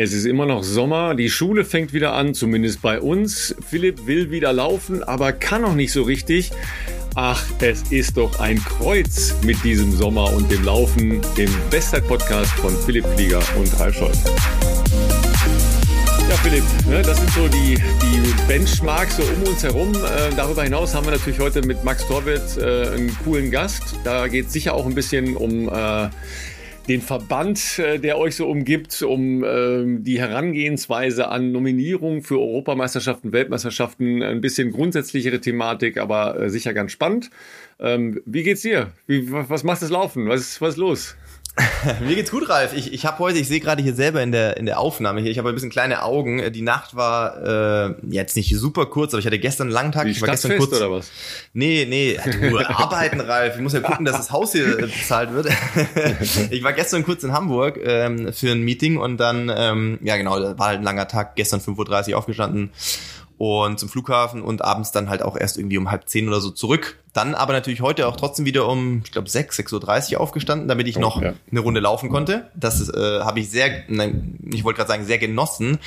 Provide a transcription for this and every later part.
Es ist immer noch Sommer, die Schule fängt wieder an, zumindest bei uns. Philipp will wieder laufen, aber kann noch nicht so richtig. Ach, es ist doch ein Kreuz mit diesem Sommer und dem Laufen, dem Bestzeit-Podcast von Philipp Flieger und Ralf Scholz. Ja, Philipp, ne, das sind so die, die Benchmarks so um uns herum. Äh, darüber hinaus haben wir natürlich heute mit Max Torwitt äh, einen coolen Gast. Da geht es sicher auch ein bisschen um äh, den Verband, äh, der euch so umgibt, um ähm, die Herangehensweise an Nominierungen für Europameisterschaften, Weltmeisterschaften, ein bisschen grundsätzlichere Thematik, aber äh, sicher ganz spannend. Ähm, wie geht's dir? Wie, was macht das Laufen? Was, was ist los? Mir geht's gut, Ralf. Ich, ich habe heute, ich sehe gerade hier selber in der in der Aufnahme hier, ich habe ein bisschen kleine Augen. Die Nacht war äh, jetzt nicht super kurz, aber ich hatte gestern einen langen Tag. Wie ich war gestern kurz oder was? Nee, nee, du arbeiten, Ralf. Ich muss ja gucken, dass das Haus hier äh, bezahlt wird. ich war gestern kurz in Hamburg ähm, für ein Meeting und dann ähm, ja genau, war halt ein langer Tag, gestern 5:30 Uhr aufgestanden und zum Flughafen und abends dann halt auch erst irgendwie um halb zehn oder so zurück. Dann aber natürlich heute auch trotzdem wieder um, ich glaube, sechs, sechs Uhr dreißig aufgestanden, damit ich noch ja. eine Runde laufen konnte. Das äh, habe ich sehr, nein, ich wollte gerade sagen, sehr genossen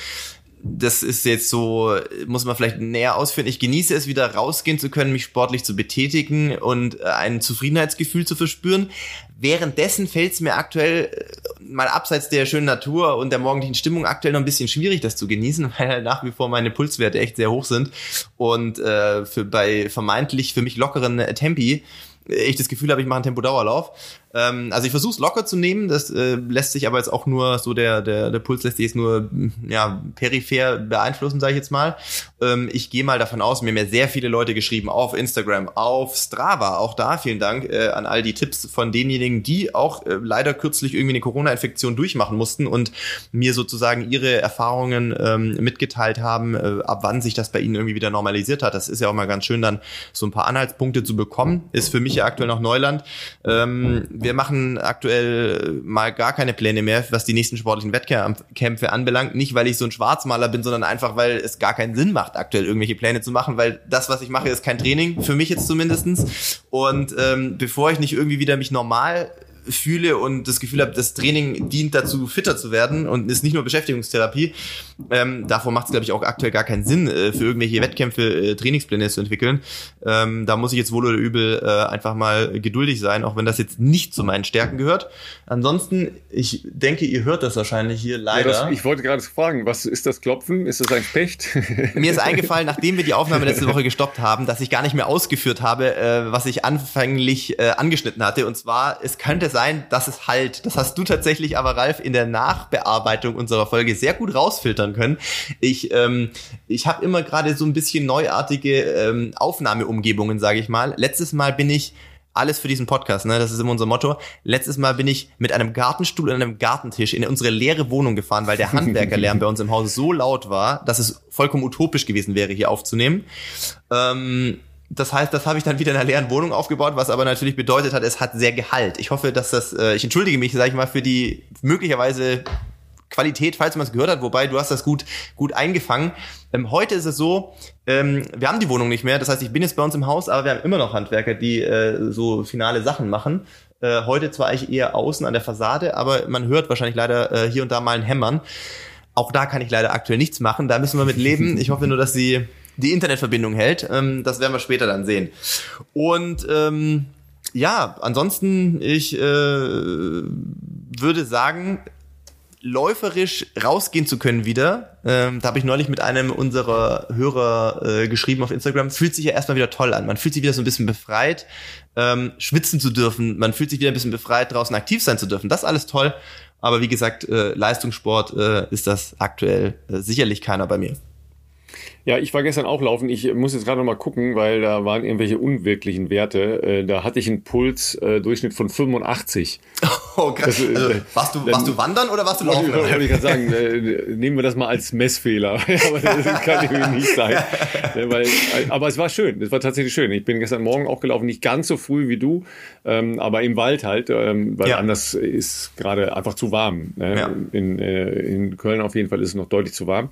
das ist jetzt so, muss man vielleicht näher ausführen. Ich genieße es, wieder rausgehen zu können, mich sportlich zu betätigen und äh, ein Zufriedenheitsgefühl zu verspüren. Währenddessen fällt es mir aktuell äh, mal abseits der schönen Natur und der morgendlichen Stimmung aktuell noch ein bisschen schwierig, das zu genießen, weil nach wie vor meine Pulswerte echt sehr hoch sind und äh, für bei vermeintlich für mich lockeren Tempi ich das Gefühl habe, ich mache einen Tempo-Dauerlauf. Ähm, also ich versuche es locker zu nehmen, das äh, lässt sich aber jetzt auch nur so der der der Puls lässt sich jetzt nur ja peripher beeinflussen, sage ich jetzt mal. Ähm, ich gehe mal davon aus, mir haben ja sehr viele Leute geschrieben auf Instagram, auf Strava, auch da vielen Dank äh, an all die Tipps von denjenigen, die auch äh, leider kürzlich irgendwie eine Corona-Infektion durchmachen mussten und mir sozusagen ihre Erfahrungen ähm, mitgeteilt haben, äh, ab wann sich das bei ihnen irgendwie wieder normalisiert hat. Das ist ja auch mal ganz schön, dann so ein paar Anhaltspunkte zu bekommen. Ist für mich ja aktuell noch Neuland. Ähm, wir machen aktuell mal gar keine Pläne mehr, was die nächsten sportlichen Wettkämpfe anbelangt. Nicht, weil ich so ein Schwarzmaler bin, sondern einfach, weil es gar keinen Sinn macht, aktuell irgendwelche Pläne zu machen, weil das, was ich mache, ist kein Training, für mich jetzt zumindestens. Und ähm, bevor ich nicht irgendwie wieder mich normal fühle und das Gefühl habe, das Training dient dazu, fitter zu werden und ist nicht nur Beschäftigungstherapie. Ähm, davor macht es, glaube ich, auch aktuell gar keinen Sinn, äh, für irgendwelche Wettkämpfe äh, Trainingspläne zu entwickeln. Ähm, da muss ich jetzt wohl oder übel äh, einfach mal geduldig sein, auch wenn das jetzt nicht zu meinen Stärken gehört. Ansonsten, ich denke, ihr hört das wahrscheinlich hier leider. Ja, das, ich wollte gerade fragen, was ist das Klopfen? Ist das ein Specht? Mir ist eingefallen, nachdem wir die Aufnahme letzte Woche gestoppt haben, dass ich gar nicht mehr ausgeführt habe, äh, was ich anfänglich äh, angeschnitten hatte. Und zwar, es könnte sein, dass es halt, das hast du tatsächlich aber, Ralf, in der Nachbearbeitung unserer Folge sehr gut rausfiltern können. Ich, ähm, ich habe immer gerade so ein bisschen neuartige ähm, Aufnahmeumgebungen, sage ich mal. Letztes Mal bin ich alles für diesen Podcast, ne? Das ist immer unser Motto. Letztes Mal bin ich mit einem Gartenstuhl und einem Gartentisch in unsere leere Wohnung gefahren, weil der Handwerkerlärm bei uns im Haus so laut war, dass es vollkommen utopisch gewesen wäre, hier aufzunehmen. Ähm, das heißt, das habe ich dann wieder in einer leeren Wohnung aufgebaut, was aber natürlich bedeutet hat, es hat sehr Gehalt. Ich hoffe, dass das, äh, ich entschuldige mich, sage ich mal, für die möglicherweise Qualität, falls man es gehört hat, wobei du hast das gut, gut eingefangen. Ähm, heute ist es so, ähm, wir haben die Wohnung nicht mehr, das heißt, ich bin jetzt bei uns im Haus, aber wir haben immer noch Handwerker, die äh, so finale Sachen machen. Äh, heute zwar ich eher außen an der Fassade, aber man hört wahrscheinlich leider äh, hier und da mal ein Hämmern. Auch da kann ich leider aktuell nichts machen, da müssen wir mit leben. Ich hoffe nur, dass sie die Internetverbindung hält. Ähm, das werden wir später dann sehen. Und ähm, ja, ansonsten, ich äh, würde sagen, läuferisch rausgehen zu können wieder. Ähm, da habe ich neulich mit einem unserer Hörer äh, geschrieben auf Instagram. Fühlt sich ja erstmal wieder toll an. Man fühlt sich wieder so ein bisschen befreit, ähm, schwitzen zu dürfen. Man fühlt sich wieder ein bisschen befreit, draußen aktiv sein zu dürfen. Das alles toll. Aber wie gesagt, äh, Leistungssport äh, ist das aktuell äh, sicherlich keiner bei mir. Ja, ich war gestern auch laufen. Ich muss jetzt gerade noch mal gucken, weil da waren irgendwelche unwirklichen Werte. Äh, da hatte ich einen Pulsdurchschnitt äh, von 85. Oh, krass. Das, also, warst, du, warst du wandern oder warst du laufen? Ich, wollte ich gerade sagen, äh, nehmen wir das mal als Messfehler. aber das kann irgendwie nicht sein. weil, aber es war schön. Es war tatsächlich schön. Ich bin gestern Morgen auch gelaufen, nicht ganz so früh wie du, ähm, aber im Wald halt, ähm, weil ja. anders ist gerade einfach zu warm. Ne? Ja. In, in Köln auf jeden Fall ist es noch deutlich zu warm.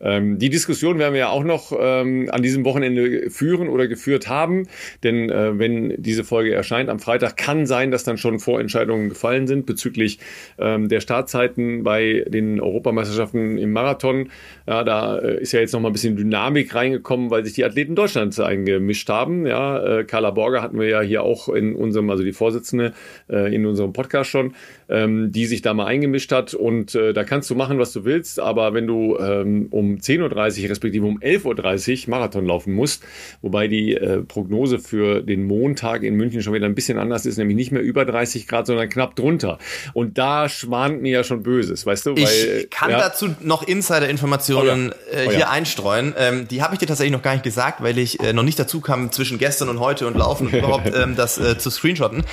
Ähm, die Diskussion werden wir ja auch noch ähm, an diesem Wochenende führen oder geführt haben. Denn äh, wenn diese Folge erscheint am Freitag, kann sein, dass dann schon Vorentscheidungen gefallen sind bezüglich ähm, der Startzeiten bei den Europameisterschaften im Marathon. Ja, da äh, ist ja jetzt noch mal ein bisschen Dynamik reingekommen, weil sich die Athleten Deutschlands eingemischt haben. Ja, äh, Carla Borger hatten wir ja hier auch in unserem, also die Vorsitzende äh, in unserem Podcast schon, ähm, die sich da mal eingemischt hat. Und äh, da kannst du machen, was du willst. Aber wenn du ähm, um 10.30 Uhr respektive um 11.30 Uhr Marathon laufen musst, wobei die äh, Prognose für den Montag in München schon wieder ein bisschen anders ist, nämlich nicht mehr über 30 Grad, sondern knapp drunter. Und da schwant mir ja schon Böses, weißt du? Weil, ich kann ja, dazu noch Insider-Informationen oh ja. äh, oh hier ja. einstreuen. Ähm, die habe ich dir tatsächlich noch gar nicht gesagt, weil ich äh, noch nicht dazu kam, zwischen gestern und heute und laufen überhaupt ähm, das äh, zu screenshotten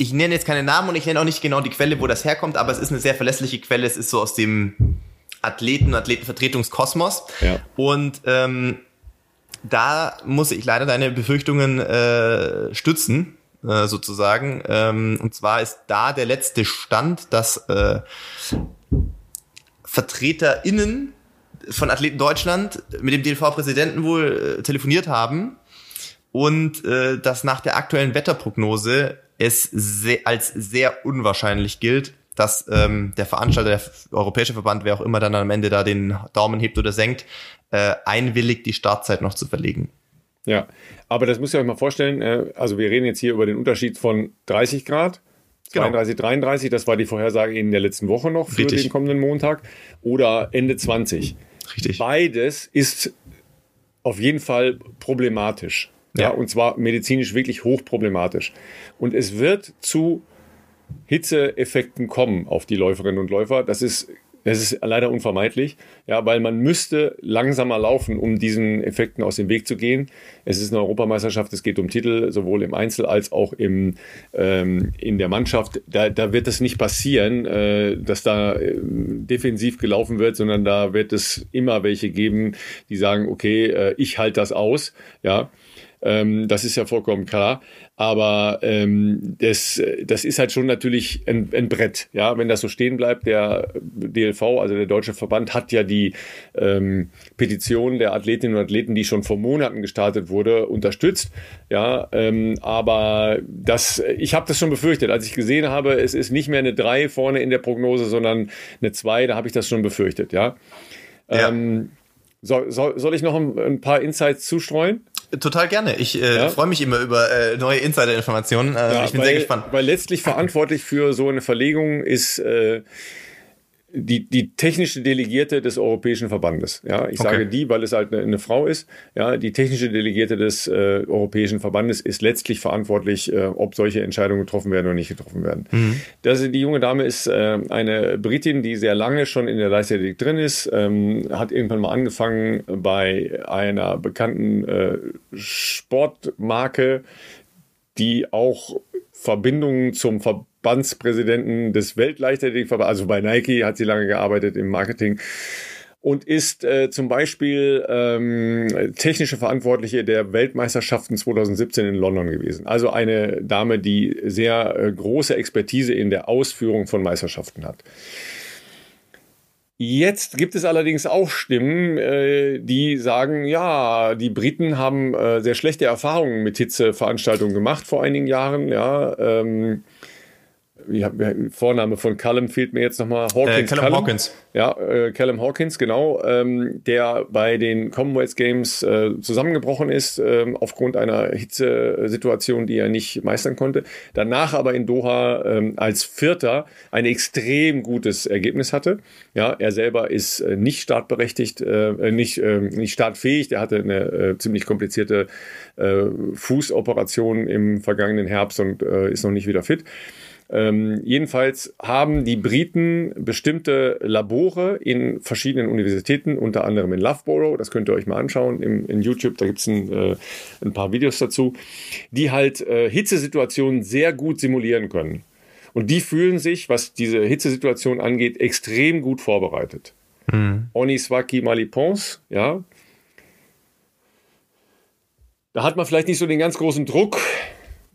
ich nenne jetzt keine Namen und ich nenne auch nicht genau die Quelle, wo das herkommt, aber es ist eine sehr verlässliche Quelle. Es ist so aus dem Athleten- Athletenvertretungskosmos. Ja. Und ähm, da muss ich leider deine Befürchtungen äh, stützen, äh, sozusagen. Ähm, und zwar ist da der letzte Stand, dass äh, VertreterInnen von Athleten Deutschland mit dem DLV-Präsidenten wohl äh, telefoniert haben und äh, dass nach der aktuellen Wetterprognose es sehr, als sehr unwahrscheinlich gilt, dass ähm, der Veranstalter, der Europäische Verband, wer auch immer dann am Ende da den Daumen hebt oder senkt, äh, einwilligt, die Startzeit noch zu verlegen. Ja, aber das müsst ihr euch mal vorstellen. Äh, also wir reden jetzt hier über den Unterschied von 30 Grad, 32, genau. 33, das war die Vorhersage in der letzten Woche noch für Richtig. den kommenden Montag, oder Ende 20. Richtig. Beides ist auf jeden Fall problematisch. Ja. ja, und zwar medizinisch wirklich hochproblematisch. Und es wird zu Hitzeeffekten kommen auf die Läuferinnen und Läufer. Das ist das ist leider unvermeidlich, ja, weil man müsste langsamer laufen, um diesen Effekten aus dem Weg zu gehen. Es ist eine Europameisterschaft, es geht um Titel, sowohl im Einzel als auch im, ähm, in der Mannschaft. Da, da wird es nicht passieren, äh, dass da äh, defensiv gelaufen wird, sondern da wird es immer welche geben, die sagen, okay, äh, ich halte das aus, ja. Ähm, das ist ja vollkommen klar. Aber ähm, das, das ist halt schon natürlich ein, ein Brett. Ja, wenn das so stehen bleibt, der DLV, also der Deutsche Verband, hat ja die ähm, Petition der Athletinnen und Athleten, die schon vor Monaten gestartet wurde, unterstützt. Ja, ähm, aber das, ich habe das schon befürchtet, als ich gesehen habe, es ist nicht mehr eine 3 vorne in der Prognose, sondern eine 2, da habe ich das schon befürchtet. Ja. ja. Ähm, soll, soll, soll ich noch ein, ein paar Insights zustreuen? Total gerne. Ich äh, ja? freue mich immer über äh, neue Insider-Informationen. Äh, ja, ich bin weil, sehr gespannt. Weil letztlich verantwortlich für so eine Verlegung ist äh, die, die technische Delegierte des Europäischen Verbandes. Ja, ich okay. sage die, weil es halt eine, eine, Frau ist. Ja, die technische Delegierte des äh, Europäischen Verbandes ist letztlich verantwortlich, äh, ob solche Entscheidungen getroffen werden oder nicht getroffen werden. Mhm. Das, die junge Dame ist äh, eine Britin, die sehr lange schon in der Leichtathletik drin ist, ähm, hat irgendwann mal angefangen bei einer bekannten äh, Sportmarke, die auch Verbindungen zum Verband Verbandspräsidenten des Weltleichtathletikverbands, also bei Nike hat sie lange gearbeitet im Marketing und ist äh, zum Beispiel ähm, technische Verantwortliche der Weltmeisterschaften 2017 in London gewesen. Also eine Dame, die sehr äh, große Expertise in der Ausführung von Meisterschaften hat. Jetzt gibt es allerdings auch Stimmen, äh, die sagen, ja, die Briten haben äh, sehr schlechte Erfahrungen mit Hitzeveranstaltungen gemacht vor einigen Jahren. Ja, ähm, ja, Vorname von Callum fehlt mir jetzt nochmal. Hawkins. Äh, Callum, Callum, Hawkins. Ja, äh, Callum Hawkins, genau, ähm, der bei den Commonwealth Games äh, zusammengebrochen ist äh, aufgrund einer Hitzesituation, die er nicht meistern konnte. Danach aber in Doha äh, als Vierter ein extrem gutes Ergebnis hatte. Ja, er selber ist äh, nicht startberechtigt, äh, nicht, äh, nicht startfähig. Er hatte eine äh, ziemlich komplizierte äh, Fußoperation im vergangenen Herbst und äh, ist noch nicht wieder fit. Ähm, jedenfalls haben die Briten bestimmte Labore in verschiedenen Universitäten, unter anderem in Loughborough, das könnt ihr euch mal anschauen im, in YouTube, da gibt's ein, äh, ein paar Videos dazu, die halt äh, Hitzesituationen sehr gut simulieren können. Und die fühlen sich, was diese Hitzesituation angeht, extrem gut vorbereitet. Mhm. Oniswaki Malipons, ja. Da hat man vielleicht nicht so den ganz großen Druck,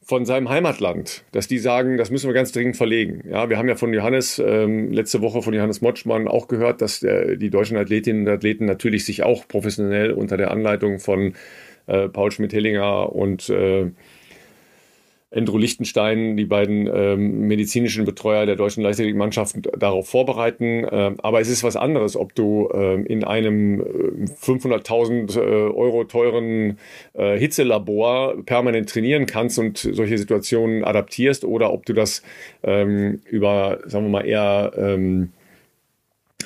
von seinem Heimatland, dass die sagen, das müssen wir ganz dringend verlegen. Ja, wir haben ja von Johannes ähm, letzte Woche von Johannes Motschmann auch gehört, dass der, die deutschen Athletinnen und Athleten natürlich sich auch professionell unter der Anleitung von äh, Paul Schmidt-Hellinger und äh, Endro Lichtenstein, die beiden ähm, medizinischen Betreuer der deutschen Leichtathletikmannschaft darauf vorbereiten. Ähm, aber es ist was anderes, ob du ähm, in einem 500.000 äh, Euro teuren äh, Hitzelabor permanent trainieren kannst und solche Situationen adaptierst oder ob du das ähm, über, sagen wir mal, eher ähm,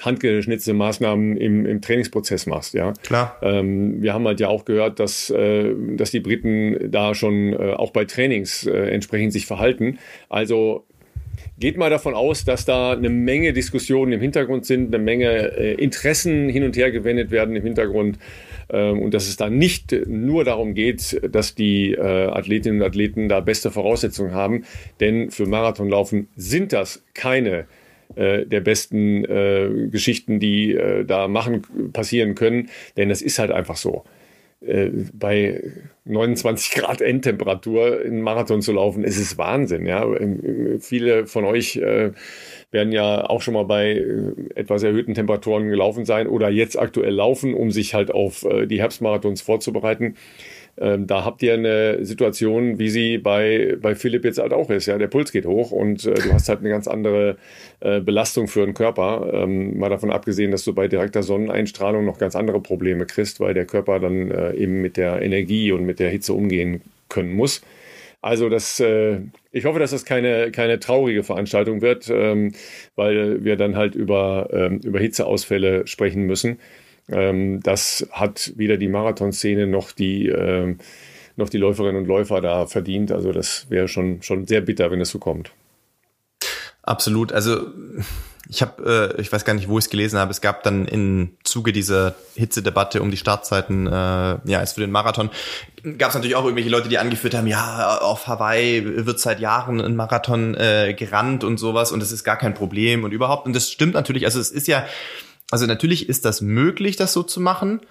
handgeschnitzte Maßnahmen im, im Trainingsprozess machst. Ja, klar. Ähm, wir haben halt ja auch gehört, dass, äh, dass die Briten da schon äh, auch bei Trainings äh, entsprechend sich verhalten. Also geht mal davon aus, dass da eine Menge Diskussionen im Hintergrund sind, eine Menge äh, Interessen hin und her gewendet werden im Hintergrund ähm, und dass es da nicht nur darum geht, dass die äh, Athletinnen und Athleten da beste Voraussetzungen haben, denn für Marathonlaufen sind das keine äh, der besten äh, Geschichten, die äh, da machen, passieren können. Denn das ist halt einfach so. Äh, bei 29 Grad Endtemperatur in Marathon zu laufen, ist es Wahnsinn. Ja? Ähm, viele von euch äh, werden ja auch schon mal bei äh, etwas erhöhten Temperaturen gelaufen sein oder jetzt aktuell laufen, um sich halt auf die Herbstmarathons vorzubereiten. Ähm, da habt ihr eine Situation, wie sie bei, bei Philipp jetzt halt auch ist. Ja, der Puls geht hoch und äh, du hast halt eine ganz andere äh, Belastung für den Körper. Ähm, mal davon abgesehen, dass du bei direkter Sonneneinstrahlung noch ganz andere Probleme kriegst, weil der Körper dann äh, eben mit der Energie und mit der Hitze umgehen können muss. Also das, äh, ich hoffe, dass das keine, keine traurige Veranstaltung wird, ähm, weil wir dann halt über, ähm, über Hitzeausfälle sprechen müssen. Ähm, das hat weder die Marathonszene noch die, äh, noch die Läuferinnen und Läufer da verdient. Also das wäre schon, schon sehr bitter, wenn es so kommt. Absolut. Also ich habe, äh, ich weiß gar nicht, wo ich es gelesen habe. Es gab dann im Zuge dieser Hitzedebatte um die Startzeiten, äh, ja, als für den Marathon, gab es natürlich auch irgendwelche Leute, die angeführt haben, ja, auf Hawaii wird seit Jahren ein Marathon äh, gerannt und sowas und das ist gar kein Problem und überhaupt. Und das stimmt natürlich. Also es ist ja also natürlich ist das möglich, das so zu machen,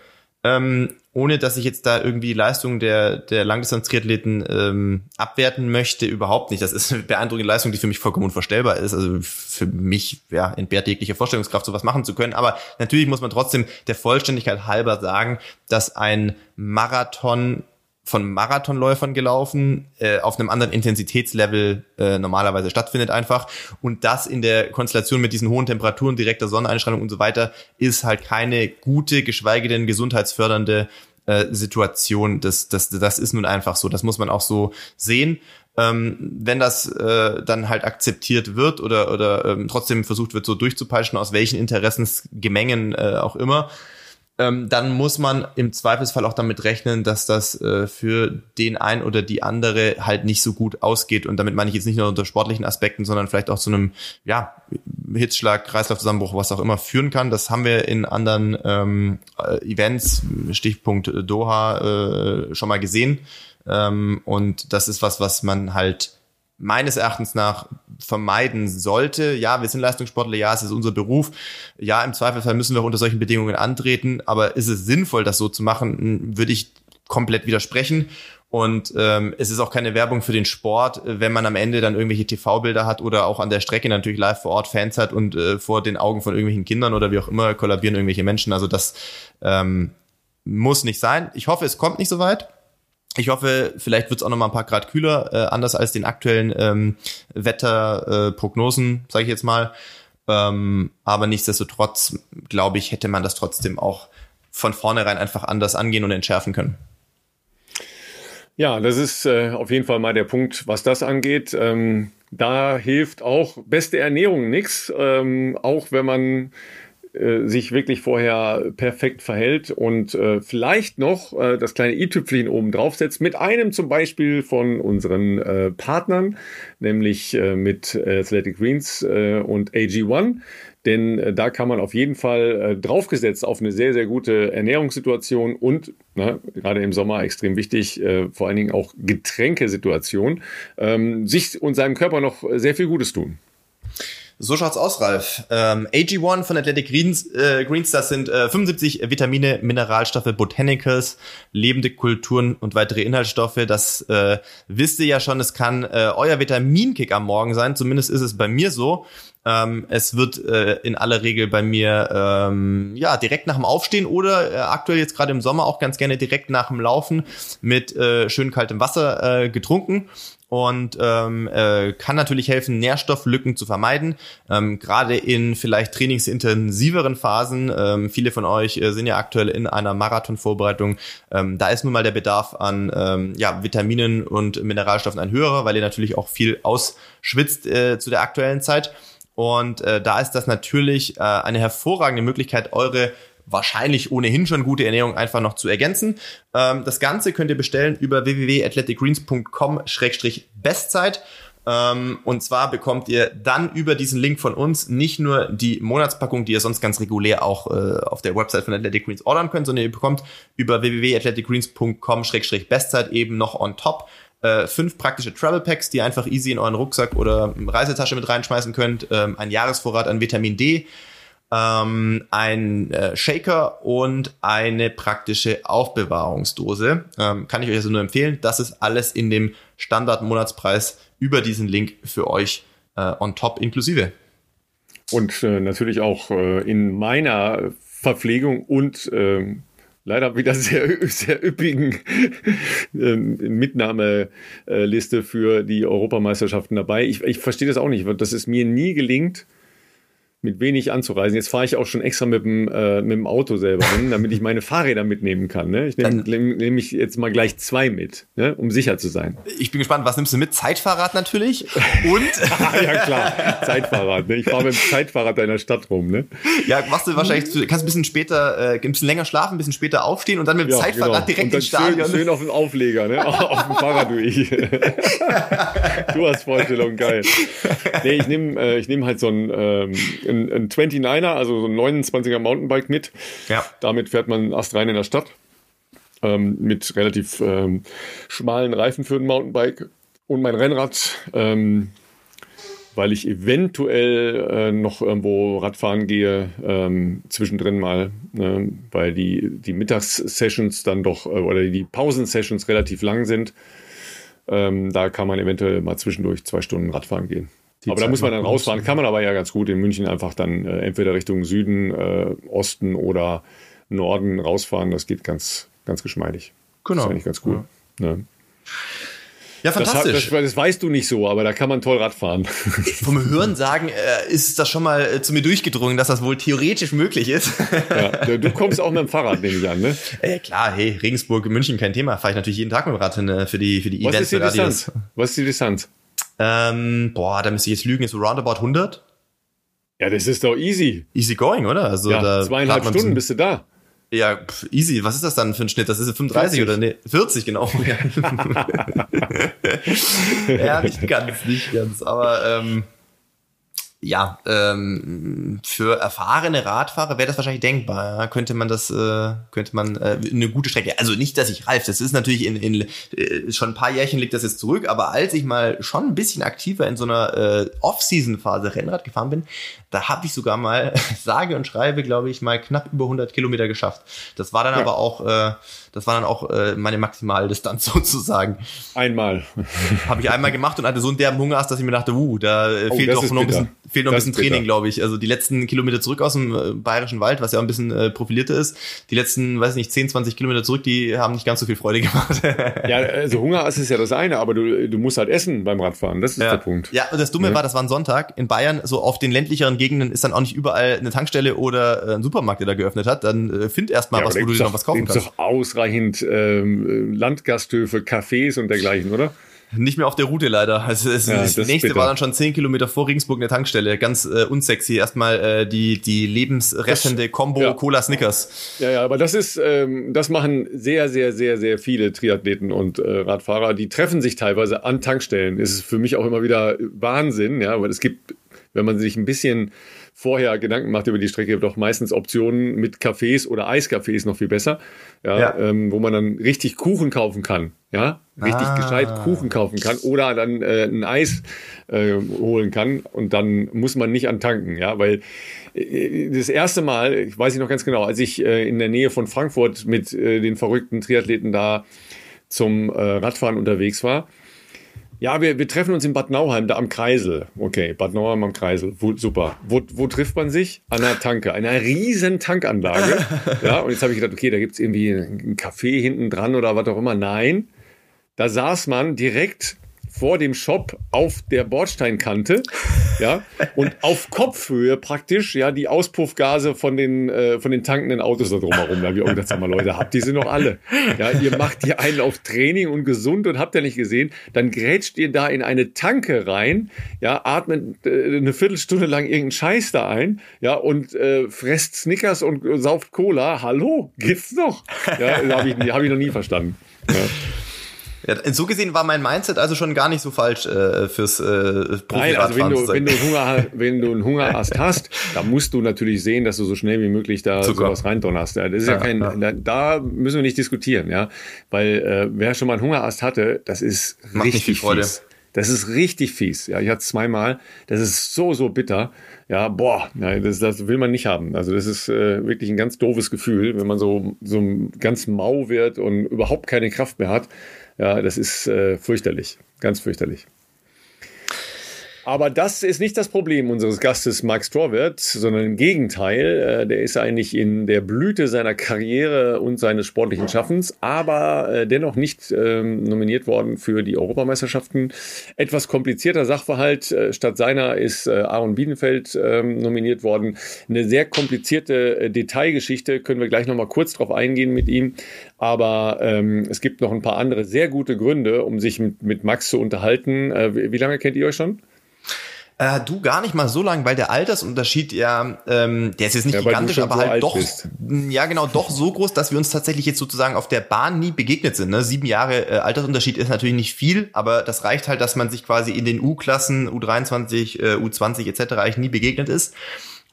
ähm, ohne dass ich jetzt da irgendwie Leistung der, der Langdistanz-Triathleten ähm, abwerten möchte, überhaupt nicht. Das ist eine beeindruckende Leistung, die für mich vollkommen unvorstellbar ist. Also für mich ja, entbehrt jegliche Vorstellungskraft, sowas machen zu können. Aber natürlich muss man trotzdem der Vollständigkeit halber sagen, dass ein Marathon von Marathonläufern gelaufen, äh, auf einem anderen Intensitätslevel äh, normalerweise stattfindet einfach. Und das in der Konstellation mit diesen hohen Temperaturen, direkter Sonneneinstrahlung und so weiter, ist halt keine gute, geschweige denn gesundheitsfördernde äh, Situation. Das, das, das ist nun einfach so. Das muss man auch so sehen. Ähm, wenn das äh, dann halt akzeptiert wird oder, oder ähm, trotzdem versucht wird, so durchzupeitschen, aus welchen Interessensgemengen äh, auch immer, ähm, dann muss man im Zweifelsfall auch damit rechnen, dass das äh, für den ein oder die andere halt nicht so gut ausgeht. Und damit meine ich jetzt nicht nur unter sportlichen Aspekten, sondern vielleicht auch zu einem ja, Hitzschlag, Kreislaufzusammenbruch, was auch immer führen kann. Das haben wir in anderen ähm, äh, Events, Stichpunkt Doha, äh, schon mal gesehen. Ähm, und das ist was, was man halt meines Erachtens nach vermeiden sollte. Ja, wir sind Leistungssportler, ja, es ist unser Beruf. Ja, im Zweifelsfall müssen wir unter solchen Bedingungen antreten, aber ist es sinnvoll, das so zu machen, würde ich komplett widersprechen. Und ähm, es ist auch keine Werbung für den Sport, wenn man am Ende dann irgendwelche TV-Bilder hat oder auch an der Strecke natürlich live vor Ort Fans hat und äh, vor den Augen von irgendwelchen Kindern oder wie auch immer kollabieren irgendwelche Menschen. Also das ähm, muss nicht sein. Ich hoffe, es kommt nicht so weit. Ich hoffe, vielleicht wird es auch noch mal ein paar Grad kühler, äh, anders als den aktuellen ähm, Wetterprognosen, äh, sage ich jetzt mal. Ähm, aber nichtsdestotrotz, glaube ich, hätte man das trotzdem auch von vornherein einfach anders angehen und entschärfen können. Ja, das ist äh, auf jeden Fall mal der Punkt, was das angeht. Ähm, da hilft auch beste Ernährung nichts, ähm, auch wenn man äh, sich wirklich vorher perfekt verhält und äh, vielleicht noch äh, das kleine i-Tüpfelchen oben draufsetzt mit einem zum Beispiel von unseren äh, Partnern, nämlich äh, mit Athletic Greens äh, und AG1. Denn äh, da kann man auf jeden Fall äh, draufgesetzt auf eine sehr, sehr gute Ernährungssituation und na, gerade im Sommer extrem wichtig, äh, vor allen Dingen auch Getränkesituation, ähm, sich und seinem Körper noch sehr viel Gutes tun. So schaut's aus, Ralf. Ähm, AG1 von Athletic Greens, äh, Greens das sind äh, 75 Vitamine, Mineralstoffe, Botanicals, lebende Kulturen und weitere Inhaltsstoffe. Das äh, wisst ihr ja schon, es kann äh, euer Vitaminkick am Morgen sein. Zumindest ist es bei mir so. Ähm, es wird äh, in aller Regel bei mir ähm, ja direkt nach dem Aufstehen oder äh, aktuell jetzt gerade im Sommer auch ganz gerne direkt nach dem Laufen mit äh, schön kaltem Wasser äh, getrunken und ähm, äh, kann natürlich helfen, Nährstofflücken zu vermeiden. Ähm, Gerade in vielleicht trainingsintensiveren Phasen, ähm, viele von euch äh, sind ja aktuell in einer Marathonvorbereitung, ähm, da ist nun mal der Bedarf an ähm, ja, Vitaminen und Mineralstoffen ein höherer, weil ihr natürlich auch viel ausschwitzt äh, zu der aktuellen Zeit. Und äh, da ist das natürlich äh, eine hervorragende Möglichkeit, eure wahrscheinlich ohnehin schon gute Ernährung einfach noch zu ergänzen. Ähm, das Ganze könnt ihr bestellen über www.athleticgreens.com-bestzeit. Ähm, und zwar bekommt ihr dann über diesen Link von uns nicht nur die Monatspackung, die ihr sonst ganz regulär auch äh, auf der Website von Athletic Greens ordern könnt, sondern ihr bekommt über www.athleticgreens.com-bestzeit eben noch on top äh, fünf praktische Travel Packs, die ihr einfach easy in euren Rucksack oder Reisetasche mit reinschmeißen könnt, ähm, ein Jahresvorrat an Vitamin D, ähm, ein äh, Shaker und eine praktische Aufbewahrungsdose. Ähm, kann ich euch also nur empfehlen. Das ist alles in dem Standard-Monatspreis über diesen Link für euch äh, on top inklusive. Und äh, natürlich auch äh, in meiner Verpflegung und ähm, leider wieder sehr, sehr üppigen ähm, Mitnahmeliste für die Europameisterschaften dabei. Ich, ich verstehe das auch nicht, weil das ist mir nie gelingt, mit wenig anzureisen. Jetzt fahre ich auch schon extra mit dem, äh, mit dem Auto selber hin, damit ich meine Fahrräder mitnehmen kann. Ne? Ich nehme nehm, nehm ich jetzt mal gleich zwei mit, ne? um sicher zu sein. Ich bin gespannt, was nimmst du mit? Zeitfahrrad natürlich und? ja klar, Zeitfahrrad. Ne? Ich fahre mit dem Zeitfahrrad deiner Stadt rum. Ne? Ja, machst du wahrscheinlich, kannst ein bisschen später, äh, ein bisschen länger schlafen, ein bisschen später aufstehen und dann mit dem ja, Zeitfahrrad genau. direkt ins Stadion. Schön, schön auf dem Aufleger, ne? auf dem Fahrrad du ich. du hast Vorstellung, geil. Nee, ich nehme äh, ich nehm halt so ein, ähm, ein, ein 29er, also so ein 29er Mountainbike mit. Ja. Damit fährt man erst rein in der Stadt. Ähm, mit relativ ähm, schmalen Reifen für ein Mountainbike. Und mein Rennrad, ähm, weil ich eventuell äh, noch irgendwo Radfahren gehe, ähm, zwischendrin mal, äh, weil die, die Mittagssessions dann doch, äh, oder die Pausensessions relativ lang sind. Ähm, da kann man eventuell mal zwischendurch zwei Stunden Radfahren gehen aber Zeit da muss man dann rausfahren. Kann man aber ja ganz gut in München einfach dann äh, entweder Richtung Süden, äh, Osten oder Norden rausfahren. Das geht ganz, ganz geschmeidig. Genau. Das ist eigentlich ganz cool. Ja. Ne? Ja, fantastisch. Das, das, das, weißt du nicht so, aber da kann man toll Radfahren. Vom Hören sagen äh, ist das schon mal äh, zu mir durchgedrungen, dass das wohl theoretisch möglich ist. ja, du kommst auch mit dem Fahrrad, nehme ich an, ne? Äh, klar, hey, Regensburg, München, kein Thema. Fahre ich natürlich jeden Tag mit dem Rad hin äh, für die, für die Was Events. Ist die Distanz? Was ist die Distanz? Ähm, boah, da müsste ich jetzt lügen, ist so roundabout 100. Ja, das ist doch easy. Easy going, oder? Also ja, da zweieinhalb Stunden bist du da. Ja, pff, easy. Was ist das dann für ein Schnitt? Das ist 35 40. oder nee, 40 genau. ja, nicht ganz, nicht ganz. Aber ähm, ja, ähm, für erfahrene Radfahrer wäre das wahrscheinlich denkbar. Ja? Könnte man das, äh, könnte man äh, eine gute Strecke. Also nicht, dass ich Ralf, das ist natürlich in, in äh, schon ein paar Jährchen liegt das jetzt zurück, aber als ich mal schon ein bisschen aktiver in so einer äh, Off-Season-Phase Rennrad gefahren bin, da habe ich sogar mal sage und schreibe, glaube ich, mal knapp über 100 Kilometer geschafft. Das war dann ja. aber auch äh, das war dann auch äh, meine Maximaldistanz sozusagen. Einmal. Habe ich einmal gemacht und hatte so einen derben Hunger, dass ich mir dachte, uh, da äh, oh, fehlt doch noch ein bisschen, fehlt noch ein bisschen Training, glaube ich. Also die letzten Kilometer zurück aus dem äh, Bayerischen Wald, was ja auch ein bisschen äh, profilierter ist, die letzten, weiß nicht, 10, 20 Kilometer zurück, die haben nicht ganz so viel Freude gemacht. ja, also Hunger ist ja das eine, aber du, du musst halt essen beim Radfahren. Das ist ja. der Punkt. Ja, und das Dumme ja. war, das war ein Sonntag. In Bayern, so auf den ländlicheren Gegenden, ist dann auch nicht überall eine Tankstelle oder äh, ein Supermarkt, der da geöffnet hat. Dann äh, find erst mal ja, was, wo du dir noch was kaufen kannst. doch ausreichend ähm, Landgasthöfe, Cafés und dergleichen, oder? Nicht mehr auf der Route leider. Also das, ja, das, das nächste war dann schon zehn Kilometer vor Regensburg eine Tankstelle. Ganz äh, unsexy. Erstmal äh, die, die lebensrettende Combo ja. Cola Snickers. Ja, ja, aber das ist, ähm, das machen sehr, sehr, sehr, sehr viele Triathleten und äh, Radfahrer. Die treffen sich teilweise an Tankstellen. Das ist für mich auch immer wieder Wahnsinn, ja, weil es gibt, wenn man sich ein bisschen vorher Gedanken macht über die Strecke, doch meistens Optionen mit Cafés oder Eiscafés noch viel besser, ja, ja. Ähm, wo man dann richtig Kuchen kaufen kann, ja, richtig ah. gescheit Kuchen kaufen kann oder dann äh, ein Eis äh, holen kann und dann muss man nicht antanken, ja, weil äh, das erste Mal, ich weiß ich noch ganz genau, als ich äh, in der Nähe von Frankfurt mit äh, den verrückten Triathleten da zum Radfahren unterwegs war, ja, wir, wir treffen uns in Bad Nauheim, da am Kreisel. Okay, Bad Nauheim am Kreisel. Wo, super. Wo, wo trifft man sich? An einer Tanke, einer riesen Tankanlage. ja, und jetzt habe ich gedacht, okay, da gibt's irgendwie ein Café hinten dran oder was auch immer. Nein, da saß man direkt vor dem Shop auf der Bordsteinkante, ja, und auf Kopfhöhe praktisch, ja, die Auspuffgase von den, äh, von den tankenden Autos da drumherum. Da habe ich auch mal, Leute, habt ihr sie noch alle? Ja, ihr macht hier einen auf Training und gesund und habt ihr nicht gesehen, dann grätscht ihr da in eine Tanke rein, ja, atmet äh, eine Viertelstunde lang irgendeinen Scheiß da ein, ja, und äh, fresst Snickers und sauft Cola. Hallo, geht's noch? Ja, habe ich, hab ich noch nie verstanden. Ja. Ja, so gesehen war mein Mindset also schon gar nicht so falsch äh, fürs äh, Nein, also wenn du, wenn du Hunger, wenn du einen Hungerast hast, dann musst du natürlich sehen, dass du so schnell wie möglich da Zucker. sowas reindonnerst. Das ist ja, ja kein, ja. Da, müssen wir nicht diskutieren, ja, weil äh, wer schon mal einen Hungerast hatte, das ist Macht richtig viel Freude. fies. Das ist richtig fies. Ja, ich hatte es zweimal. Das ist so, so bitter. Ja, boah, nein, das, das will man nicht haben. Also das ist äh, wirklich ein ganz doofes Gefühl, wenn man so, so ganz mau wird und überhaupt keine Kraft mehr hat. Ja, das ist äh, fürchterlich, ganz fürchterlich. Aber das ist nicht das Problem unseres Gastes Mark Strawert, sondern im Gegenteil. Äh, der ist eigentlich in der Blüte seiner Karriere und seines sportlichen Schaffens, aber äh, dennoch nicht ähm, nominiert worden für die Europameisterschaften. Etwas komplizierter Sachverhalt. Äh, statt seiner ist Aaron Biedenfeld ähm, nominiert worden. Eine sehr komplizierte Detailgeschichte. Können wir gleich nochmal kurz drauf eingehen mit ihm. Aber ähm, es gibt noch ein paar andere sehr gute Gründe, um sich mit, mit Max zu unterhalten. wie, wie lange kennt ihr euch schon? Äh, du gar nicht mal so lang, weil der Altersunterschied ja, ähm, der ist jetzt nicht ja, gigantisch, aber so halt doch, bist. ja genau, doch so groß, dass wir uns tatsächlich jetzt sozusagen auf der Bahn nie begegnet sind. Ne? Sieben Jahre äh, Altersunterschied ist natürlich nicht viel, aber das reicht halt, dass man sich quasi in den U-Klassen, U23, äh, U20 etc. eigentlich nie begegnet ist.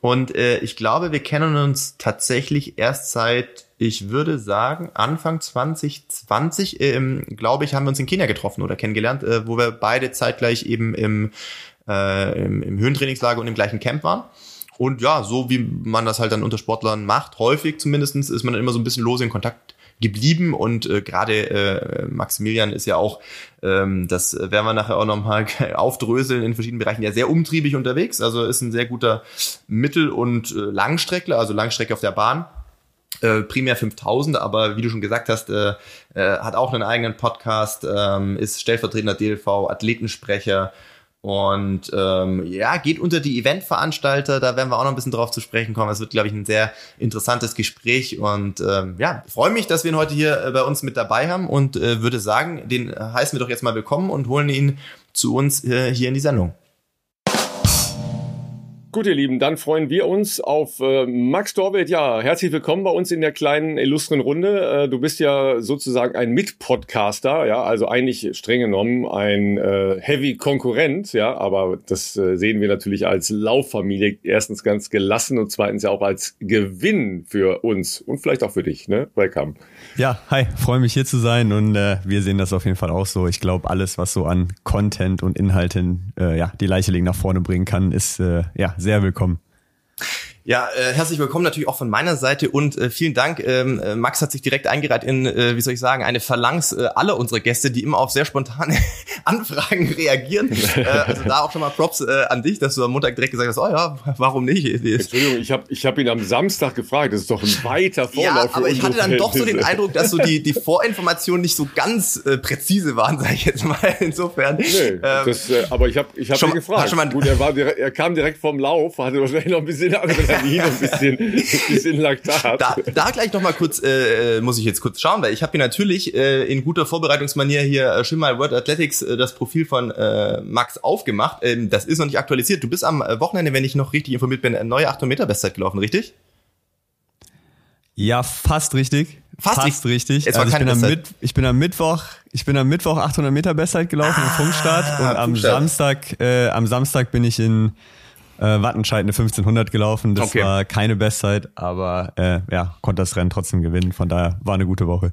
Und äh, ich glaube, wir kennen uns tatsächlich erst seit, ich würde sagen, Anfang 2020, ähm, glaube ich, haben wir uns in Kenia getroffen oder kennengelernt, äh, wo wir beide zeitgleich eben im äh, im, im Höhentrainingslager und im gleichen Camp waren. Und ja, so wie man das halt dann unter Sportlern macht, häufig zumindestens, ist man dann immer so ein bisschen lose in Kontakt geblieben. Und äh, gerade äh, Maximilian ist ja auch, ähm, das werden wir nachher auch nochmal aufdröseln in verschiedenen Bereichen, ja sehr umtriebig unterwegs, also ist ein sehr guter Mittel- und äh, Langstreckler, also Langstrecke auf der Bahn, äh, primär 5000, aber wie du schon gesagt hast, äh, äh, hat auch einen eigenen Podcast, äh, ist stellvertretender DLV, Athletensprecher, und ähm, ja, geht unter die Eventveranstalter, da werden wir auch noch ein bisschen drauf zu sprechen kommen. Es wird, glaube ich, ein sehr interessantes Gespräch. Und ähm, ja, freue mich, dass wir ihn heute hier äh, bei uns mit dabei haben und äh, würde sagen, den heißen wir doch jetzt mal willkommen und holen ihn zu uns äh, hier in die Sendung. Gut, ihr Lieben, dann freuen wir uns auf äh, Max Dorwelt. Ja, herzlich willkommen bei uns in der kleinen illustren Runde. Äh, du bist ja sozusagen ein Mitpodcaster, ja, also eigentlich streng genommen ein äh, Heavy-Konkurrent, ja, aber das äh, sehen wir natürlich als Lauffamilie erstens ganz gelassen und zweitens ja auch als Gewinn für uns und vielleicht auch für dich, ne? Welcome. Ja, hi, freue mich hier zu sein und äh, wir sehen das auf jeden Fall auch so. Ich glaube, alles, was so an Content und Inhalten äh, ja, die Leiche legen nach vorne bringen kann, ist ja sehr willkommen. Ja, äh, herzlich willkommen natürlich auch von meiner Seite und äh, vielen Dank. Ähm, äh, Max hat sich direkt eingereiht in, äh, wie soll ich sagen, eine Phalanx äh, aller unserer Gäste, die immer auf sehr spontane Anfragen reagieren. äh, also da auch schon mal Props äh, an dich, dass du am Montag direkt gesagt hast, oh ja, warum nicht? Entschuldigung, ich habe ich hab ihn am Samstag gefragt, das ist doch ein weiter Vorlauf. Ja, aber ich hatte dann doch so den Eindruck, dass so die, die Vorinformationen nicht so ganz äh, präzise waren, sage ich jetzt mal. Insofern. Nee, ähm, das, äh, aber ich habe ich hab ihn gefragt. Schon mal, Gut, er, war er kam direkt vom Lauf, hatte wahrscheinlich noch ein bisschen Adrenalin, ein bisschen, ein bisschen Laktat. Da, da gleich noch mal kurz, äh, muss ich jetzt kurz schauen, weil ich habe hier natürlich äh, in guter Vorbereitungsmanier hier äh, schon mal World Athletics äh, das Profil von äh, Max aufgemacht. Ähm, das ist noch nicht aktualisiert. Du bist am Wochenende, wenn ich noch richtig informiert bin, eine neue 800 Meter Bestzeit gelaufen, richtig? Ja, fast richtig. Fast, fast richtig. Also ich, bin am Mit, ich bin am Mittwoch, ich bin am Mittwoch 800 Meter Bestzeit gelaufen ah, im Funkstart und am Funkstart. Samstag, äh, am Samstag bin ich in äh, Wattenscheid eine 1500 gelaufen. Das okay. war keine Bestzeit, aber äh, ja, konnte das Rennen trotzdem gewinnen. Von daher war eine gute Woche.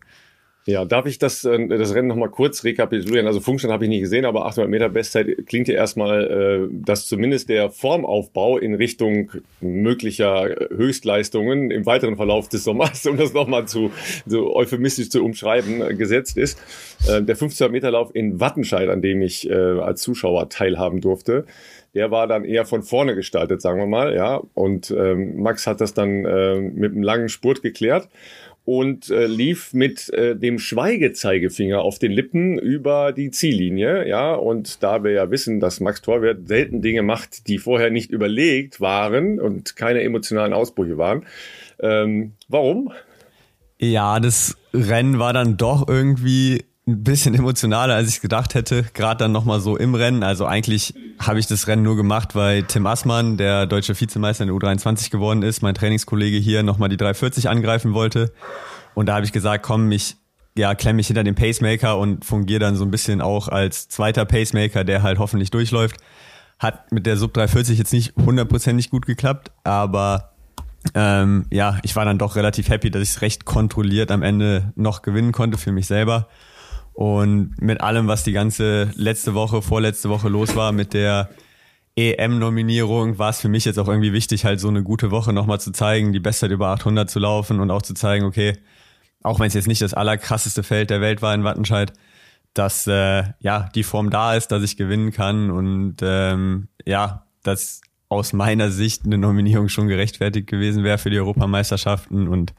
Ja, darf ich das, äh, das Rennen nochmal kurz rekapitulieren? Also Funkstand habe ich nicht gesehen, aber 800 Meter Bestzeit klingt ja erstmal, äh, dass zumindest der Formaufbau in Richtung möglicher Höchstleistungen im weiteren Verlauf des Sommers, um das nochmal zu so euphemistisch zu umschreiben, äh, gesetzt ist. Äh, der 1500 Meter Lauf in Wattenscheid, an dem ich äh, als Zuschauer teilhaben durfte, der war dann eher von vorne gestaltet, sagen wir mal, ja. Und ähm, Max hat das dann äh, mit einem langen Spurt geklärt und äh, lief mit äh, dem Schweigezeigefinger auf den Lippen über die Ziellinie, ja, und da wir ja wissen, dass Max Torwert selten Dinge macht, die vorher nicht überlegt waren und keine emotionalen Ausbrüche waren. Ähm, warum? Ja, das Rennen war dann doch irgendwie ein bisschen emotionaler, als ich gedacht hätte. Gerade dann nochmal so im Rennen. Also eigentlich habe ich das Rennen nur gemacht, weil Tim Assmann, der deutsche Vizemeister in der U23 geworden ist, mein Trainingskollege hier nochmal die 340 angreifen wollte. Und da habe ich gesagt, komm, ich ja, klemme mich hinter den Pacemaker und fungiere dann so ein bisschen auch als zweiter Pacemaker, der halt hoffentlich durchläuft. Hat mit der Sub 340 jetzt nicht hundertprozentig gut geklappt, aber ähm, ja, ich war dann doch relativ happy, dass ich es recht kontrolliert am Ende noch gewinnen konnte für mich selber. Und mit allem, was die ganze letzte Woche, vorletzte Woche los war, mit der EM-Nominierung, war es für mich jetzt auch irgendwie wichtig, halt so eine gute Woche nochmal zu zeigen, die Bestzeit über 800 zu laufen und auch zu zeigen, okay, auch wenn es jetzt nicht das allerkrasseste Feld der Welt war in Wattenscheid, dass äh, ja die Form da ist, dass ich gewinnen kann. Und ähm, ja, dass aus meiner Sicht eine Nominierung schon gerechtfertigt gewesen wäre für die Europameisterschaften. Und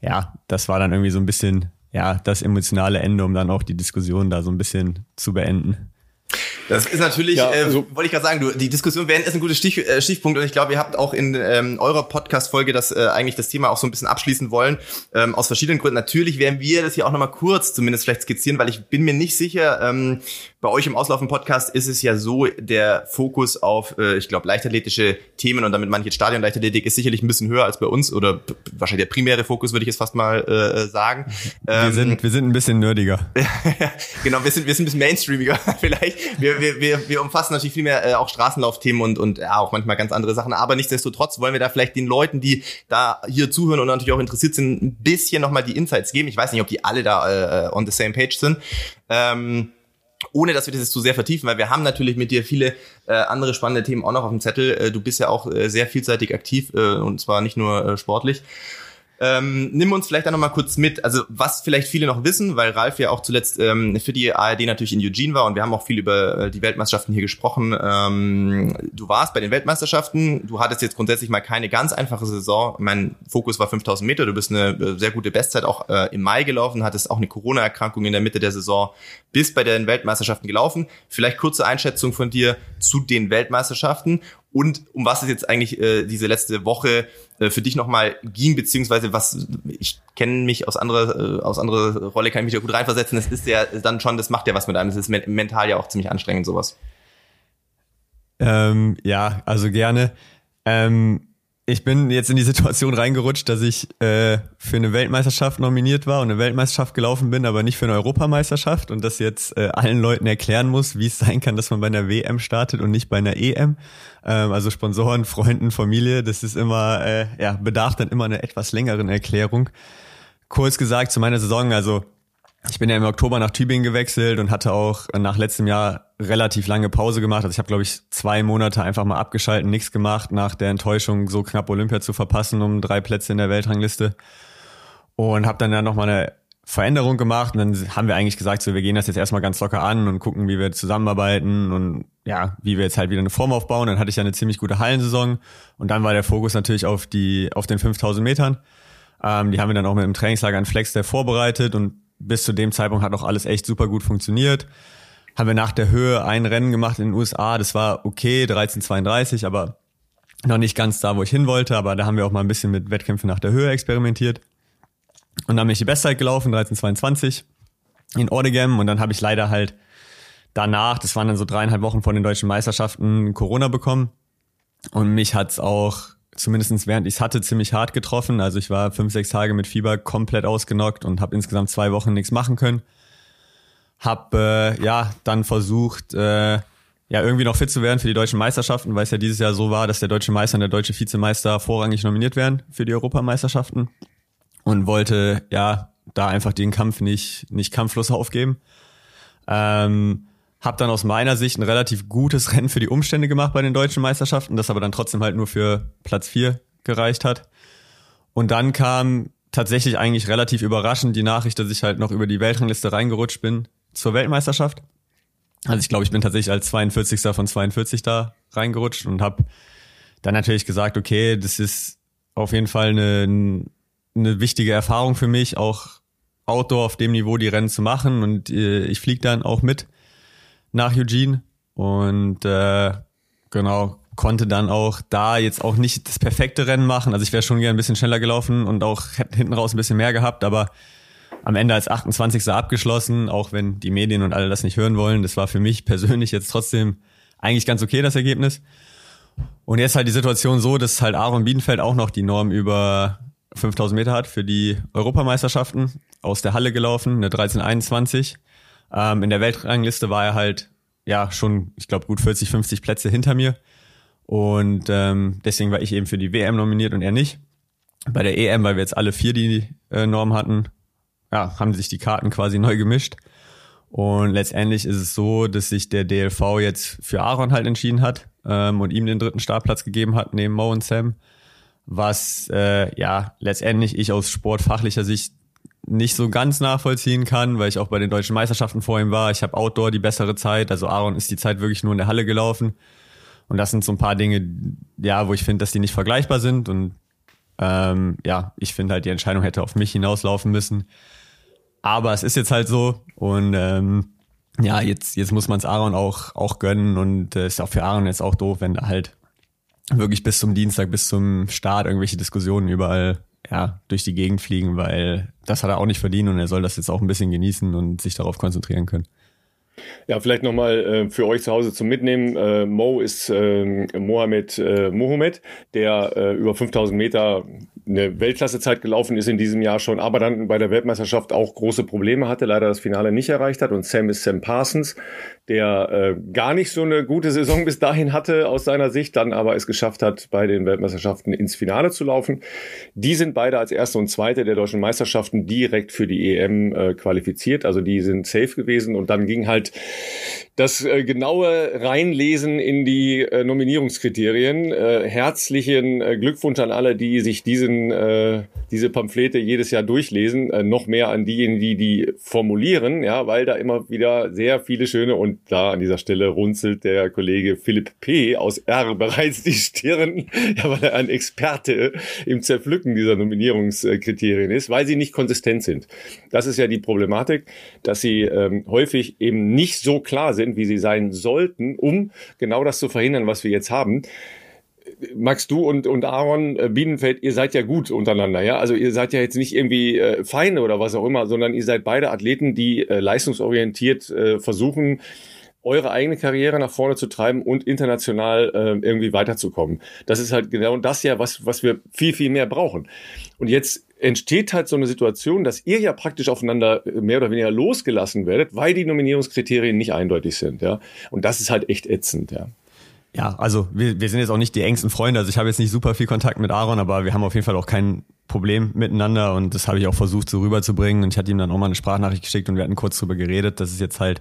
ja, das war dann irgendwie so ein bisschen ja, das emotionale Ende, um dann auch die Diskussion da so ein bisschen zu beenden. Das ist natürlich, ja, äh, also, äh, wollte ich gerade sagen, du, die Diskussion während ist ein guter Stich, äh, Stichpunkt und ich glaube, ihr habt auch in ähm, eurer Podcast-Folge das äh, eigentlich das Thema auch so ein bisschen abschließen wollen, ähm, aus verschiedenen Gründen. Natürlich werden wir das hier auch nochmal kurz zumindest vielleicht skizzieren, weil ich bin mir nicht sicher, ähm, bei euch im Auslaufen-Podcast ist es ja so, der Fokus auf, äh, ich glaube, leichtathletische Themen und damit manche Stadion-Leichtathletik ist sicherlich ein bisschen höher als bei uns oder wahrscheinlich der primäre Fokus, würde ich jetzt fast mal äh, sagen. Wir, ähm, sind, wir sind ein bisschen nerdiger. genau, wir sind, wir sind ein bisschen mainstreamiger vielleicht. Wir, wir, wir, wir umfassen natürlich viel mehr äh, auch Straßenlaufthemen und, und ja, auch manchmal ganz andere Sachen, aber nichtsdestotrotz wollen wir da vielleicht den Leuten, die da hier zuhören und natürlich auch interessiert sind, ein bisschen nochmal die Insights geben. Ich weiß nicht, ob die alle da äh, on the same page sind. Ähm, ohne dass wir das jetzt zu sehr vertiefen, weil wir haben natürlich mit dir viele äh, andere spannende Themen auch noch auf dem Zettel. Äh, du bist ja auch äh, sehr vielseitig aktiv äh, und zwar nicht nur äh, sportlich. Ähm, nimm uns vielleicht auch noch mal kurz mit, also was vielleicht viele noch wissen, weil Ralf ja auch zuletzt ähm, für die ARD natürlich in Eugene war und wir haben auch viel über äh, die Weltmeisterschaften hier gesprochen. Ähm, du warst bei den Weltmeisterschaften, du hattest jetzt grundsätzlich mal keine ganz einfache Saison. Mein Fokus war 5000 Meter, du bist eine äh, sehr gute Bestzeit auch äh, im Mai gelaufen, hattest auch eine Corona-Erkrankung in der Mitte der Saison, bist bei den Weltmeisterschaften gelaufen. Vielleicht kurze Einschätzung von dir zu den Weltmeisterschaften und um was es jetzt eigentlich äh, diese letzte Woche für dich nochmal ging, beziehungsweise was, ich kenne mich aus anderer, äh, aus anderer Rolle, kann ich mich da gut reinversetzen, das ist ja dann schon, das macht ja was mit einem, das ist mental ja auch ziemlich anstrengend, sowas. Ähm, ja, also gerne. Ähm, ich bin jetzt in die Situation reingerutscht, dass ich äh, für eine Weltmeisterschaft nominiert war und eine Weltmeisterschaft gelaufen bin, aber nicht für eine Europameisterschaft und das jetzt äh, allen Leuten erklären muss, wie es sein kann, dass man bei einer WM startet und nicht bei einer EM. Ähm, also Sponsoren, Freunden, Familie, das ist immer, äh, ja, bedarf dann immer einer etwas längeren Erklärung. Kurz gesagt zu meiner Saison, also ich bin ja im Oktober nach Tübingen gewechselt und hatte auch nach letztem Jahr relativ lange Pause gemacht. Also ich habe, glaube ich, zwei Monate einfach mal abgeschalten, nichts gemacht, nach der Enttäuschung, so knapp Olympia zu verpassen, um drei Plätze in der Weltrangliste. Und habe dann ja nochmal eine Veränderung gemacht und dann haben wir eigentlich gesagt, so wir gehen das jetzt erstmal ganz locker an und gucken, wie wir zusammenarbeiten und ja, wie wir jetzt halt wieder eine Form aufbauen. Dann hatte ich ja eine ziemlich gute Hallensaison und dann war der Fokus natürlich auf die auf den 5000 Metern. Ähm, die haben wir dann auch mit dem Trainingslager in Flex der vorbereitet und bis zu dem Zeitpunkt hat auch alles echt super gut funktioniert. Haben wir nach der Höhe ein Rennen gemacht in den USA. Das war okay, 13,32, aber noch nicht ganz da, wo ich hin wollte. Aber da haben wir auch mal ein bisschen mit Wettkämpfen nach der Höhe experimentiert. Und dann bin ich die Bestzeit gelaufen, 13,22 in Ordegem. Und dann habe ich leider halt danach, das waren dann so dreieinhalb Wochen vor den deutschen Meisterschaften, Corona bekommen. Und mich hat's auch zumindestens während ich es hatte, ziemlich hart getroffen. Also ich war fünf, sechs Tage mit Fieber komplett ausgenockt und habe insgesamt zwei Wochen nichts machen können. Hab äh, ja dann versucht, äh, ja, irgendwie noch fit zu werden für die deutschen Meisterschaften, weil es ja dieses Jahr so war, dass der deutsche Meister und der deutsche Vizemeister vorrangig nominiert werden für die Europameisterschaften und wollte ja da einfach den Kampf nicht, nicht kampflos aufgeben. Ähm, hab dann aus meiner Sicht ein relativ gutes Rennen für die Umstände gemacht bei den deutschen Meisterschaften, das aber dann trotzdem halt nur für Platz vier gereicht hat. Und dann kam tatsächlich eigentlich relativ überraschend die Nachricht, dass ich halt noch über die Weltrangliste reingerutscht bin zur Weltmeisterschaft. Also ich glaube, ich bin tatsächlich als 42. von 42 da reingerutscht und habe dann natürlich gesagt, okay, das ist auf jeden Fall eine, eine wichtige Erfahrung für mich, auch Outdoor auf dem Niveau die Rennen zu machen und äh, ich fliege dann auch mit nach Eugene und äh, genau konnte dann auch da jetzt auch nicht das perfekte Rennen machen. Also ich wäre schon gerne ein bisschen schneller gelaufen und auch hinten raus ein bisschen mehr gehabt, aber am Ende als 28. abgeschlossen, auch wenn die Medien und alle das nicht hören wollen. Das war für mich persönlich jetzt trotzdem eigentlich ganz okay, das Ergebnis. Und jetzt halt die Situation so, dass halt Aaron Biedenfeld auch noch die Norm über 5000 Meter hat für die Europameisterschaften aus der Halle gelaufen, eine 1321. Ähm, in der Weltrangliste war er halt ja schon, ich glaube, gut 40, 50 Plätze hinter mir. Und ähm, deswegen war ich eben für die WM nominiert und er nicht. Bei der EM, weil wir jetzt alle vier die äh, Norm hatten, ja, haben sich die Karten quasi neu gemischt. Und letztendlich ist es so, dass sich der DLV jetzt für Aaron halt entschieden hat ähm, und ihm den dritten Startplatz gegeben hat, neben Mo und Sam. Was äh, ja letztendlich ich aus sportfachlicher Sicht nicht so ganz nachvollziehen kann, weil ich auch bei den deutschen Meisterschaften vor ihm war. Ich habe Outdoor die bessere Zeit. Also Aaron ist die Zeit wirklich nur in der Halle gelaufen. Und das sind so ein paar Dinge, ja, wo ich finde, dass die nicht vergleichbar sind. Und ähm, ja, ich finde halt, die Entscheidung hätte auf mich hinauslaufen müssen. Aber es ist jetzt halt so und ähm, ja, jetzt, jetzt muss man es Aaron auch, auch gönnen und äh, ist auch für Aaron jetzt auch doof, wenn da halt wirklich bis zum Dienstag, bis zum Start irgendwelche Diskussionen überall ja, durch die Gegend fliegen, weil das hat er auch nicht verdient und er soll das jetzt auch ein bisschen genießen und sich darauf konzentrieren können. Ja, vielleicht nochmal äh, für euch zu Hause zum Mitnehmen. Äh, Mo ist äh, Mohamed äh, Mohamed, der über 5000 Meter eine Weltklassezeit gelaufen ist in diesem Jahr schon, aber dann bei der Weltmeisterschaft auch große Probleme hatte, leider das Finale nicht erreicht hat. Und Sam ist Sam Parsons, der äh, gar nicht so eine gute Saison bis dahin hatte aus seiner Sicht, dann aber es geschafft hat, bei den Weltmeisterschaften ins Finale zu laufen. Die sind beide als Erste und Zweite der deutschen Meisterschaften direkt für die EM äh, qualifiziert, also die sind safe gewesen und dann ging halt das äh, genaue Reinlesen in die äh, Nominierungskriterien. Äh, herzlichen äh, Glückwunsch an alle, die sich diesen, äh, diese Pamphlete jedes Jahr durchlesen. Äh, noch mehr an diejenigen, die die formulieren, ja, weil da immer wieder sehr viele schöne und da an dieser Stelle runzelt der Kollege Philipp P. aus R bereits die Stirn, ja, weil er ein Experte im Zerpflücken dieser Nominierungskriterien ist, weil sie nicht konsistent sind. Das ist ja die Problematik, dass sie ähm, häufig eben nicht so klar sind, wie sie sein sollten, um genau das zu verhindern, was wir jetzt haben. Max, du und, und Aaron äh, Bienenfeld, ihr seid ja gut untereinander, ja? Also ihr seid ja jetzt nicht irgendwie äh, Feinde oder was auch immer, sondern ihr seid beide Athleten, die äh, leistungsorientiert äh, versuchen, eure eigene Karriere nach vorne zu treiben und international äh, irgendwie weiterzukommen. Das ist halt genau das ja, was, was wir viel, viel mehr brauchen. Und jetzt entsteht halt so eine Situation, dass ihr ja praktisch aufeinander mehr oder weniger losgelassen werdet, weil die Nominierungskriterien nicht eindeutig sind, ja. Und das ist halt echt ätzend, ja. Ja, also wir, wir sind jetzt auch nicht die engsten Freunde. Also ich habe jetzt nicht super viel Kontakt mit Aaron, aber wir haben auf jeden Fall auch kein Problem miteinander und das habe ich auch versucht so rüberzubringen. Und ich hatte ihm dann auch mal eine Sprachnachricht geschickt und wir hatten kurz drüber geredet, dass es jetzt halt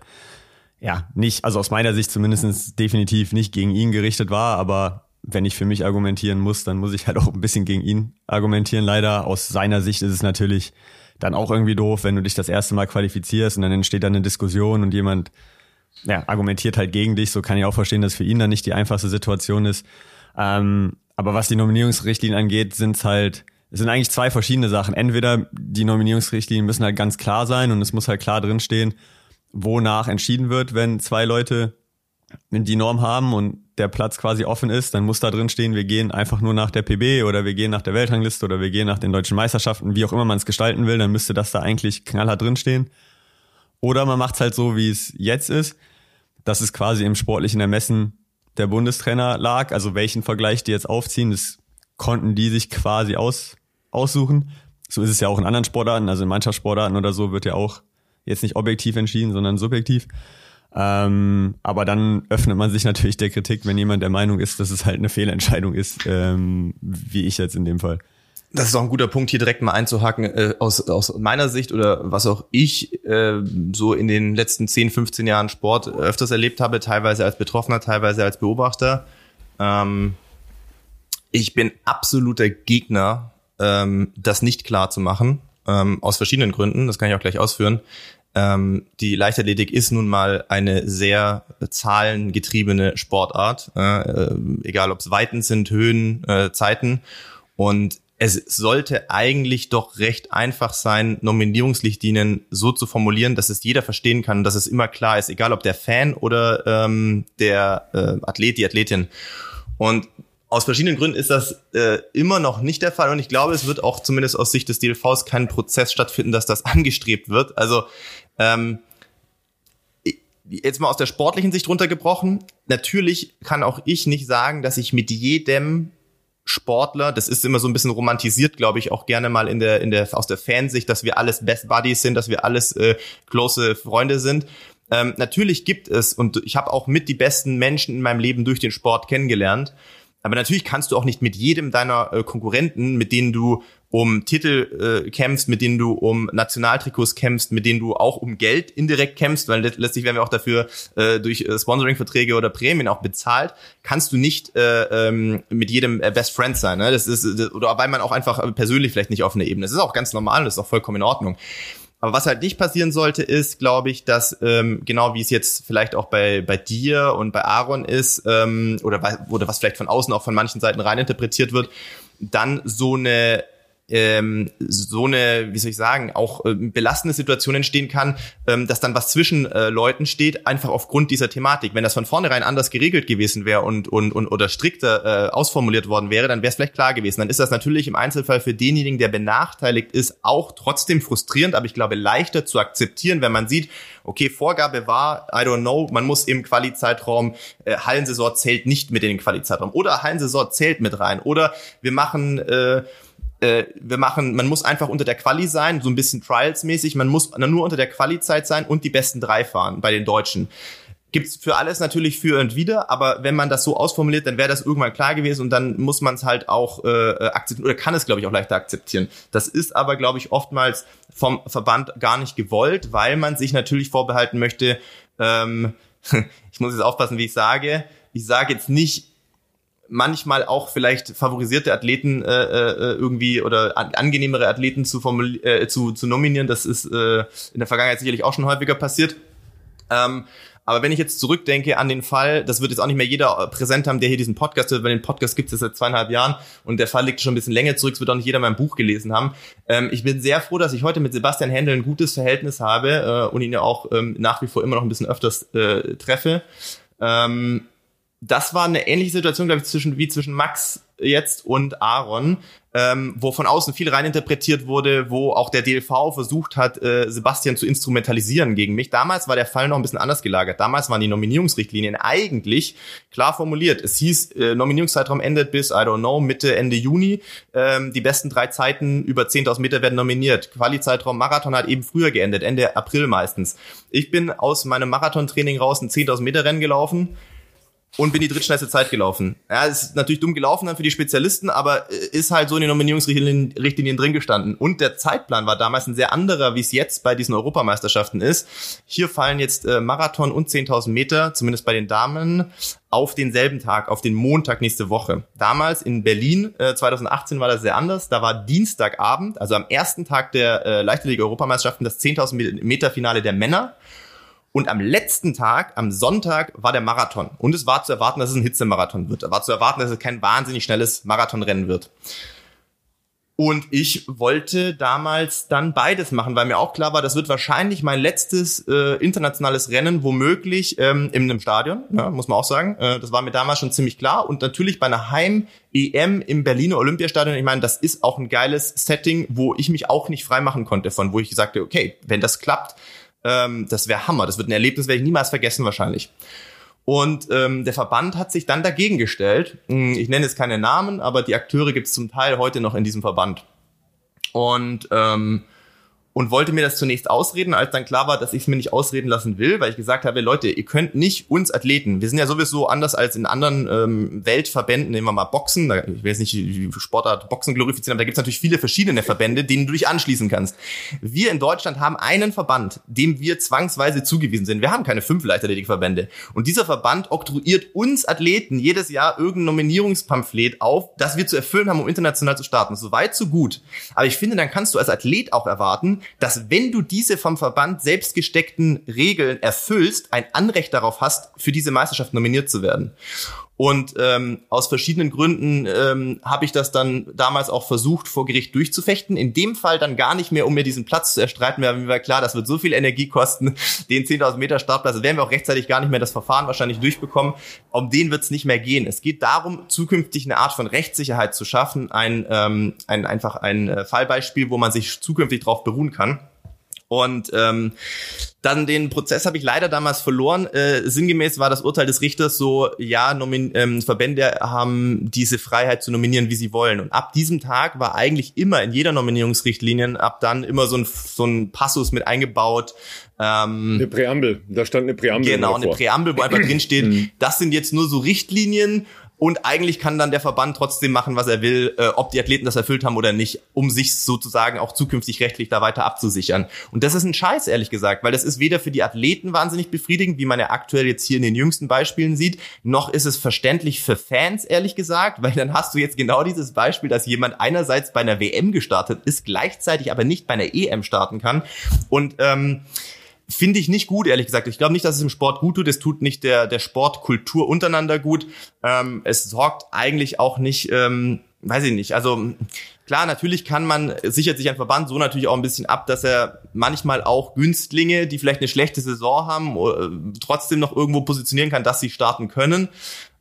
ja nicht, also aus meiner Sicht zumindest definitiv nicht gegen ihn gerichtet war, aber wenn ich für mich argumentieren muss, dann muss ich halt auch ein bisschen gegen ihn argumentieren. Leider aus seiner Sicht ist es natürlich dann auch irgendwie doof, wenn du dich das erste Mal qualifizierst und dann entsteht dann eine Diskussion und jemand ja, argumentiert halt gegen dich. So kann ich auch verstehen, dass für ihn dann nicht die einfachste Situation ist. Ähm, aber was die Nominierungsrichtlinien angeht, sind es halt, es sind eigentlich zwei verschiedene Sachen. Entweder die Nominierungsrichtlinien müssen halt ganz klar sein und es muss halt klar drinstehen, wonach entschieden wird, wenn zwei Leute die Norm haben und der Platz quasi offen ist, dann muss da drin stehen, wir gehen einfach nur nach der PB oder wir gehen nach der Weltrangliste oder wir gehen nach den deutschen Meisterschaften, wie auch immer man es gestalten will, dann müsste das da eigentlich knallhart drin stehen. Oder man macht es halt so, wie es jetzt ist, dass es quasi im sportlichen Ermessen der Bundestrainer lag, also welchen Vergleich die jetzt aufziehen, das konnten die sich quasi aus, aussuchen. So ist es ja auch in anderen Sportarten, also in Mannschaftssportarten oder so wird ja auch jetzt nicht objektiv entschieden, sondern subjektiv. Ähm, aber dann öffnet man sich natürlich der Kritik, wenn jemand der Meinung ist, dass es halt eine Fehlentscheidung ist, ähm, wie ich jetzt in dem Fall. Das ist auch ein guter Punkt, hier direkt mal einzuhaken. Äh, aus, aus meiner Sicht oder was auch ich äh, so in den letzten 10, 15 Jahren Sport öfters erlebt habe, teilweise als Betroffener, teilweise als Beobachter. Ähm, ich bin absoluter Gegner, ähm, das nicht klar zu machen, ähm, aus verschiedenen Gründen. Das kann ich auch gleich ausführen. Ähm, die Leichtathletik ist nun mal eine sehr zahlengetriebene Sportart, äh, egal ob es Weiten sind, Höhen, äh, Zeiten. Und es sollte eigentlich doch recht einfach sein, Nominierungsrichtlinien so zu formulieren, dass es jeder verstehen kann dass es immer klar ist, egal ob der Fan oder ähm, der äh, Athlet, die Athletin. Und aus verschiedenen Gründen ist das äh, immer noch nicht der Fall und ich glaube, es wird auch zumindest aus Sicht des DLVs kein Prozess stattfinden, dass das angestrebt wird. Also ähm, jetzt mal aus der sportlichen Sicht runtergebrochen. Natürlich kann auch ich nicht sagen, dass ich mit jedem Sportler, das ist immer so ein bisschen romantisiert, glaube ich, auch gerne mal in der, in der, aus der Fansicht, dass wir alles Best Buddies sind, dass wir alles äh, close Freunde sind. Ähm, natürlich gibt es, und ich habe auch mit die besten Menschen in meinem Leben durch den Sport kennengelernt. Aber natürlich kannst du auch nicht mit jedem deiner äh, Konkurrenten, mit denen du um Titel äh, kämpfst, mit denen du um Nationaltrikots kämpfst, mit denen du auch um Geld indirekt kämpfst, weil letztlich werden wir auch dafür äh, durch äh, Sponsoring-Verträge oder Prämien auch bezahlt, kannst du nicht äh, ähm, mit jedem äh, Best Friend sein. Ne? Das ist das, oder weil man auch einfach persönlich vielleicht nicht auf einer Ebene. Das ist auch ganz normal, das ist auch vollkommen in Ordnung. Aber was halt nicht passieren sollte, ist, glaube ich, dass ähm, genau wie es jetzt vielleicht auch bei bei dir und bei Aaron ist ähm, oder oder was vielleicht von außen auch von manchen Seiten reininterpretiert wird, dann so eine ähm, so eine, wie soll ich sagen, auch äh, belastende Situation entstehen kann, ähm, dass dann was zwischen äh, Leuten steht, einfach aufgrund dieser Thematik. Wenn das von vornherein anders geregelt gewesen wäre und, und, und oder strikter äh, ausformuliert worden wäre, dann wäre es vielleicht klar gewesen. Dann ist das natürlich im Einzelfall für denjenigen, der benachteiligt ist, auch trotzdem frustrierend, aber ich glaube leichter zu akzeptieren, wenn man sieht, okay, Vorgabe war, I don't know, man muss im Quali-Zeitraum, äh, Hallensaison zählt nicht mit in den Quali-Zeitraum oder Hallensaison zählt mit rein oder wir machen äh, äh, wir machen, man muss einfach unter der Quali sein, so ein bisschen Trials-mäßig, man muss nur unter der Quali-Zeit sein und die besten drei fahren bei den Deutschen. Gibt's für alles natürlich für und wieder, aber wenn man das so ausformuliert, dann wäre das irgendwann klar gewesen und dann muss man es halt auch äh, akzeptieren oder kann es, glaube ich, auch leichter akzeptieren. Das ist aber, glaube ich, oftmals vom Verband gar nicht gewollt, weil man sich natürlich vorbehalten möchte, ähm, ich muss jetzt aufpassen, wie ich sage, ich sage jetzt nicht, manchmal auch vielleicht favorisierte Athleten äh, äh, irgendwie oder an, angenehmere Athleten zu, äh, zu, zu nominieren. Das ist äh, in der Vergangenheit sicherlich auch schon häufiger passiert. Ähm, aber wenn ich jetzt zurückdenke an den Fall, das wird jetzt auch nicht mehr jeder präsent haben, der hier diesen Podcast hört, weil den Podcast gibt es seit zweieinhalb Jahren und der Fall liegt schon ein bisschen länger zurück, es wird auch nicht jeder mein Buch gelesen haben. Ähm, ich bin sehr froh, dass ich heute mit Sebastian Händel ein gutes Verhältnis habe äh, und ihn ja auch ähm, nach wie vor immer noch ein bisschen öfters äh, treffe. Ähm, das war eine ähnliche Situation, glaube ich, zwischen, wie zwischen Max jetzt und Aaron, ähm, wo von außen viel reininterpretiert wurde, wo auch der DLV versucht hat, äh, Sebastian zu instrumentalisieren gegen mich. Damals war der Fall noch ein bisschen anders gelagert. Damals waren die Nominierungsrichtlinien eigentlich klar formuliert. Es hieß, äh, Nominierungszeitraum endet bis, I don't know, Mitte, Ende Juni. Ähm, die besten drei Zeiten über 10.000 Meter werden nominiert. Quali-Zeitraum Marathon hat eben früher geendet, Ende April meistens. Ich bin aus meinem Marathontraining raus ein 10.000 Meter Rennen gelaufen und bin die drittschnellste Zeit gelaufen. Ja, ist natürlich dumm gelaufen dann für die Spezialisten, aber äh, ist halt so in den Nominierungsrichtlinien drin gestanden. Und der Zeitplan war damals ein sehr anderer, wie es jetzt bei diesen Europameisterschaften ist. Hier fallen jetzt äh, Marathon und 10.000 Meter, zumindest bei den Damen, auf denselben Tag, auf den Montag nächste Woche. Damals in Berlin, äh, 2018 war das sehr anders. Da war Dienstagabend, also am ersten Tag der äh, Leichtathletik-Europameisterschaften, das 10.000 Meter Finale der Männer. Und am letzten Tag, am Sonntag, war der Marathon. Und es war zu erwarten, dass es ein Hitzemarathon wird. Es war zu erwarten, dass es kein wahnsinnig schnelles Marathonrennen wird. Und ich wollte damals dann beides machen, weil mir auch klar war, das wird wahrscheinlich mein letztes äh, internationales Rennen, womöglich ähm, in einem Stadion, ja, muss man auch sagen. Äh, das war mir damals schon ziemlich klar. Und natürlich bei einer Heim-EM im Berliner Olympiastadion, ich meine, das ist auch ein geiles Setting, wo ich mich auch nicht freimachen konnte von, wo ich sagte, okay, wenn das klappt, ähm, das wäre Hammer. Das wird ein Erlebnis, werde ich niemals vergessen wahrscheinlich. Und ähm, der Verband hat sich dann dagegen gestellt. Hm, ich nenne jetzt keine Namen, aber die Akteure gibt es zum Teil heute noch in diesem Verband. Und ähm, und wollte mir das zunächst ausreden, als dann klar war, dass ich es mir nicht ausreden lassen will, weil ich gesagt habe, Leute, ihr könnt nicht uns Athleten, wir sind ja sowieso anders als in anderen ähm, Weltverbänden, nehmen wir mal Boxen, da, ich jetzt nicht die Sportart Boxen glorifizieren, aber da gibt es natürlich viele verschiedene Verbände, denen du dich anschließen kannst. Wir in Deutschland haben einen Verband, dem wir zwangsweise zugewiesen sind. Wir haben keine fünf Leichtathletikverbände. Und dieser Verband oktroyiert uns Athleten jedes Jahr irgendein Nominierungspamphlet auf, das wir zu erfüllen haben, um international zu starten. So weit, so gut. Aber ich finde, dann kannst du als Athlet auch erwarten, dass wenn du diese vom Verband selbst gesteckten Regeln erfüllst, ein Anrecht darauf hast, für diese Meisterschaft nominiert zu werden. Und ähm, aus verschiedenen Gründen ähm, habe ich das dann damals auch versucht, vor Gericht durchzufechten. In dem Fall dann gar nicht mehr, um mir diesen Platz zu erstreiten. Mir war klar, das wird so viel Energie kosten. Den 10.000 Meter Startplatz werden wir auch rechtzeitig gar nicht mehr das Verfahren wahrscheinlich durchbekommen. Um den wird es nicht mehr gehen. Es geht darum, zukünftig eine Art von Rechtssicherheit zu schaffen. Ein, ähm, ein einfach ein äh, Fallbeispiel, wo man sich zukünftig darauf beruhen kann. Und ähm, dann den Prozess habe ich leider damals verloren. Äh, sinngemäß war das Urteil des Richters so, ja, Nomin ähm, Verbände haben diese Freiheit zu nominieren, wie sie wollen. Und ab diesem Tag war eigentlich immer in jeder Nominierungsrichtlinie ab dann immer so ein, so ein Passus mit eingebaut. Ähm, eine Präambel, da stand eine Präambel. Genau, eine Präambel, wo einfach drin steht, mhm. das sind jetzt nur so Richtlinien und eigentlich kann dann der Verband trotzdem machen, was er will, äh, ob die Athleten das erfüllt haben oder nicht, um sich sozusagen auch zukünftig rechtlich da weiter abzusichern. Und das ist ein Scheiß, ehrlich gesagt, weil das ist weder für die Athleten wahnsinnig befriedigend, wie man ja aktuell jetzt hier in den jüngsten Beispielen sieht, noch ist es verständlich für Fans, ehrlich gesagt, weil dann hast du jetzt genau dieses Beispiel, dass jemand einerseits bei einer WM gestartet ist, gleichzeitig aber nicht bei einer EM starten kann. Und ähm, Finde ich nicht gut, ehrlich gesagt. Ich glaube nicht, dass es im Sport gut tut. Es tut nicht der, der Sportkultur untereinander gut. Ähm, es sorgt eigentlich auch nicht, ähm, weiß ich nicht. Also klar, natürlich kann man, sichert sich ein Verband so natürlich auch ein bisschen ab, dass er manchmal auch Günstlinge, die vielleicht eine schlechte Saison haben, äh, trotzdem noch irgendwo positionieren kann, dass sie starten können.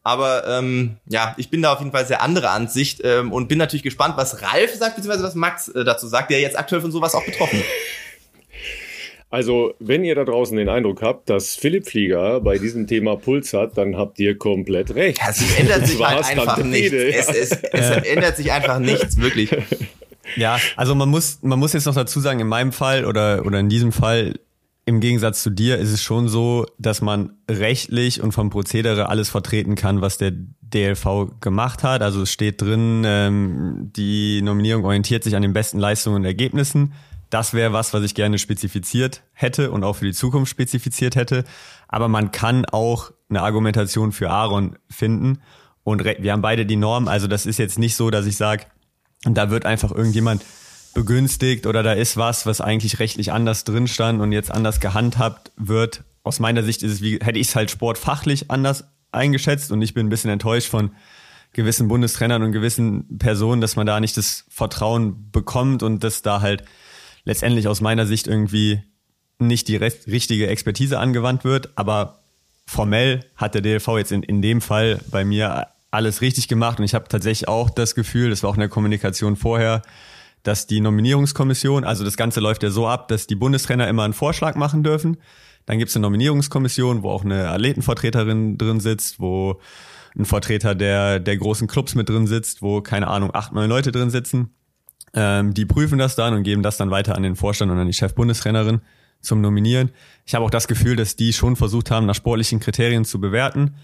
Aber ähm, ja, ich bin da auf jeden Fall sehr andere Ansicht ähm, und bin natürlich gespannt, was Ralf sagt, beziehungsweise was Max äh, dazu sagt, der jetzt aktuell von sowas auch betroffen ist. Also, wenn ihr da draußen den Eindruck habt, dass Philipp Flieger bei diesem Thema Puls hat, dann habt ihr komplett recht. Es ändert sich halt einfach nichts. Es, es, es ändert sich einfach nichts, wirklich. Ja, also man muss, man muss jetzt noch dazu sagen, in meinem Fall oder, oder in diesem Fall, im Gegensatz zu dir, ist es schon so, dass man rechtlich und vom Prozedere alles vertreten kann, was der DLV gemacht hat. Also es steht drin, ähm, die Nominierung orientiert sich an den besten Leistungen und Ergebnissen das wäre was, was ich gerne spezifiziert hätte und auch für die Zukunft spezifiziert hätte. Aber man kann auch eine Argumentation für Aaron finden. Und wir haben beide die Norm. Also das ist jetzt nicht so, dass ich sage, da wird einfach irgendjemand begünstigt oder da ist was, was eigentlich rechtlich anders drin stand und jetzt anders gehandhabt wird. Aus meiner Sicht ist es wie, hätte ich es halt sportfachlich anders eingeschätzt und ich bin ein bisschen enttäuscht von gewissen Bundestrainern und gewissen Personen, dass man da nicht das Vertrauen bekommt und dass da halt letztendlich aus meiner Sicht irgendwie nicht die richtige Expertise angewandt wird, aber formell hat der DLV jetzt in, in dem Fall bei mir alles richtig gemacht und ich habe tatsächlich auch das Gefühl, das war auch in der Kommunikation vorher, dass die Nominierungskommission, also das Ganze läuft ja so ab, dass die Bundestrainer immer einen Vorschlag machen dürfen. Dann gibt es eine Nominierungskommission, wo auch eine Athletenvertreterin drin sitzt, wo ein Vertreter der, der großen Clubs mit drin sitzt, wo, keine Ahnung, acht, neun Leute drin sitzen. Ähm, die prüfen das dann und geben das dann weiter an den Vorstand und an die Chefbundestrainerin zum Nominieren. Ich habe auch das Gefühl, dass die schon versucht haben, nach sportlichen Kriterien zu bewerten.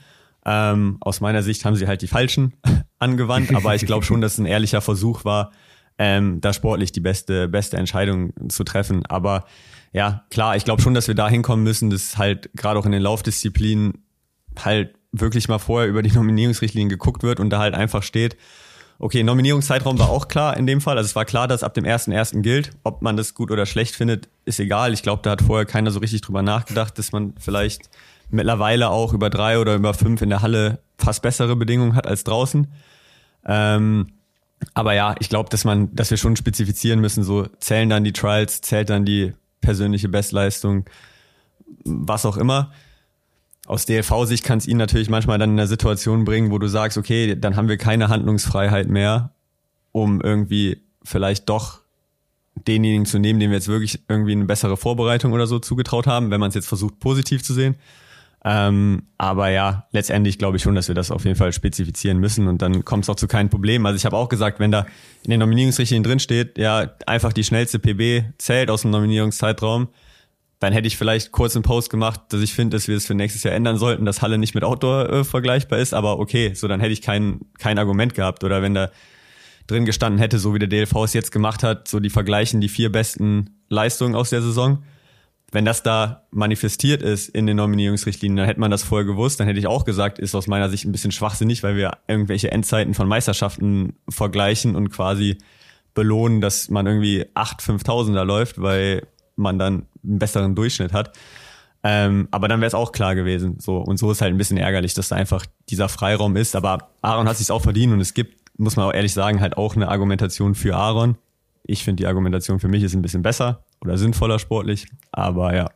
Ähm, aus meiner Sicht haben sie halt die falschen angewandt, aber ich glaube schon, dass es ein ehrlicher Versuch war, ähm, da sportlich die beste, beste Entscheidung zu treffen. Aber ja, klar, ich glaube schon, dass wir da hinkommen müssen, dass halt gerade auch in den Laufdisziplinen halt wirklich mal vorher über die Nominierungsrichtlinien geguckt wird und da halt einfach steht, Okay, Nominierungszeitraum war auch klar in dem Fall. Also es war klar, dass ab dem 1.1. gilt. Ob man das gut oder schlecht findet, ist egal. Ich glaube, da hat vorher keiner so richtig drüber nachgedacht, dass man vielleicht mittlerweile auch über drei oder über fünf in der Halle fast bessere Bedingungen hat als draußen. Ähm, aber ja, ich glaube, dass man, dass wir schon spezifizieren müssen, so zählen dann die Trials, zählt dann die persönliche Bestleistung, was auch immer aus DLV-Sicht kann es ihn natürlich manchmal dann in eine Situation bringen, wo du sagst, okay, dann haben wir keine Handlungsfreiheit mehr, um irgendwie vielleicht doch denjenigen zu nehmen, dem wir jetzt wirklich irgendwie eine bessere Vorbereitung oder so zugetraut haben, wenn man es jetzt versucht positiv zu sehen. Ähm, aber ja, letztendlich glaube ich schon, dass wir das auf jeden Fall spezifizieren müssen und dann kommt es auch zu keinem Problem. Also ich habe auch gesagt, wenn da in den Nominierungsrichtlinien drin steht, ja, einfach die schnellste PB zählt aus dem Nominierungszeitraum, dann hätte ich vielleicht kurz einen Post gemacht, dass ich finde, dass wir es für nächstes Jahr ändern sollten, dass Halle nicht mit Outdoor äh, vergleichbar ist, aber okay, so dann hätte ich kein, kein Argument gehabt. Oder wenn da drin gestanden hätte, so wie der DLV es jetzt gemacht hat, so die vergleichen die vier besten Leistungen aus der Saison. Wenn das da manifestiert ist in den Nominierungsrichtlinien, dann hätte man das vorher gewusst, dann hätte ich auch gesagt, ist aus meiner Sicht ein bisschen schwachsinnig, weil wir irgendwelche Endzeiten von Meisterschaften vergleichen und quasi belohnen, dass man irgendwie 8 5000er läuft, weil man dann einen besseren Durchschnitt hat. Ähm, aber dann wäre es auch klar gewesen. So und so ist halt ein bisschen ärgerlich, dass da einfach dieser Freiraum ist. Aber Aaron hat sich auch verdient und es gibt, muss man auch ehrlich sagen, halt auch eine Argumentation für Aaron. Ich finde die Argumentation für mich ist ein bisschen besser oder sinnvoller sportlich. Aber ja,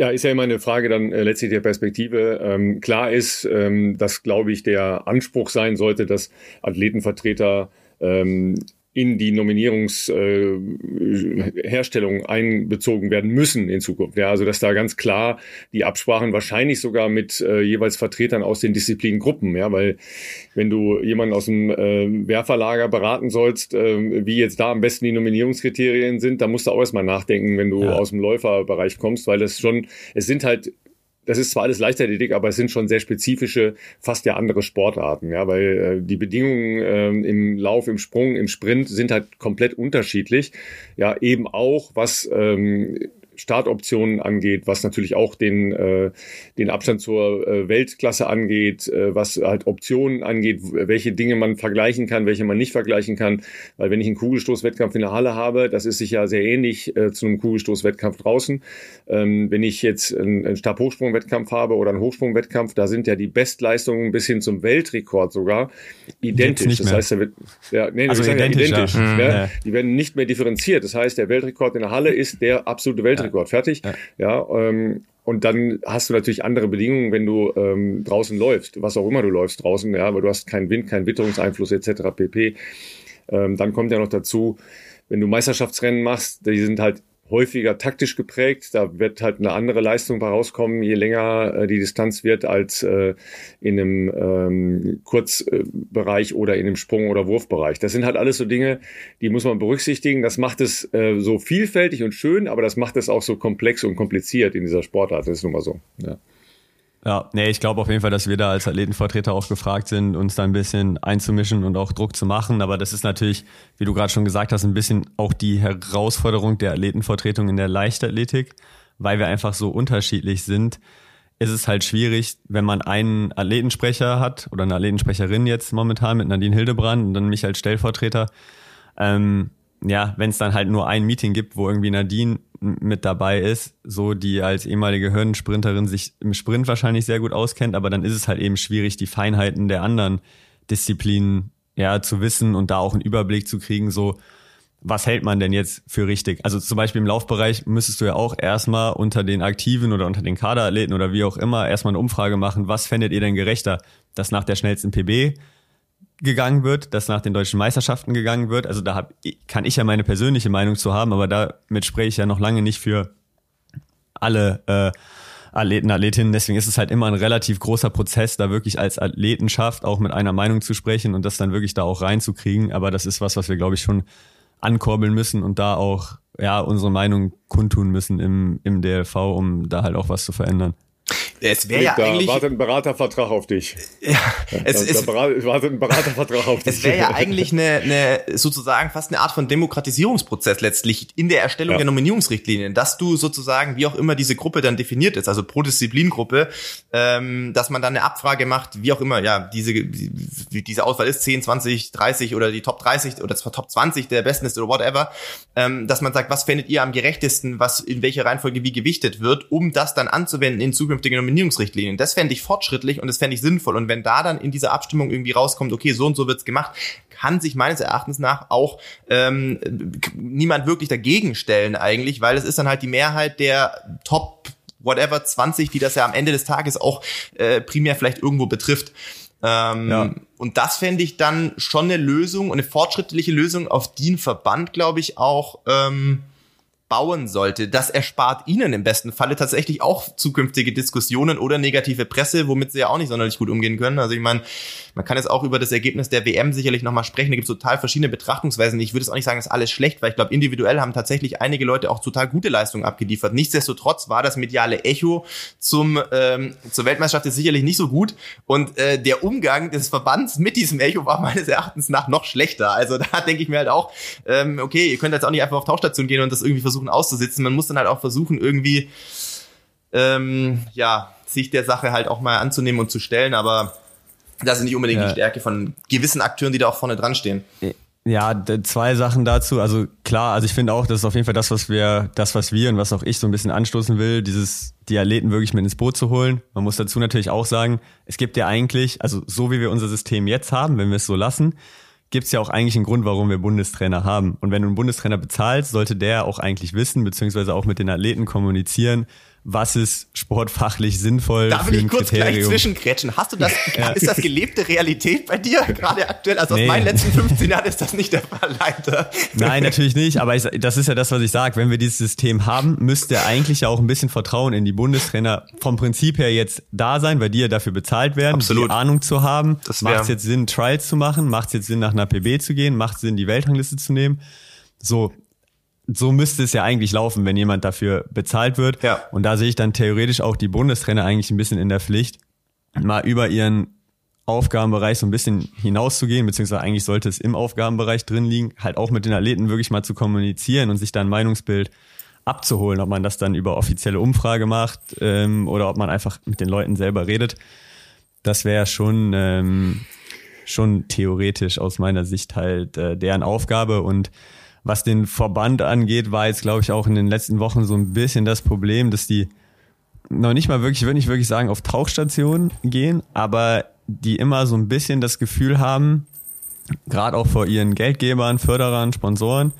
ja, ist ja immer eine Frage dann äh, letztlich der Perspektive. Ähm, klar ist, ähm, dass, glaube ich, der Anspruch sein sollte, dass Athletenvertreter ähm, in die Nominierungsherstellung äh, einbezogen werden müssen in Zukunft. Ja, also dass da ganz klar die Absprachen wahrscheinlich sogar mit äh, jeweils Vertretern aus den Disziplinengruppen, ja, weil wenn du jemanden aus dem äh, Werferlager beraten sollst, äh, wie jetzt da am besten die Nominierungskriterien sind, da musst du auch erstmal nachdenken, wenn du ja. aus dem Läuferbereich kommst, weil das schon, es sind halt das ist zwar alles Leichtathletik, aber es sind schon sehr spezifische, fast ja andere Sportarten, ja, weil äh, die Bedingungen ähm, im Lauf, im Sprung, im Sprint sind halt komplett unterschiedlich. Ja, eben auch was ähm, Startoptionen angeht, was natürlich auch den, äh, den Abstand zur äh, Weltklasse angeht, äh, was halt Optionen angeht, welche Dinge man vergleichen kann, welche man nicht vergleichen kann. Weil wenn ich einen Kugelstoßwettkampf in der Halle habe, das ist sicher sehr ähnlich äh, zu einem Kugelstoßwettkampf draußen. Ähm, wenn ich jetzt einen, einen Stabhochsprungwettkampf habe oder einen Hochsprungwettkampf, da sind ja die Bestleistungen bis hin zum Weltrekord sogar identisch. Das heißt, da wird, ja, nee, also identisch, ja, identisch. Ja. Die werden nicht mehr differenziert. Das heißt, der Weltrekord in der Halle ist der absolute Weltrekord. Rekord fertig. Ja, ja ähm, und dann hast du natürlich andere Bedingungen, wenn du ähm, draußen läufst, was auch immer du läufst draußen, ja, aber du hast keinen Wind, keinen Witterungseinfluss etc. pp. Ähm, dann kommt ja noch dazu, wenn du Meisterschaftsrennen machst, die sind halt häufiger taktisch geprägt. Da wird halt eine andere Leistung rauskommen, je länger äh, die Distanz wird als äh, in einem ähm, Kurzbereich oder in einem Sprung- oder Wurfbereich. Das sind halt alles so Dinge, die muss man berücksichtigen. Das macht es äh, so vielfältig und schön, aber das macht es auch so komplex und kompliziert in dieser Sportart. Das ist nun mal so. Ja. Ja, nee, ich glaube auf jeden Fall, dass wir da als Athletenvertreter auch gefragt sind, uns da ein bisschen einzumischen und auch Druck zu machen. Aber das ist natürlich, wie du gerade schon gesagt hast, ein bisschen auch die Herausforderung der Athletenvertretung in der Leichtathletik, weil wir einfach so unterschiedlich sind. Ist es halt schwierig, wenn man einen Athletensprecher hat oder eine Athletensprecherin jetzt momentan mit Nadine Hildebrand und dann mich als Stellvertreter. Ähm, ja, wenn es dann halt nur ein Meeting gibt, wo irgendwie Nadine mit dabei ist, so die als ehemalige Hürdensprinterin sich im Sprint wahrscheinlich sehr gut auskennt, aber dann ist es halt eben schwierig, die Feinheiten der anderen Disziplinen ja zu wissen und da auch einen Überblick zu kriegen, so was hält man denn jetzt für richtig? Also zum Beispiel im Laufbereich müsstest du ja auch erstmal unter den Aktiven oder unter den Kaderathleten oder wie auch immer erstmal eine Umfrage machen, was fändet ihr denn gerechter, dass nach der schnellsten PB gegangen wird, dass nach den deutschen Meisterschaften gegangen wird. Also da hab, kann ich ja meine persönliche Meinung zu haben, aber damit spreche ich ja noch lange nicht für alle äh, Athleten, Athletinnen. Deswegen ist es halt immer ein relativ großer Prozess, da wirklich als Athletenschaft auch mit einer Meinung zu sprechen und das dann wirklich da auch reinzukriegen. Aber das ist was, was wir, glaube ich, schon ankurbeln müssen und da auch ja unsere Meinung kundtun müssen im, im DLV, um da halt auch was zu verändern. Es wäre ja eigentlich. Wartet ein Beratervertrag auf dich. Ja, es, es wartet ein Beratervertrag auf dich. Es wäre ja eigentlich eine, eine, sozusagen fast eine Art von Demokratisierungsprozess letztlich in der Erstellung ja. der Nominierungsrichtlinien, dass du sozusagen, wie auch immer diese Gruppe dann definiert ist, also pro Disziplingruppe, ähm, dass man dann eine Abfrage macht, wie auch immer, ja, diese, wie diese Auswahl ist, 10, 20, 30 oder die Top 30 oder zwar Top 20 der besten ist oder whatever, ähm, dass man sagt, was findet ihr am gerechtesten, was in welcher Reihenfolge wie gewichtet wird, um das dann anzuwenden in zukünftige Nominierungsrichtlinien Nominierungsrichtlinien. Das fände ich fortschrittlich und das fände ich sinnvoll. Und wenn da dann in dieser Abstimmung irgendwie rauskommt, okay, so und so wird's gemacht, kann sich meines Erachtens nach auch ähm, niemand wirklich dagegen stellen eigentlich, weil es ist dann halt die Mehrheit der Top whatever 20, die das ja am Ende des Tages auch äh, primär vielleicht irgendwo betrifft. Ähm, ja. Und das fände ich dann schon eine Lösung, eine fortschrittliche Lösung, auf die ein Verband, glaube ich, auch ähm, bauen sollte. Das erspart ihnen im besten Falle tatsächlich auch zukünftige Diskussionen oder negative Presse, womit sie ja auch nicht sonderlich gut umgehen können. Also ich meine, man kann jetzt auch über das Ergebnis der WM sicherlich nochmal sprechen. Da gibt es total verschiedene Betrachtungsweisen. Ich würde es auch nicht sagen, dass alles schlecht, weil ich glaube, individuell haben tatsächlich einige Leute auch total gute Leistungen abgeliefert. Nichtsdestotrotz war das mediale Echo zum ähm, zur Weltmeisterschaft ist sicherlich nicht so gut und äh, der Umgang des Verbands mit diesem Echo war meines Erachtens nach noch schlechter. Also da denke ich mir halt auch, ähm, okay, ihr könnt jetzt auch nicht einfach auf Tauchstation gehen und das irgendwie versuchen auszusitzen. Man muss dann halt auch versuchen, irgendwie ähm, ja, sich der Sache halt auch mal anzunehmen und zu stellen, aber das ist nicht unbedingt ja. die Stärke von gewissen Akteuren, die da auch vorne dran stehen. Ja, zwei Sachen dazu. Also klar, also ich finde auch, das ist auf jeden Fall das, was wir, das, was wir und was auch ich so ein bisschen anstoßen will, dieses, die Athleten wirklich mit ins Boot zu holen. Man muss dazu natürlich auch sagen, es gibt ja eigentlich, also so wie wir unser System jetzt haben, wenn wir es so lassen, gibt es ja auch eigentlich einen Grund, warum wir Bundestrainer haben. Und wenn du einen Bundestrainer bezahlst, sollte der auch eigentlich wissen, beziehungsweise auch mit den Athleten kommunizieren, was ist sportfachlich sinnvoll da will ich kurz Kriterium. gleich zwischenkretschen. Hast du das, ja. ist das gelebte Realität bei dir gerade aktuell? Also nee. aus meinen letzten 15 Jahren ist das nicht der Fall, leider. Nein, natürlich nicht, aber ich, das ist ja das, was ich sage. Wenn wir dieses System haben, müsste eigentlich ja auch ein bisschen Vertrauen in die Bundestrainer vom Prinzip her jetzt da sein, weil die ja dafür bezahlt werden, Absolut. die Ahnung zu haben. Macht es jetzt Sinn, Trials zu machen? Macht es jetzt Sinn, nach einer PB zu gehen? Macht es Sinn, die Weltrangliste zu nehmen? So, so müsste es ja eigentlich laufen, wenn jemand dafür bezahlt wird. Ja. Und da sehe ich dann theoretisch auch die Bundestrainer eigentlich ein bisschen in der Pflicht, mal über ihren Aufgabenbereich so ein bisschen hinauszugehen, beziehungsweise eigentlich sollte es im Aufgabenbereich drin liegen, halt auch mit den Athleten wirklich mal zu kommunizieren und sich dann ein Meinungsbild abzuholen, ob man das dann über offizielle Umfrage macht ähm, oder ob man einfach mit den Leuten selber redet. Das wäre schon, ähm, schon theoretisch aus meiner Sicht halt äh, deren Aufgabe und was den Verband angeht, war jetzt, glaube ich, auch in den letzten Wochen so ein bisschen das Problem, dass die noch nicht mal wirklich, ich würde nicht wirklich sagen, auf Tauchstationen gehen, aber die immer so ein bisschen das Gefühl haben, gerade auch vor ihren Geldgebern, Förderern, Sponsoren,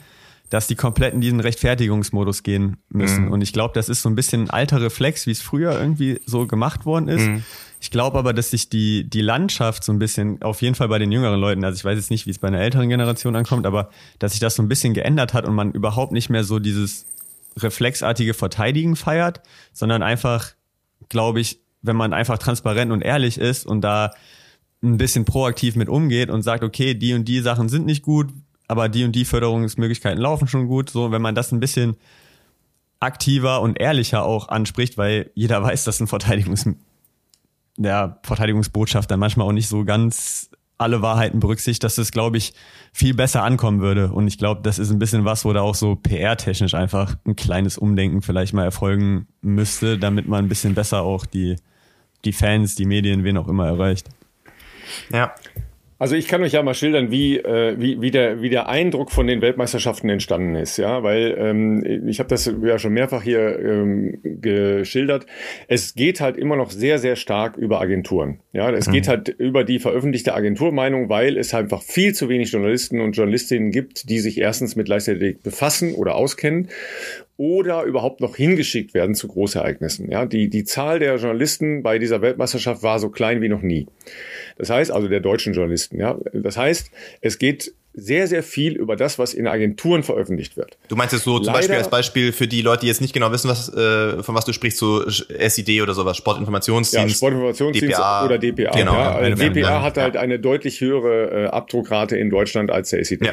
dass die komplett in diesen Rechtfertigungsmodus gehen müssen. Mhm. Und ich glaube, das ist so ein bisschen ein alter Reflex, wie es früher irgendwie so gemacht worden ist. Mhm. Ich glaube aber, dass sich die, die Landschaft so ein bisschen, auf jeden Fall bei den jüngeren Leuten, also ich weiß jetzt nicht, wie es bei einer älteren Generation ankommt, aber dass sich das so ein bisschen geändert hat und man überhaupt nicht mehr so dieses reflexartige Verteidigen feiert, sondern einfach, glaube ich, wenn man einfach transparent und ehrlich ist und da ein bisschen proaktiv mit umgeht und sagt, okay, die und die Sachen sind nicht gut, aber die und die Förderungsmöglichkeiten laufen schon gut, so, wenn man das ein bisschen aktiver und ehrlicher auch anspricht, weil jeder weiß, dass ein Verteidigungs der Verteidigungsbotschaft dann manchmal auch nicht so ganz alle Wahrheiten berücksichtigt, dass das, glaube ich, viel besser ankommen würde. Und ich glaube, das ist ein bisschen was, wo da auch so PR-technisch einfach ein kleines Umdenken vielleicht mal erfolgen müsste, damit man ein bisschen besser auch die, die Fans, die Medien, wen auch immer erreicht. Ja, also ich kann euch ja mal schildern, wie, äh, wie, wie, der, wie der Eindruck von den Weltmeisterschaften entstanden ist, ja, weil ähm, ich habe das ja schon mehrfach hier ähm, geschildert. Es geht halt immer noch sehr, sehr stark über Agenturen. Ja, es mhm. geht halt über die veröffentlichte Agenturmeinung, weil es einfach viel zu wenig Journalisten und Journalistinnen gibt, die sich erstens mit Leichtathletik befassen oder auskennen oder überhaupt noch hingeschickt werden zu Großereignissen. Ja, die, die Zahl der Journalisten bei dieser Weltmeisterschaft war so klein wie noch nie. Das heißt also der deutschen Journalisten. Ja, das heißt, es geht sehr, sehr viel über das, was in Agenturen veröffentlicht wird. Du meinst jetzt so zum Leider, Beispiel als Beispiel für die Leute, die jetzt nicht genau wissen, was, äh, von was du sprichst, so SID oder sowas, Sportinformationsdienst. Ja, Sportinformationsdienst DPA, oder DPA. Genau, ja. Also DPA hat halt eine deutlich höhere äh, Abdruckrate in Deutschland als der SID. Ja.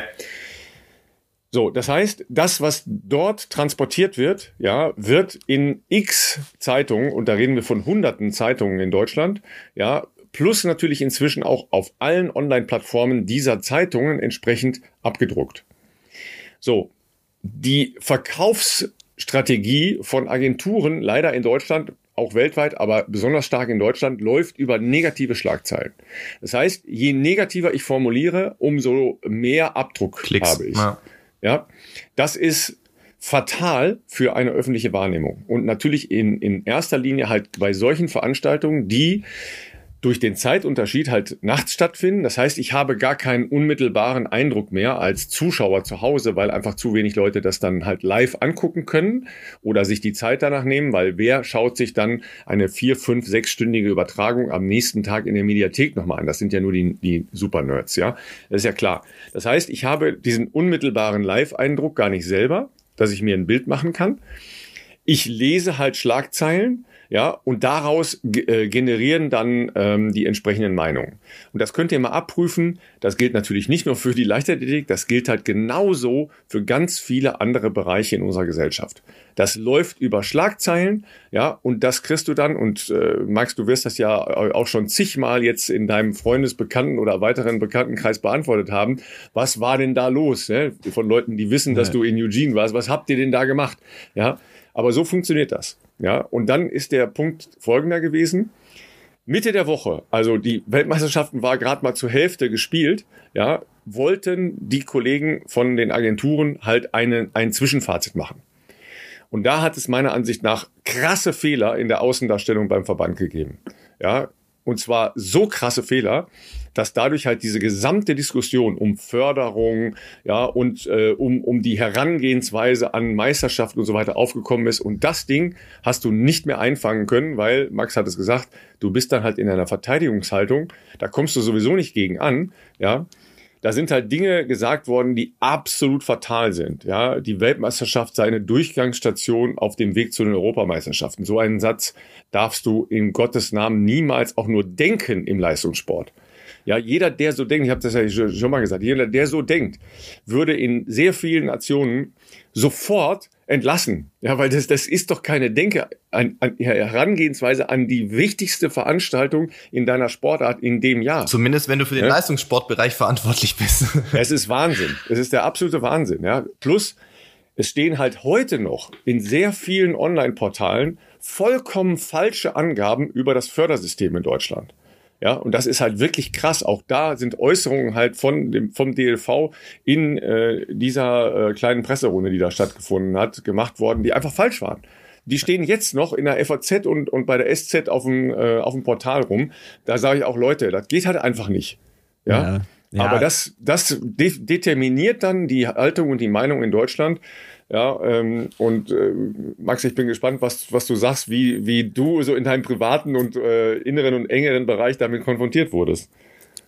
So, das heißt, das, was dort transportiert wird, ja, wird in x Zeitungen, und da reden wir von hunderten Zeitungen in Deutschland, ja, plus natürlich inzwischen auch auf allen Online-Plattformen dieser Zeitungen entsprechend abgedruckt. So, die Verkaufsstrategie von Agenturen leider in Deutschland, auch weltweit, aber besonders stark in Deutschland, läuft über negative Schlagzeilen. Das heißt, je negativer ich formuliere, umso mehr Abdruck Klicks, habe ich. Ja. Ja, das ist fatal für eine öffentliche Wahrnehmung. Und natürlich in, in erster Linie halt bei solchen Veranstaltungen, die durch den Zeitunterschied halt nachts stattfinden. Das heißt, ich habe gar keinen unmittelbaren Eindruck mehr als Zuschauer zu Hause, weil einfach zu wenig Leute das dann halt live angucken können oder sich die Zeit danach nehmen, weil wer schaut sich dann eine vier, fünf, sechsstündige Übertragung am nächsten Tag in der Mediathek nochmal an? Das sind ja nur die, die Super-Nerds, ja. Das ist ja klar. Das heißt, ich habe diesen unmittelbaren Live-Eindruck gar nicht selber, dass ich mir ein Bild machen kann. Ich lese halt Schlagzeilen ja, und daraus äh, generieren dann ähm, die entsprechenden Meinungen. Und das könnt ihr mal abprüfen. Das gilt natürlich nicht nur für die Leichtathletik, das gilt halt genauso für ganz viele andere Bereiche in unserer Gesellschaft. Das läuft über Schlagzeilen, ja, und das kriegst du dann. Und äh, Max, du wirst das ja auch schon zigmal jetzt in deinem Freundesbekannten oder weiteren Bekanntenkreis beantwortet haben. Was war denn da los? Ne? Von Leuten, die wissen, dass du in Eugene warst. Was habt ihr denn da gemacht? Ja, aber so funktioniert das. Ja, und dann ist der Punkt folgender gewesen. Mitte der Woche, also die Weltmeisterschaften war gerade mal zur Hälfte gespielt, ja, wollten die Kollegen von den Agenturen halt eine, ein Zwischenfazit machen. Und da hat es meiner Ansicht nach krasse Fehler in der Außendarstellung beim Verband gegeben. Ja, und zwar so krasse Fehler, dass dadurch halt diese gesamte Diskussion um Förderung, ja, und äh, um, um die Herangehensweise an Meisterschaften und so weiter aufgekommen ist. Und das Ding hast du nicht mehr einfangen können, weil, Max hat es gesagt, du bist dann halt in einer Verteidigungshaltung, da kommst du sowieso nicht gegen an, ja. Da sind halt Dinge gesagt worden, die absolut fatal sind. Ja, die Weltmeisterschaft sei eine Durchgangsstation auf dem Weg zu den Europameisterschaften. So einen Satz darfst du in Gottes Namen niemals auch nur denken im Leistungssport. Ja, jeder, der so denkt, ich habe das ja schon mal gesagt, jeder, der so denkt, würde in sehr vielen Nationen sofort entlassen. Ja, weil das, das ist doch keine Denke, an, an Herangehensweise an die wichtigste Veranstaltung in deiner Sportart in dem Jahr. Zumindest wenn du für den ja? Leistungssportbereich verantwortlich bist. es ist Wahnsinn. Es ist der absolute Wahnsinn. Ja, plus es stehen halt heute noch in sehr vielen Online-Portalen vollkommen falsche Angaben über das Fördersystem in Deutschland. Ja, und das ist halt wirklich krass. Auch da sind Äußerungen halt von dem, vom DLV in äh, dieser äh, kleinen Presserunde, die da stattgefunden hat, gemacht worden, die einfach falsch waren. Die stehen jetzt noch in der FAZ und, und bei der SZ auf dem, äh, auf dem Portal rum. Da sage ich auch, Leute, das geht halt einfach nicht. Ja. ja, ja. Aber das, das de determiniert dann die Haltung und die Meinung in Deutschland. Ja, ähm, und äh, Max, ich bin gespannt, was, was du sagst, wie, wie du so in deinem privaten und äh, inneren und engeren Bereich damit konfrontiert wurdest.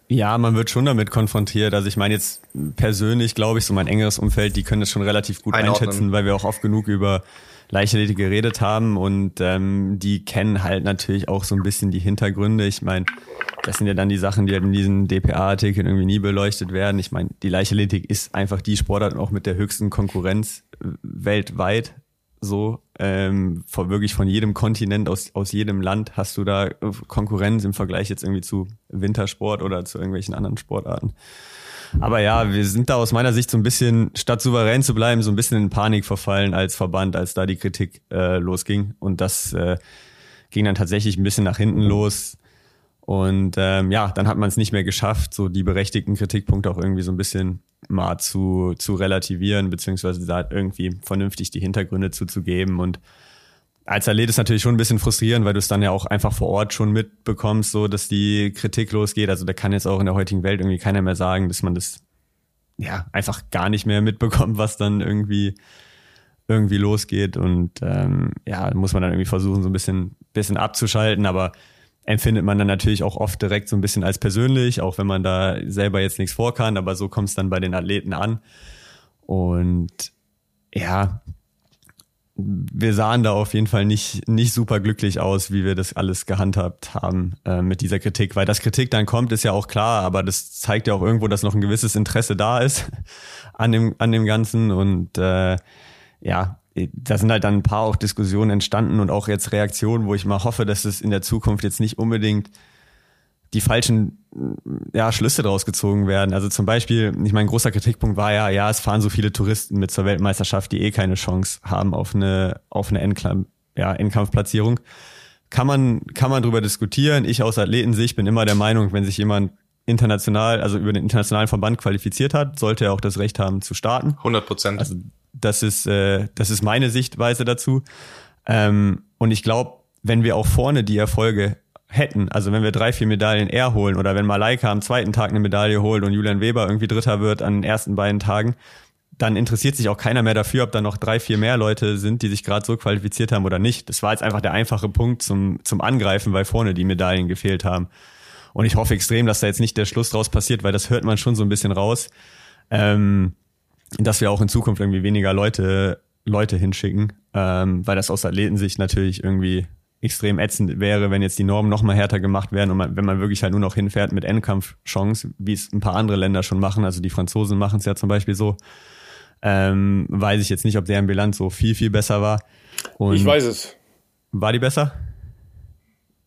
Ja, man wird schon damit konfrontiert. Also ich meine jetzt persönlich, glaube ich, so mein engeres Umfeld, die können das schon relativ gut Einordnen. einschätzen, weil wir auch oft genug über Leichtathletik geredet haben und ähm, die kennen halt natürlich auch so ein bisschen die Hintergründe. Ich meine, das sind ja dann die Sachen, die halt in diesen DPA-Artikeln irgendwie nie beleuchtet werden. Ich meine, die Leichtathletik ist einfach die Sportart auch mit der höchsten Konkurrenz äh, weltweit. So, ähm, von, wirklich von jedem Kontinent, aus, aus jedem Land hast du da Konkurrenz im Vergleich jetzt irgendwie zu Wintersport oder zu irgendwelchen anderen Sportarten. Aber ja, wir sind da aus meiner Sicht so ein bisschen, statt souverän zu bleiben, so ein bisschen in Panik verfallen als Verband, als da die Kritik äh, losging. Und das äh, ging dann tatsächlich ein bisschen nach hinten los. Und ähm, ja, dann hat man es nicht mehr geschafft, so die berechtigten Kritikpunkte auch irgendwie so ein bisschen mal zu, zu relativieren, beziehungsweise da irgendwie vernünftig die Hintergründe zuzugeben. Und als Athlet ist natürlich schon ein bisschen frustrierend, weil du es dann ja auch einfach vor Ort schon mitbekommst, so dass die Kritik losgeht. Also da kann jetzt auch in der heutigen Welt irgendwie keiner mehr sagen, dass man das ja einfach gar nicht mehr mitbekommt, was dann irgendwie irgendwie losgeht. Und ähm, ja, muss man dann irgendwie versuchen, so ein bisschen, bisschen abzuschalten. Aber empfindet man dann natürlich auch oft direkt so ein bisschen als persönlich, auch wenn man da selber jetzt nichts vor kann, aber so kommt es dann bei den Athleten an. Und ja, wir sahen da auf jeden Fall nicht, nicht super glücklich aus, wie wir das alles gehandhabt haben äh, mit dieser Kritik. Weil das Kritik dann kommt, ist ja auch klar, aber das zeigt ja auch irgendwo, dass noch ein gewisses Interesse da ist an dem, an dem Ganzen. Und äh, ja, da sind halt dann ein paar auch Diskussionen entstanden und auch jetzt Reaktionen, wo ich mal hoffe, dass es in der Zukunft jetzt nicht unbedingt die falschen ja, Schlüsse draus gezogen werden. Also zum Beispiel, ich mein großer Kritikpunkt war ja, ja, es fahren so viele Touristen mit zur Weltmeisterschaft, die eh keine Chance haben auf eine, auf eine ja, Endkampfplatzierung. Kann man, kann man drüber diskutieren. Ich aus Athletensicht bin immer der Meinung, wenn sich jemand international, also über den internationalen Verband qualifiziert hat, sollte er auch das Recht haben zu starten. 100 Prozent. Also das ist, äh, das ist meine Sichtweise dazu. Ähm, und ich glaube, wenn wir auch vorne die Erfolge hätten, also wenn wir drei, vier Medaillen eher holen oder wenn Malaika am zweiten Tag eine Medaille holt und Julian Weber irgendwie Dritter wird an den ersten beiden Tagen, dann interessiert sich auch keiner mehr dafür, ob da noch drei, vier mehr Leute sind, die sich gerade so qualifiziert haben oder nicht. Das war jetzt einfach der einfache Punkt zum, zum Angreifen, weil vorne die Medaillen gefehlt haben. Und ich hoffe extrem, dass da jetzt nicht der Schluss draus passiert, weil das hört man schon so ein bisschen raus. Ähm, dass wir auch in Zukunft irgendwie weniger Leute Leute hinschicken, ähm, weil das aus Athletensicht natürlich irgendwie extrem ätzend wäre, wenn jetzt die Normen noch mal härter gemacht werden und man, wenn man wirklich halt nur noch hinfährt mit Endkampfchance, wie es ein paar andere Länder schon machen, also die Franzosen machen es ja zum Beispiel so, ähm, weiß ich jetzt nicht, ob deren Bilanz so viel, viel besser war. Und ich weiß es. War die besser?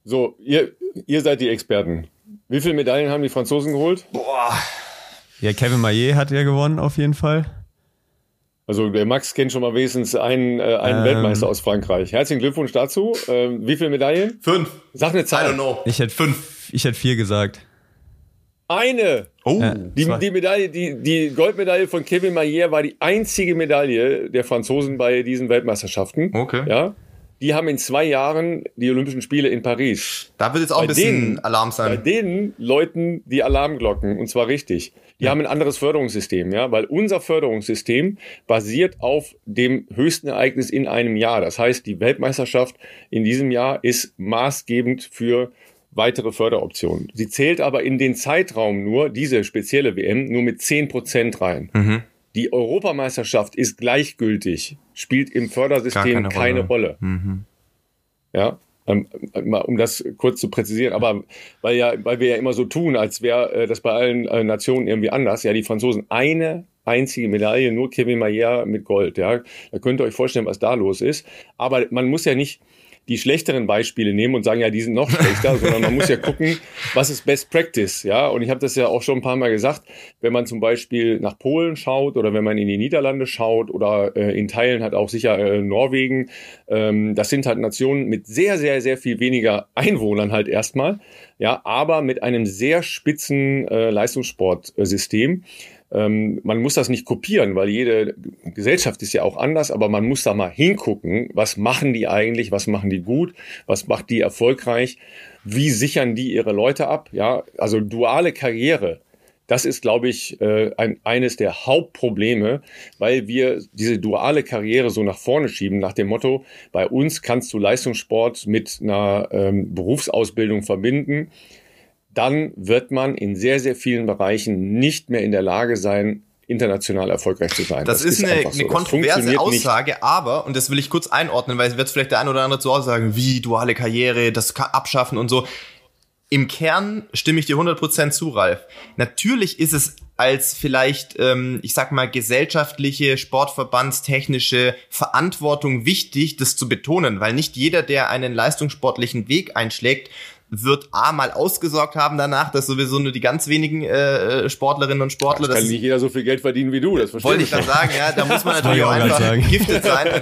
So, ihr, ihr seid die Experten. Wie viele Medaillen haben die Franzosen geholt? Boah. Ja, Kevin Maillet hat ja gewonnen auf jeden Fall. Also der Max kennt schon mal wenigstens einen, äh, einen ähm, Weltmeister aus Frankreich. Herzlichen Glückwunsch dazu. Ähm, wie viele Medaillen? Fünf. Sag eine Zahl. I don't know. Ich hätte fünf. Ich hätte vier gesagt. Eine. Oh. Ja, die, die Medaille, die, die Goldmedaille von Kevin Maillet war die einzige Medaille der Franzosen bei diesen Weltmeisterschaften. Okay. Ja. Die haben in zwei Jahren die Olympischen Spiele in Paris. Da wird jetzt auch bei ein bisschen denen, Alarm sein. Bei denen läuten die Alarmglocken und zwar richtig. Die ja. haben ein anderes Förderungssystem, ja, weil unser Förderungssystem basiert auf dem höchsten Ereignis in einem Jahr. Das heißt, die Weltmeisterschaft in diesem Jahr ist maßgebend für weitere Förderoptionen. Sie zählt aber in den Zeitraum nur, diese spezielle WM, nur mit zehn Prozent rein. Mhm. Die Europameisterschaft ist gleichgültig, spielt im Fördersystem keine, keine Rolle. Rolle. Mhm. Ja, ähm, um das kurz zu präzisieren, aber weil ja, weil wir ja immer so tun, als wäre äh, das bei allen äh, Nationen irgendwie anders. Ja, die Franzosen eine einzige Medaille, nur Kevin Maillard mit Gold. Ja, da könnt ihr euch vorstellen, was da los ist. Aber man muss ja nicht die schlechteren Beispiele nehmen und sagen, ja, die sind noch schlechter, sondern man muss ja gucken, was ist Best Practice, ja. Und ich habe das ja auch schon ein paar Mal gesagt, wenn man zum Beispiel nach Polen schaut oder wenn man in die Niederlande schaut oder äh, in Teilen hat auch sicher äh, Norwegen, ähm, das sind halt Nationen mit sehr, sehr, sehr viel weniger Einwohnern halt erstmal, ja, aber mit einem sehr spitzen äh, Leistungssportsystem. Ähm, man muss das nicht kopieren, weil jede Gesellschaft ist ja auch anders, aber man muss da mal hingucken, was machen die eigentlich, was machen die gut, was macht die erfolgreich, wie sichern die ihre Leute ab, ja, also duale Karriere. Das ist, glaube ich, äh, ein, eines der Hauptprobleme, weil wir diese duale Karriere so nach vorne schieben, nach dem Motto, bei uns kannst du Leistungssport mit einer ähm, Berufsausbildung verbinden dann wird man in sehr, sehr vielen Bereichen nicht mehr in der Lage sein, international erfolgreich zu sein. Das, das ist, eine, so. eine kontroverse Aussage, nicht. aber, und das will ich kurz einordnen, weil es wird vielleicht der ein oder andere zu Hause sagen, wie duale Karriere, das abschaffen und so. Im Kern stimme ich dir 100% zu, Ralf. Natürlich ist es als vielleicht, ähm, ich sag mal, gesellschaftliche, sportverbandstechnische Verantwortung wichtig, das zu betonen, weil nicht jeder, der einen leistungssportlichen Weg einschlägt, wird A mal ausgesorgt haben danach, dass sowieso nur die ganz wenigen äh, Sportlerinnen und Sportler. Das kann nicht jeder so viel Geld verdienen wie du, das verstehe Wollte ich dann sagen, ja, da muss man natürlich auch einfach sagen. giftet sein.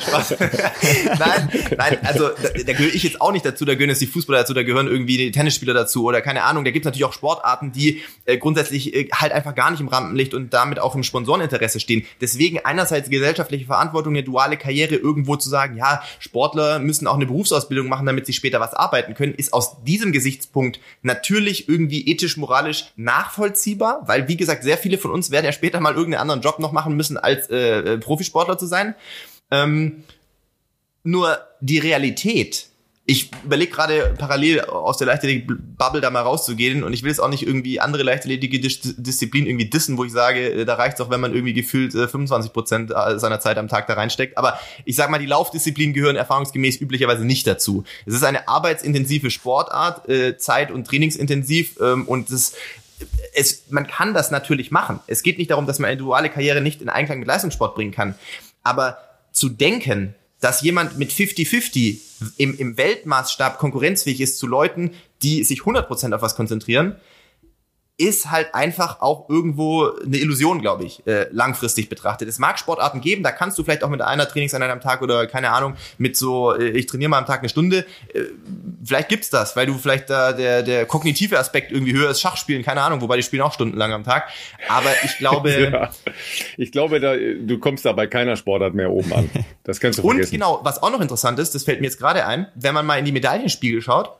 nein, nein, also da, da gehöre ich jetzt auch nicht dazu, da gehören jetzt die Fußballer dazu, da gehören irgendwie die Tennisspieler dazu oder keine Ahnung, da gibt es natürlich auch Sportarten, die äh, grundsätzlich äh, halt einfach gar nicht im Rampenlicht und damit auch im Sponsoreninteresse stehen. Deswegen einerseits gesellschaftliche Verantwortung, eine duale Karriere irgendwo zu sagen, ja, Sportler müssen auch eine Berufsausbildung machen, damit sie später was arbeiten können, ist aus diesem Gesichtspunkt natürlich irgendwie ethisch, moralisch nachvollziehbar, weil wie gesagt, sehr viele von uns werden ja später mal irgendeinen anderen Job noch machen müssen, als äh, äh Profisportler zu sein. Ähm, nur die Realität ich überlege gerade parallel aus der Leichtathletik-Bubble da mal rauszugehen und ich will jetzt auch nicht irgendwie andere leichtathletische Dis Disziplinen irgendwie dissen, wo ich sage, äh, da reicht es auch, wenn man irgendwie gefühlt 25 äh, Prozent äh, seiner Zeit am Tag da reinsteckt. Aber ich sag mal, die Laufdisziplinen gehören erfahrungsgemäß üblicherweise nicht dazu. Es ist eine arbeitsintensive Sportart, zeit- und trainingsintensiv ähm, und es es, man kann das natürlich machen. Es geht nicht darum, dass man eine duale Karriere nicht in Einklang mit Leistungssport bringen kann. Aber zu denken, dass jemand mit 50-50 im, im Weltmaßstab konkurrenzfähig ist zu Leuten, die sich 100% auf was konzentrieren, ist halt einfach auch irgendwo eine Illusion, glaube ich, äh, langfristig betrachtet. Es mag Sportarten geben, da kannst du vielleicht auch mit einer Trainingseinheit am Tag oder keine Ahnung, mit so, äh, ich trainiere mal am Tag eine Stunde, äh, vielleicht gibt's das, weil du vielleicht da der, der kognitive Aspekt irgendwie höher ist, Schachspielen, keine Ahnung, wobei die spielen auch stundenlang am Tag. Aber ich glaube. ja, ich glaube, da, du kommst da bei keiner Sportart mehr oben an. Das kannst du vergessen. Und genau, was auch noch interessant ist, das fällt mir jetzt gerade ein, wenn man mal in die Medaillenspiegel schaut,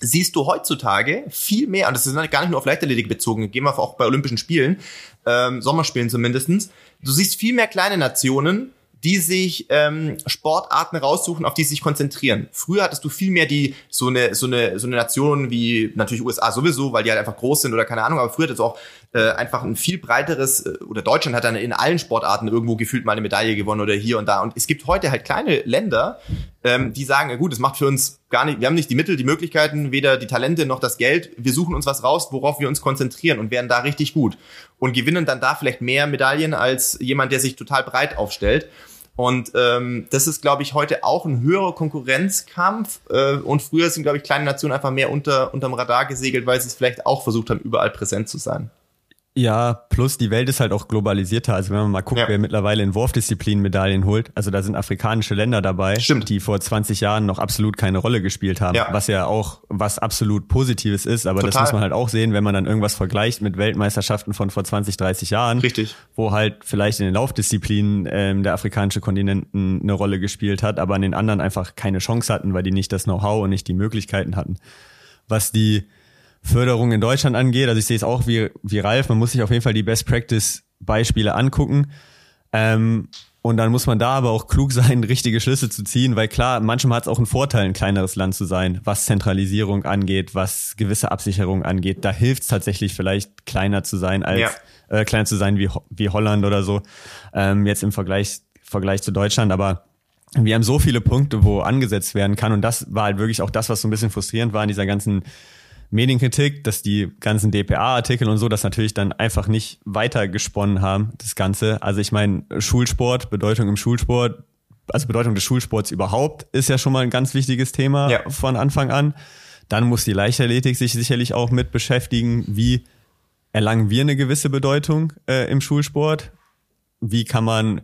siehst du heutzutage viel mehr, und das ist gar nicht nur auf Leichtathletik bezogen, gehen wir auch bei Olympischen Spielen, ähm, Sommerspielen zumindestens. du siehst viel mehr kleine Nationen, die sich ähm, Sportarten raussuchen, auf die sie sich konzentrieren. Früher hattest du viel mehr die so eine so eine so eine Nation wie natürlich USA sowieso, weil die halt einfach groß sind oder keine Ahnung, aber früher hattest du auch äh, einfach ein viel breiteres äh, oder Deutschland hat dann in allen Sportarten irgendwo gefühlt mal eine Medaille gewonnen oder hier und da und es gibt heute halt kleine Länder, ähm, die sagen, ja gut, es macht für uns gar nicht, wir haben nicht die Mittel, die Möglichkeiten, weder die Talente noch das Geld. Wir suchen uns was raus, worauf wir uns konzentrieren und werden da richtig gut und gewinnen dann da vielleicht mehr Medaillen als jemand, der sich total breit aufstellt. Und ähm, das ist, glaube ich, heute auch ein höherer Konkurrenzkampf. Äh, und früher sind, glaube ich, kleine Nationen einfach mehr unter unterm Radar gesegelt, weil sie es vielleicht auch versucht haben, überall präsent zu sein. Ja, plus die Welt ist halt auch globalisierter. Also wenn man mal guckt, ja. wer mittlerweile in Wurfdisziplinen Medaillen holt, also da sind afrikanische Länder dabei, Stimmt. die vor 20 Jahren noch absolut keine Rolle gespielt haben, ja. was ja auch was absolut Positives ist. Aber Total. das muss man halt auch sehen, wenn man dann irgendwas vergleicht mit Weltmeisterschaften von vor 20, 30 Jahren, Richtig. wo halt vielleicht in den Laufdisziplinen ähm, der afrikanische Kontinent eine Rolle gespielt hat, aber an den anderen einfach keine Chance hatten, weil die nicht das Know-how und nicht die Möglichkeiten hatten. Was die Förderung in Deutschland angeht. Also ich sehe es auch wie, wie Ralf, man muss sich auf jeden Fall die Best Practice Beispiele angucken. Ähm, und dann muss man da aber auch klug sein, richtige Schlüsse zu ziehen, weil klar, manchmal hat es auch einen Vorteil, ein kleineres Land zu sein, was Zentralisierung angeht, was gewisse Absicherung angeht. Da hilft es tatsächlich vielleicht kleiner zu sein als ja. äh, kleiner zu sein wie, wie Holland oder so. Ähm, jetzt im Vergleich, Vergleich zu Deutschland, aber wir haben so viele Punkte, wo angesetzt werden kann. Und das war halt wirklich auch das, was so ein bisschen frustrierend war in dieser ganzen Medienkritik, dass die ganzen DPA-Artikel und so das natürlich dann einfach nicht weiter gesponnen haben, das Ganze. Also ich meine, Schulsport, Bedeutung im Schulsport, also Bedeutung des Schulsports überhaupt, ist ja schon mal ein ganz wichtiges Thema ja. von Anfang an. Dann muss die Leichtathletik sich sicherlich auch mit beschäftigen, wie erlangen wir eine gewisse Bedeutung äh, im Schulsport? Wie kann man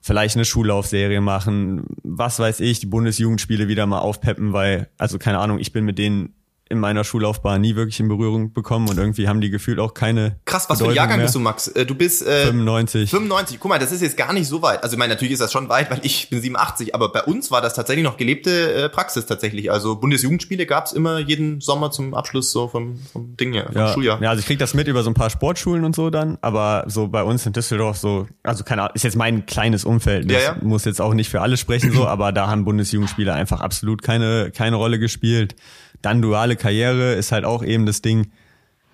vielleicht eine Schullaufserie machen? Was weiß ich, die Bundesjugendspiele wieder mal aufpeppen, weil, also keine Ahnung, ich bin mit denen in meiner Schullaufbahn nie wirklich in Berührung bekommen und irgendwie haben die gefühlt auch keine. Krass, was für ein Jahrgang mehr. bist du, Max? Äh, du bist äh, 95. 95. Guck mal, das ist jetzt gar nicht so weit. Also ich meine, natürlich ist das schon weit, weil ich bin 87, aber bei uns war das tatsächlich noch gelebte äh, Praxis tatsächlich. Also Bundesjugendspiele gab's immer jeden Sommer zum Abschluss so vom, vom Ding her, vom ja. Schuljahr. Ja, also ich krieg das mit über so ein paar Sportschulen und so dann, aber so bei uns in Düsseldorf so, also keine Ahnung, ist jetzt mein kleines Umfeld. Das ja, ja. muss jetzt auch nicht für alle sprechen so, aber da haben Bundesjugendspiele einfach absolut keine keine Rolle gespielt. Dann duale Karriere ist halt auch eben das Ding.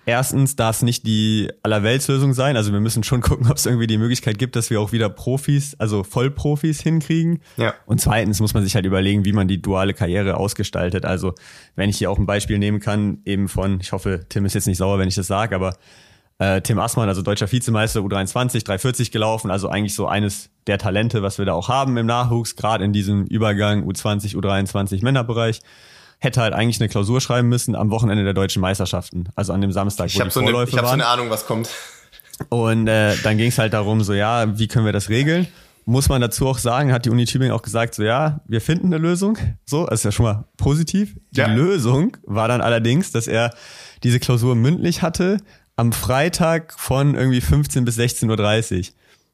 Erstens darf es nicht die Allerweltslösung sein. Also wir müssen schon gucken, ob es irgendwie die Möglichkeit gibt, dass wir auch wieder Profis, also Vollprofis hinkriegen. Ja. Und zweitens muss man sich halt überlegen, wie man die duale Karriere ausgestaltet. Also wenn ich hier auch ein Beispiel nehmen kann, eben von, ich hoffe, Tim ist jetzt nicht sauer, wenn ich das sage, aber äh, Tim Assmann, also deutscher Vizemeister U23, 340 gelaufen, also eigentlich so eines der Talente, was wir da auch haben im Nachwuchs, gerade in diesem Übergang U20, U23 Männerbereich hätte halt eigentlich eine Klausur schreiben müssen am Wochenende der deutschen Meisterschaften, also an dem Samstag, ich wo die so Vorläufe eine, Ich habe so eine Ahnung, was kommt. Und äh, dann ging es halt darum, so ja, wie können wir das regeln? Muss man dazu auch sagen, hat die Uni Tübingen auch gesagt, so ja, wir finden eine Lösung. So, das ist ja schon mal positiv. Die ja. Lösung war dann allerdings, dass er diese Klausur mündlich hatte am Freitag von irgendwie 15 bis 16.30 Uhr.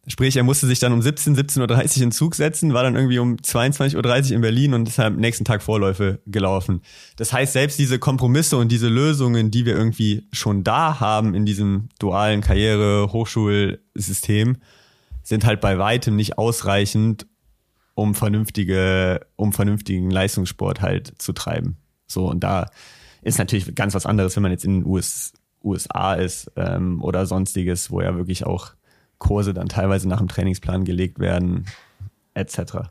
Sprich, er musste sich dann um 17, 17.30 Uhr in Zug setzen, war dann irgendwie um 22.30 Uhr in Berlin und ist am nächsten Tag Vorläufe gelaufen. Das heißt, selbst diese Kompromisse und diese Lösungen, die wir irgendwie schon da haben in diesem dualen Karriere-Hochschulsystem, sind halt bei weitem nicht ausreichend, um vernünftige, um vernünftigen Leistungssport halt zu treiben. So, und da ist natürlich ganz was anderes, wenn man jetzt in den US, USA ist ähm, oder sonstiges, wo ja wirklich auch Kurse dann teilweise nach dem Trainingsplan gelegt werden, etc.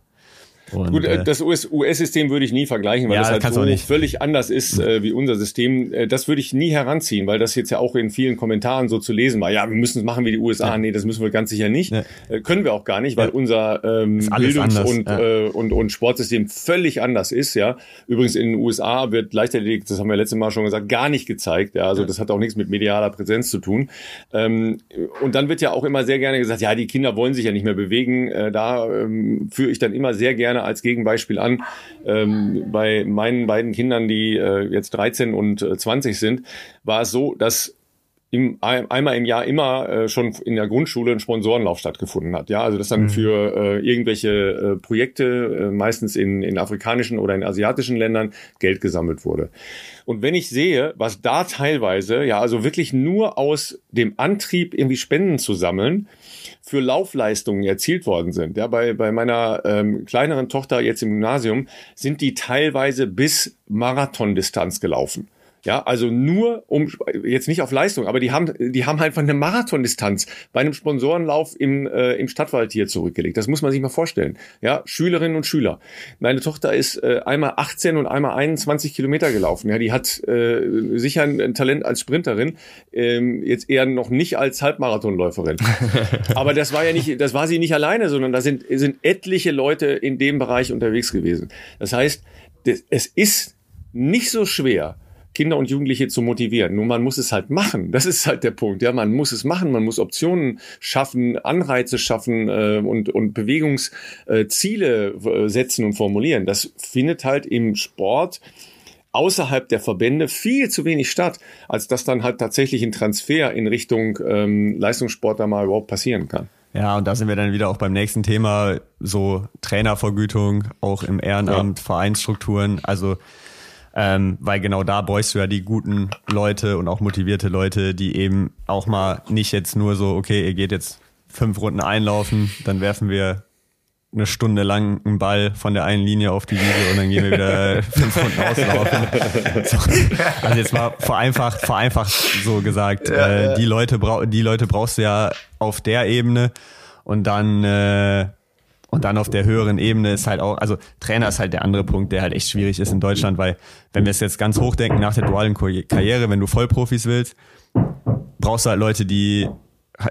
Und, Gut, äh, das US-System würde ich nie vergleichen, weil ja, das halt so völlig anders ist äh, wie unser System. Äh, das würde ich nie heranziehen, weil das jetzt ja auch in vielen Kommentaren so zu lesen war. Ja, wir müssen es machen wie die USA. Ja. Nee, das müssen wir ganz sicher nicht. Ja. Äh, können wir auch gar nicht, weil unser ähm, Bildungs- und, äh, und, und Sportsystem völlig anders ist. Ja, Übrigens in den USA wird Leichtathletik, das haben wir letztes Mal schon gesagt, gar nicht gezeigt. Ja, also das hat auch nichts mit medialer Präsenz zu tun. Ähm, und dann wird ja auch immer sehr gerne gesagt, ja, die Kinder wollen sich ja nicht mehr bewegen. Äh, da ähm, führe ich dann immer sehr gerne als Gegenbeispiel an. Ähm, bei meinen beiden Kindern, die äh, jetzt 13 und äh, 20 sind, war es so, dass im, einmal im Jahr immer äh, schon in der Grundschule ein Sponsorenlauf stattgefunden hat. Ja, also das dann mhm. für äh, irgendwelche äh, Projekte, äh, meistens in, in afrikanischen oder in asiatischen Ländern, Geld gesammelt wurde. Und wenn ich sehe, was da teilweise, ja, also wirklich nur aus dem Antrieb irgendwie Spenden zu sammeln, für Laufleistungen erzielt worden sind. Ja, bei, bei meiner ähm, kleineren Tochter jetzt im Gymnasium sind die teilweise bis Marathondistanz gelaufen. Ja, also nur um jetzt nicht auf Leistung, aber die haben die haben halt von einer Marathondistanz bei einem Sponsorenlauf im äh, im Stadtwald hier zurückgelegt. Das muss man sich mal vorstellen. Ja, Schülerinnen und Schüler. Meine Tochter ist äh, einmal 18 und einmal 21 Kilometer gelaufen. Ja, die hat äh, sicher ein, ein Talent als Sprinterin, ähm, jetzt eher noch nicht als Halbmarathonläuferin. aber das war ja nicht, das war sie nicht alleine, sondern da sind sind etliche Leute in dem Bereich unterwegs gewesen. Das heißt, das, es ist nicht so schwer Kinder und Jugendliche zu motivieren. Nur man muss es halt machen. Das ist halt der Punkt. Ja, man muss es machen. Man muss Optionen schaffen, Anreize schaffen äh, und, und Bewegungsziele äh, setzen und formulieren. Das findet halt im Sport außerhalb der Verbände viel zu wenig statt, als dass dann halt tatsächlich ein Transfer in Richtung ähm, Leistungssport da mal überhaupt passieren kann. Ja, und da sind wir dann wieder auch beim nächsten Thema, so Trainervergütung, auch im Ehrenamt, ja. Vereinsstrukturen. Also ähm, weil genau da bräuchst du ja die guten Leute und auch motivierte Leute, die eben auch mal nicht jetzt nur so, okay, ihr geht jetzt fünf Runden einlaufen, dann werfen wir eine Stunde lang einen Ball von der einen Linie auf die Wiese und dann gehen wir wieder fünf Runden auslaufen. So, also jetzt mal vereinfacht, vereinfacht so gesagt. Ja, äh, ja. Die Leute brauch, die Leute brauchst du ja auf der Ebene und dann äh, und dann auf der höheren Ebene ist halt auch, also Trainer ist halt der andere Punkt, der halt echt schwierig ist in Deutschland, weil wenn wir es jetzt ganz hochdenken nach der dualen Karriere, wenn du Vollprofis willst, brauchst du halt Leute, die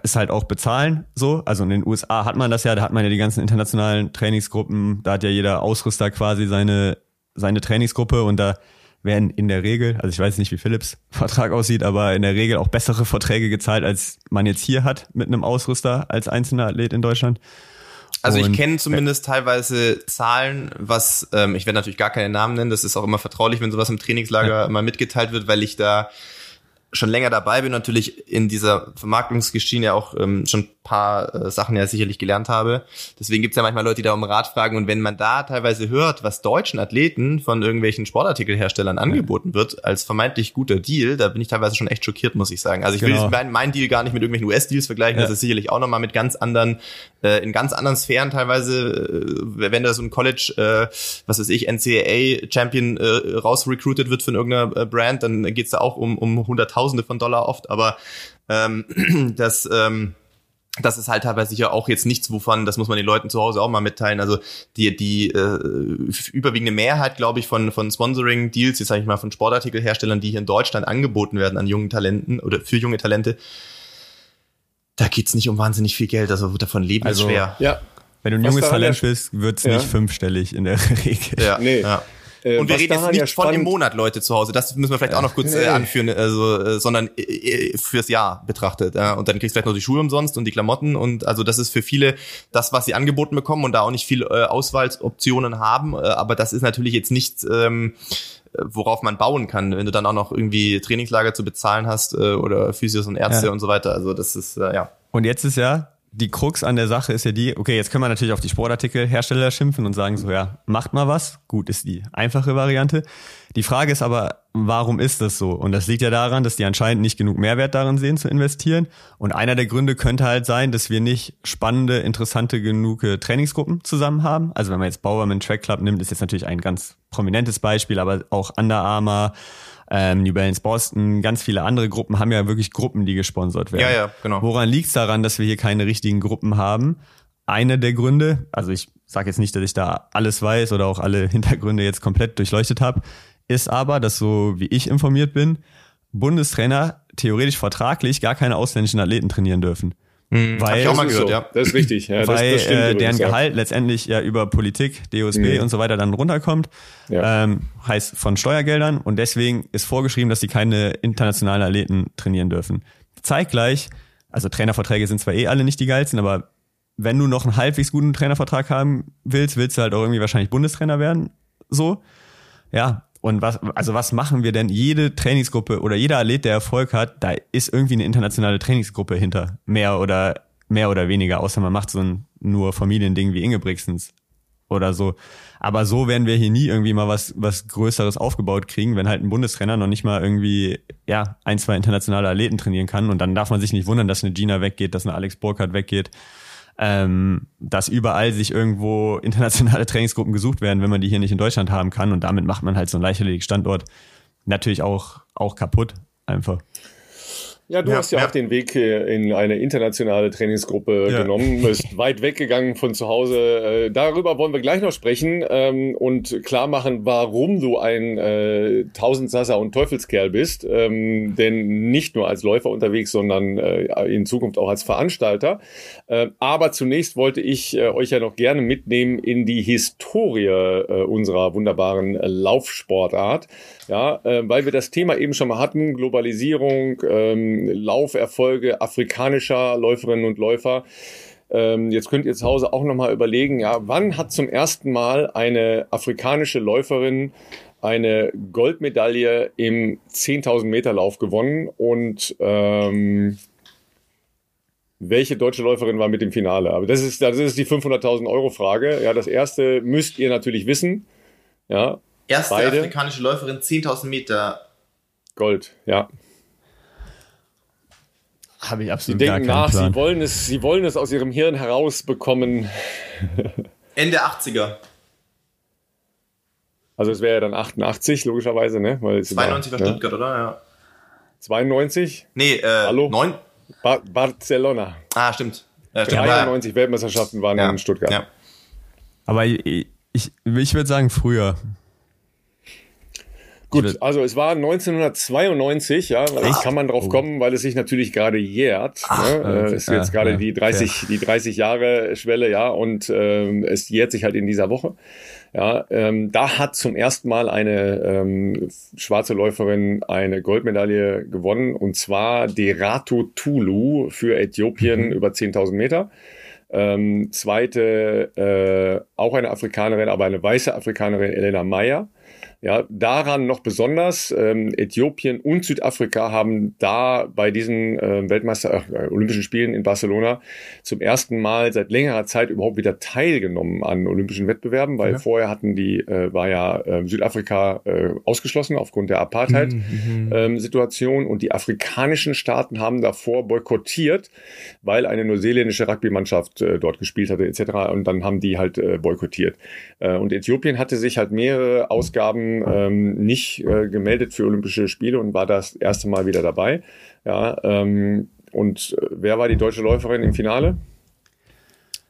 es halt auch bezahlen, so. Also in den USA hat man das ja, da hat man ja die ganzen internationalen Trainingsgruppen, da hat ja jeder Ausrüster quasi seine, seine Trainingsgruppe und da werden in der Regel, also ich weiß nicht, wie Philips Vertrag aussieht, aber in der Regel auch bessere Verträge gezahlt, als man jetzt hier hat mit einem Ausrüster als einzelner Athlet in Deutschland. Also ich kenne zumindest teilweise Zahlen, was, ähm, ich werde natürlich gar keine Namen nennen, das ist auch immer vertraulich, wenn sowas im Trainingslager ja. mal mitgeteilt wird, weil ich da schon länger dabei bin, natürlich in dieser Vermarktungsgeschichte ja auch ähm, schon paar äh, Sachen ja sicherlich gelernt habe. Deswegen gibt's ja manchmal Leute, die da um Rat fragen. Und wenn man da teilweise hört, was deutschen Athleten von irgendwelchen Sportartikelherstellern angeboten wird, als vermeintlich guter Deal, da bin ich teilweise schon echt schockiert, muss ich sagen. Also ich genau. will mein, mein Deal gar nicht mit irgendwelchen US-Deals vergleichen. Ja. Das ist sicherlich auch nochmal mit ganz anderen, äh, in ganz anderen Sphären teilweise, äh, wenn da so ein College, äh, was weiß ich, NCAA-Champion äh, rausrecruited wird von irgendeiner äh, Brand, dann geht's da auch um, um Hunderttausende von Dollar oft. Aber ähm, das... Ähm, das ist halt teilweise sicher auch jetzt nichts, wovon, das muss man den Leuten zu Hause auch mal mitteilen. Also die, die äh, überwiegende Mehrheit, glaube ich, von, von Sponsoring-Deals, jetzt sage ich mal von Sportartikelherstellern, die hier in Deutschland angeboten werden an jungen Talenten oder für junge Talente, da geht's nicht um wahnsinnig viel Geld, also davon leben also, ist schwer. Ja. Wenn du ein junges Talent bist, wird's ja. nicht fünfstellig in der Regel. Ja, nee. Ja. Äh, und wir reden jetzt nicht ja von im Monat Leute zu Hause. Das müssen wir vielleicht auch noch kurz äh, anführen, also, äh, sondern äh, äh, fürs Jahr betrachtet. Äh, und dann kriegst du vielleicht noch die Schuhe umsonst und die Klamotten. Und also das ist für viele das, was sie angeboten bekommen und da auch nicht viel äh, Auswahloptionen haben. Äh, aber das ist natürlich jetzt nicht ähm, worauf man bauen kann, wenn du dann auch noch irgendwie Trainingslager zu bezahlen hast äh, oder Physios und Ärzte ja. und so weiter. Also das ist äh, ja. Und jetzt ist ja die Krux an der Sache ist ja die, okay, jetzt können wir natürlich auf die Sportartikelhersteller schimpfen und sagen so, ja, macht mal was. Gut, ist die einfache Variante. Die Frage ist aber, warum ist das so? Und das liegt ja daran, dass die anscheinend nicht genug Mehrwert darin sehen zu investieren. Und einer der Gründe könnte halt sein, dass wir nicht spannende, interessante genug Trainingsgruppen zusammen haben. Also wenn man jetzt Bauerman Track Club nimmt, ist jetzt natürlich ein ganz prominentes Beispiel, aber auch Under Armour, ähm, New Balance Boston, ganz viele andere Gruppen haben ja wirklich Gruppen, die gesponsert werden. Ja, ja, genau. Woran liegt es daran, dass wir hier keine richtigen Gruppen haben? Einer der Gründe, also ich sage jetzt nicht, dass ich da alles weiß oder auch alle Hintergründe jetzt komplett durchleuchtet habe, ist aber, dass so wie ich informiert bin, Bundestrainer theoretisch vertraglich gar keine ausländischen Athleten trainieren dürfen. Mhm, weil, Hab ich auch mal gehört, so. ja. Das ist richtig. Ja, weil das, das äh, deren Gehalt ja. letztendlich ja über Politik, DOSB mhm. und so weiter dann runterkommt. Ja. Ähm, heißt von Steuergeldern und deswegen ist vorgeschrieben, dass sie keine internationalen Athleten trainieren dürfen. Zeitgleich, also Trainerverträge sind zwar eh alle nicht die geilsten, aber wenn du noch einen halbwegs guten Trainervertrag haben willst, willst du halt auch irgendwie wahrscheinlich Bundestrainer werden. So. Ja. Und was, also was machen wir denn? Jede Trainingsgruppe oder jeder Athlet, der Erfolg hat, da ist irgendwie eine internationale Trainingsgruppe hinter. Mehr oder, mehr oder weniger, außer man macht so ein nur Familiending wie Ingebrigtsens oder so. Aber so werden wir hier nie irgendwie mal was, was Größeres aufgebaut kriegen, wenn halt ein Bundestrainer noch nicht mal irgendwie, ja, ein, zwei internationale Athleten trainieren kann. Und dann darf man sich nicht wundern, dass eine Gina weggeht, dass eine Alex Burkhardt weggeht ähm, dass überall sich irgendwo internationale Trainingsgruppen gesucht werden, wenn man die hier nicht in Deutschland haben kann. Und damit macht man halt so einen Leichtathletik-Standort natürlich auch, auch kaputt einfach. Ja, du Ja, hast ja, ja. auch den Weg in eine internationale Trainingsgruppe Ja. genommen, bist weit weggegangen von zu Hause. Äh, Darüber wollen wir gleich noch sprechen ähm, und klar machen, warum du ein äh, Tausendsasser und Teufelskerl bist. Ähm, denn nicht nur als Läufer unterwegs, sondern äh, in Zukunft auch als Veranstalter. Äh, aber zunächst wollte ich euch ja noch gerne mitnehmen in die Historie unserer wunderbaren Laufsportart. Ja, weil wir das Thema eben schon mal hatten, Globalisierung, ähm, Lauferfolge afrikanischer Läuferinnen und Läufer. Ähm, jetzt könnt ihr zu Hause auch nochmal überlegen, ja, wann hat zum ersten Mal eine afrikanische Läuferin eine Goldmedaille im 10.000 Meter Lauf gewonnen und ähm, welche deutsche Läuferin war mit im Finale? Aber das ist, das ist die 500.000 Euro Frage. Ja, das erste müsst ihr natürlich wissen. Ja, Erste Beide. afrikanische Läuferin, 10.000 Meter. Gold, ja. Habe ich Sie absolut gar denken keinen nach, Plan. sie wollen es, sie wollen es aus ihrem Hirn herausbekommen. Ende 80er. Also es wäre ja dann 88, logischerweise, ne? Weil es 92 war ne? Stuttgart, oder? Ja. 92, Nee, äh, Hallo? 9. ba Barcelona. Ah, stimmt. Ja, stimmt. 93 Weltmeisterschaften waren Ja. in Stuttgart. Ja. Aber ich, ich, ich würde sagen früher. Gut, also es war 1992, ja, das kann man drauf kommen, weil es sich natürlich gerade jährt. ne? okay. äh, ist jetzt Ja, gerade ja, die 30, die 30 Jahre Schwelle, ja, und ähm, es jährt sich halt in dieser Woche. Ja, ähm, da hat zum ersten Mal eine ähm, schwarze Läuferin eine Goldmedaille gewonnen und zwar Derato Tulu für Äthiopien über 10.000 Meter. Ähm, zweite, äh, auch eine Afrikanerin, aber eine weiße Afrikanerin, Elena Meyer. Ja, daran noch besonders, ähm, Äthiopien und Südafrika haben da bei diesen äh, Weltmeister äh, Olympischen Spielen in Barcelona zum ersten Mal seit längerer Zeit überhaupt wieder teilgenommen an olympischen Wettbewerben, weil Ja. vorher hatten die, äh, war ja äh, Südafrika äh, ausgeschlossen aufgrund der Apartheid-Situation und die afrikanischen Staaten haben davor boykottiert, weil eine neuseeländische Rugby-Mannschaft äh, dort gespielt hatte etc. Und dann haben die halt äh, boykottiert. Äh, und Äthiopien hatte sich halt mehrere Ausgaben ähm, nicht äh, gemeldet für Olympische Spiele und war das erste Mal wieder dabei. Ja, ähm, und äh, wer war die deutsche Läuferin im Finale?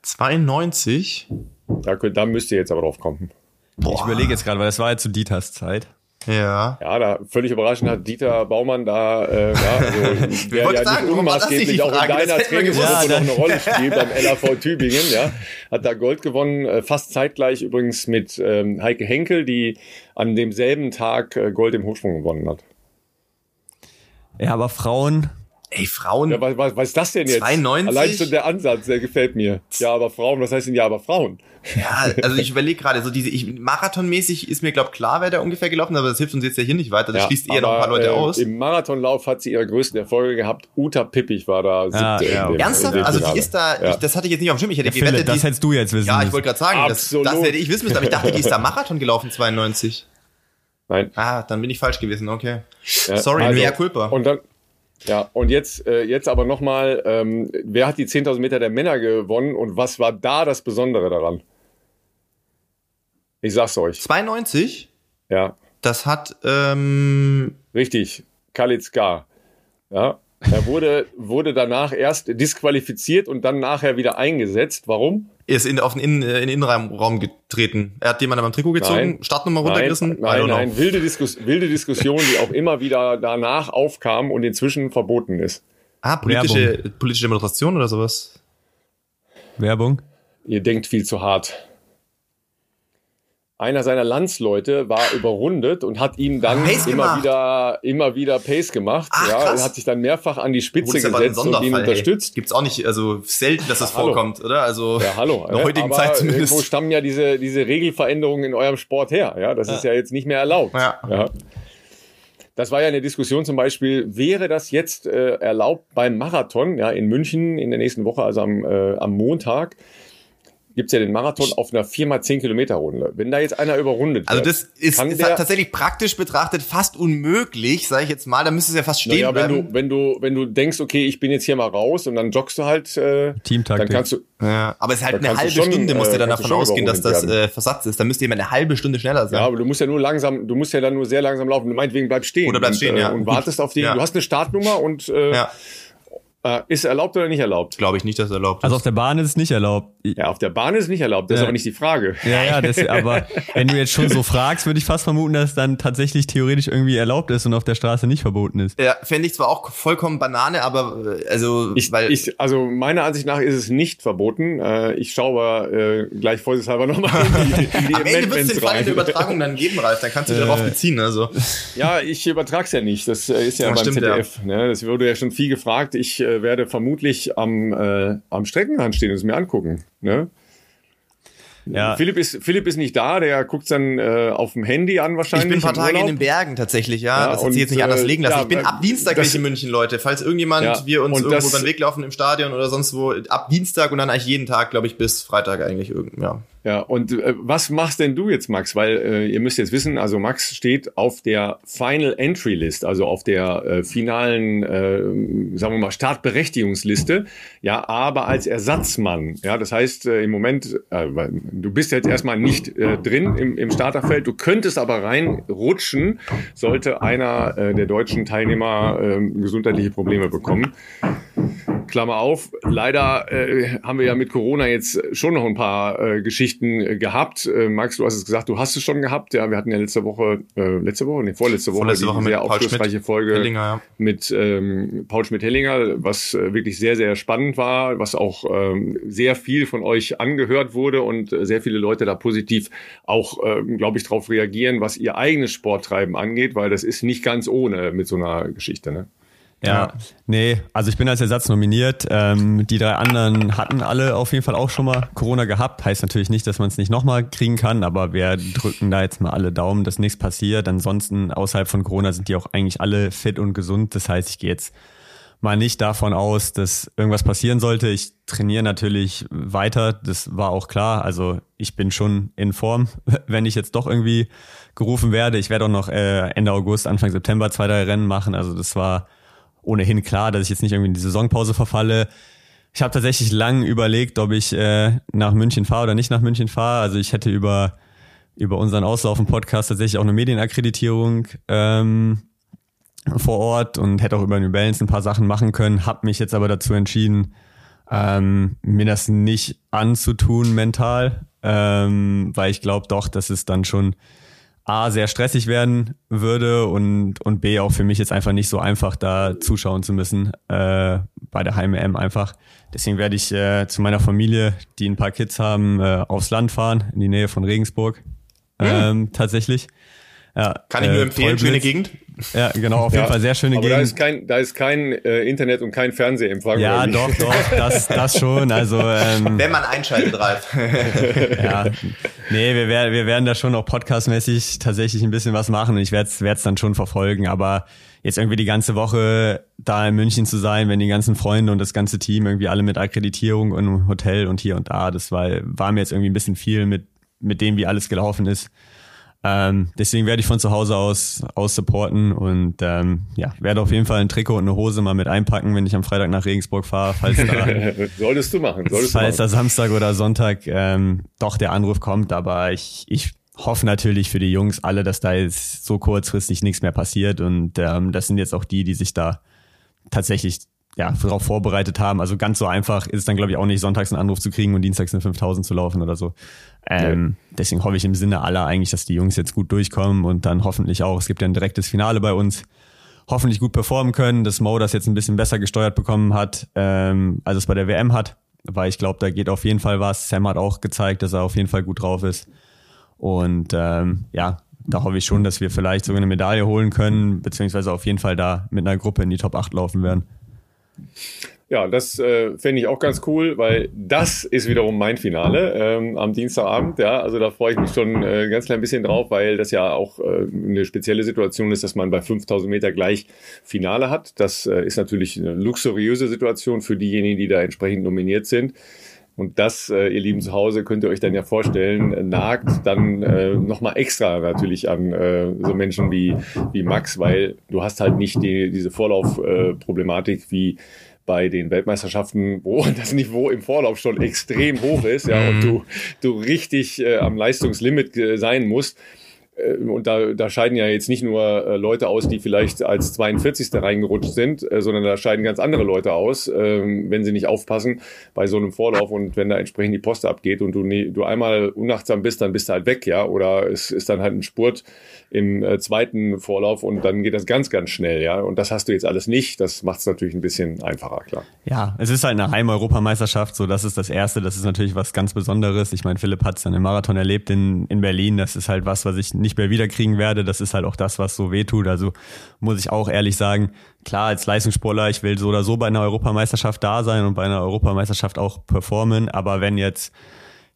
92. Da, da müsst ihr jetzt aber drauf kommen. Ich überlege jetzt gerade, weil das war ja zu Dieters Zeit. Ja. Ja, da völlig überraschend hat Dieter Baumann da, äh, ja, also, der ja sagen, nicht unmaßgeblich auch in deiner. Trainingsgruppe Ja, noch eine Rolle spielt beim LAV Tübingen, ja, hat da Gold gewonnen, äh, fast zeitgleich übrigens mit ähm, Heike Henkel, die an demselben Tag äh, Gold im Hochsprung gewonnen hat. Ja, aber Frauen, Ey, Frauen. Ja, was, was, was ist das denn jetzt? 92? Allein schon der Ansatz, der gefällt mir. Ja, aber Frauen, was heißt denn ja, aber Frauen? Ja, also ich überlege gerade, so diese, ich, marathonmäßig ist mir, glaub klar, wer da ungefähr gelaufen, aber das hilft uns jetzt ja hier nicht weiter. Das ja, schließt eher noch ein paar Leute äh, aus. Im Marathonlauf hat sie ihre größten Erfolge gehabt. Uta Pippich war da Ja, siebte ja, dem, Ernsthaft? Also die ist da, Ja. ich, das hatte ich jetzt nicht auf dem Schirm. Ich hätte ja, Philipp, gewettet, das die, hättest du jetzt wissen ja, ich wollte gerade sagen, das, Absolut. das hätte ich wissen müssen, aber ich dachte, die ist da Marathon gelaufen 92. Nein. Ah, dann bin ich falsch gewesen, okay. Ja, Sorry, also, mea culpa. Und dann, ja, und jetzt, äh, jetzt aber nochmal, ähm, wer hat die 10.000 Meter der Männer gewonnen und was war da das Besondere daran? Ich sag's euch. 92, Ja, das hat, ähm, richtig. Khalid Skar. Ja, er wurde, wurde danach erst disqualifiziert und dann nachher wieder eingesetzt. Warum? ist in, auf den, in, in den Innenraum getreten. Er hat jemanden beim Trikot gezogen, Nein. Startnummer runtergerissen. Nein, nein. Wilde, Diskus wilde Diskussion, die auch immer wieder danach aufkam und inzwischen verboten ist. Ah, politische, politische Demonstration oder sowas? Werbung. Ihr denkt viel zu hart. Einer seiner Landsleute war überrundet und hat ihm dann Pace immer gemacht. wieder, immer wieder Pace gemacht. Ach, ja, krass. er hat sich dann mehrfach an die Spitze gesetzt und ihn unterstützt. Hey. Gibt's auch nicht, also selten, dass das Hallo. vorkommt, oder? Also Ja, hallo. in der heutigen Aber Zeit Wo zumindest. stammen ja diese, diese Regelveränderungen in eurem Sport her? Ja, das ist ja jetzt nicht mehr erlaubt. Ja. Das war ja eine Diskussion zum Beispiel, wäre das jetzt äh, erlaubt beim Marathon, ja, in München in der nächsten Woche, also am, äh, am Montag, gibt's ja den Marathon auf einer 4x10 Kilometer Runde. Wenn da jetzt einer überrundet Also wird, das ist, kann ist der- tatsächlich praktisch betrachtet fast unmöglich, sage ich jetzt mal. Da müsste es ja fast stehen Naja, wenn bleiben. du, wenn du, wenn du denkst, okay, ich bin jetzt hier mal raus und dann joggst du halt, äh, Teamtaktik. dann kannst du, ja, aber es ist halt eine halbe schon, Stunde, musst äh, du dann kannst du davon ausgehen, dass das äh, Versatz ist. Da müsste jemand eine halbe Stunde schneller sein. ja, aber du musst ja nur langsam, du musst ja dann nur sehr langsam laufen. Du meinetwegen bleibst stehen. Oder bleibst und, stehen, äh, ja. Und wartest auf die, Ja. du hast eine Startnummer und, äh, ja, äh, ist erlaubt oder nicht erlaubt? glaube ich nicht, dass er erlaubt Also ist. auf der Bahn ist es nicht erlaubt. Ja, auf der Bahn ist nicht erlaubt, das ist Ja. aber nicht die Frage. Ja, ja, das, aber wenn du jetzt schon so fragst, würde ich fast vermuten, dass es dann tatsächlich theoretisch irgendwie erlaubt ist und auf der Straße nicht verboten ist. Ja, fände ich zwar auch vollkommen Banane, aber äh, also, Ich, weil ich, also meiner Ansicht nach ist es nicht verboten. Äh, ich schaue aber äh, gleich vorsichtshalber nochmal in die, in die am Ende wird es den Fall der Übertragung dann geben, Ralf. Dann kannst du dich darauf beziehen. Also Ja, ich übertrag's ja nicht. Das äh, ist ja, Ja, beim stimmt, ZDF. Ne? Das wurde ja schon viel gefragt. Ich äh, werde vermutlich am, äh, am Streckenrand stehen und es mir angucken. Ne? Ja. Philipp, ist, Philipp ist nicht da, der guckt's dann äh, auf dem Handy an ich wahrscheinlich. bin ein paar Tage in den Bergen tatsächlich, ja. Ja, das hat sich jetzt nicht anders äh, legen lassen. ja, ich bin ab Dienstag gleich in München, Leute. Falls irgendjemand Ja, wir uns irgendwo das- den Weg laufen im Stadion oder sonst wo, ab Dienstag und dann eigentlich jeden Tag, glaube ich, bis Freitag eigentlich irgend, ja. Ja, und äh, was machst denn du jetzt, Max? Weil äh, ihr müsst jetzt wissen, also Max steht auf der Final Entry List, also auf der äh, finalen, äh, sagen wir mal, Startberechtigungsliste, ja, aber als Ersatzmann. Ja, das heißt, äh, im Moment, äh, du bist jetzt erstmal nicht äh, drin im, im Starterfeld, du könntest aber reinrutschen, sollte einer äh, der deutschen Teilnehmer äh, gesundheitliche Probleme bekommen. Klammer auf. Leider äh, haben wir ja mit Corona jetzt schon noch ein paar äh, Geschichten äh, gehabt. Äh, Max, du hast es gesagt, du hast es schon gehabt. Ja, wir hatten ja letzte Woche, äh, letzte Woche, nee, vorletzte Woche, Vorletzte die Woche mit sehr aufschlussreiche Folge Hellinger, ja. mit ähm, Paul Schmidt-Hellinger, was äh, wirklich sehr, sehr spannend war, was auch ähm, sehr viel von euch angehört wurde und äh, sehr viele Leute da positiv auch, ähm, glaube ich, darauf reagieren, was ihr eigenes Sporttreiben angeht, weil das ist nicht ganz ohne mit so einer Geschichte. Ne? Ja, nee, also ich bin als Ersatz nominiert. Ähm, die drei anderen hatten alle auf jeden Fall auch schon mal Corona gehabt. Heißt natürlich nicht, dass man es nicht nochmal kriegen kann, aber wir drücken da jetzt mal alle Daumen, dass nichts passiert. Ansonsten außerhalb von Corona sind die auch eigentlich alle fit und gesund. Das heißt, ich gehe jetzt mal nicht davon aus, dass irgendwas passieren sollte. Ich trainiere natürlich weiter, das war auch klar. Also ich bin schon in Form, wenn ich jetzt doch irgendwie gerufen werde. Ich werde auch noch äh, Ende August, Anfang September zwei, drei Rennen machen. Also das war ohnehin klar, dass ich jetzt nicht irgendwie in die Saisonpause verfalle. Ich habe tatsächlich lang überlegt, ob ich äh, nach München fahre oder nicht nach München fahre. Also ich hätte über über unseren Auslaufen-Podcast tatsächlich auch eine Medienakkreditierung ähm, vor Ort und hätte auch über New Balance ein paar Sachen machen können. Hab mich jetzt aber dazu entschieden, ähm, mir das nicht anzutun mental, ähm, weil ich glaube doch, dass es dann schon A, sehr stressig werden würde und, und B, auch für mich jetzt einfach nicht so einfach, da zuschauen zu müssen äh, bei der Heim-EM einfach. Deswegen werde ich äh, zu meiner Familie, die ein paar Kids haben, äh, aufs Land fahren, in die Nähe von Regensburg. Ähm, tatsächlich. Ja, Kann ich nur äh, empfehlen, schöne. Gegend. Ja, genau, auf jeden Fall sehr schöne aber da Gegend. ist kein, da ist kein äh, Internet und kein Fernsehempfang. Ja, doch, doch, das, das schon. Also ähm, Wenn man einschaltet, Ralf. ja, nee, wir werden, wir werden da schon auch podcastmäßig tatsächlich ein bisschen was machen und ich werde es dann schon verfolgen. Aber jetzt irgendwie die ganze Woche da in München zu sein, wenn die ganzen Freunde und das ganze Team irgendwie alle mit Akkreditierung und Hotel und hier und da, das war, war mir jetzt irgendwie ein bisschen viel mit, mit dem, wie alles gelaufen ist. Ähm, deswegen werde ich von zu Hause aus, aus supporten und ähm, ja, werde auf jeden Fall ein Trikot und eine Hose mal mit einpacken, wenn ich am Freitag nach Regensburg fahre, falls da solltest du machen. Solltest du falls machen. da Samstag oder Sonntag ähm, doch der Anruf kommt. Aber ich, ich hoffe natürlich für die Jungs alle, dass da jetzt so kurzfristig nichts mehr passiert. Und ähm, das sind jetzt auch die, die sich da tatsächlich ja, darauf vorbereitet haben. Also ganz so einfach ist es dann, glaube ich, auch nicht, sonntags einen Anruf zu kriegen und dienstags eine 5000 zu laufen oder so. Ähm, Deswegen hoffe ich im Sinne aller eigentlich, dass die Jungs jetzt gut durchkommen und dann hoffentlich auch, es gibt ja ein direktes Finale bei uns, hoffentlich gut performen können, dass Mo das jetzt ein bisschen besser gesteuert bekommen hat, ähm, als es bei der WM hat, weil ich glaube, da geht auf jeden Fall was. Sam hat auch gezeigt, dass er auf jeden Fall gut drauf ist. Und ähm, ja, da hoffe ich schon, dass wir vielleicht sogar eine Medaille holen können, beziehungsweise auf jeden Fall da mit einer Gruppe in die Top 8 laufen werden. Ja, das äh, fände ich auch ganz cool, weil das ist wiederum mein Finale ähm, am Dienstagabend. Ja, also da freue ich mich schon äh, ganz klein bisschen drauf, weil das ja auch äh, eine spezielle Situation ist, dass man bei 5000 Meter gleich Finale hat. Das äh, ist natürlich eine luxuriöse Situation für diejenigen, die da entsprechend nominiert sind. Und das, äh, ihr Lieben zu Hause, könnt ihr euch dann ja vorstellen, nagt dann äh, nochmal extra natürlich an äh, so Menschen wie, wie Max, weil du hast halt nicht die, diese Vorlaufproblematik äh, wie bei den Weltmeisterschaften, wo das Niveau im Vorlauf schon extrem hoch ist, ja, und mhm. du, du richtig äh, am Leistungslimit äh, sein musst. Äh, und da, da scheiden ja jetzt nicht nur äh, Leute aus, die vielleicht als 42. reingerutscht sind, äh, sondern da scheiden ganz andere Leute aus, ähm, wenn sie nicht aufpassen bei so einem Vorlauf und wenn da entsprechend die Post abgeht und du, du einmal unachtsam bist, dann bist du halt weg, ja, oder es ist dann halt ein Spurt im äh, zweiten Vorlauf und dann geht das ganz, ganz schnell, ja, und das hast du jetzt alles nicht, das macht es natürlich ein bisschen einfacher, klar. Ja, es ist halt eine Heim-Europameisterschaft, so das ist das Erste, das ist natürlich was ganz Besonderes. Ich meine, Philipp hat es dann im Marathon erlebt in, in Berlin, das ist halt was, was ich nicht mehr wiederkriegen werde. Das ist halt auch das, was so weh tut. Also muss ich auch ehrlich sagen, klar, als Leistungssportler, ich will so oder so bei einer Europameisterschaft da sein und bei einer Europameisterschaft auch performen. Aber wenn jetzt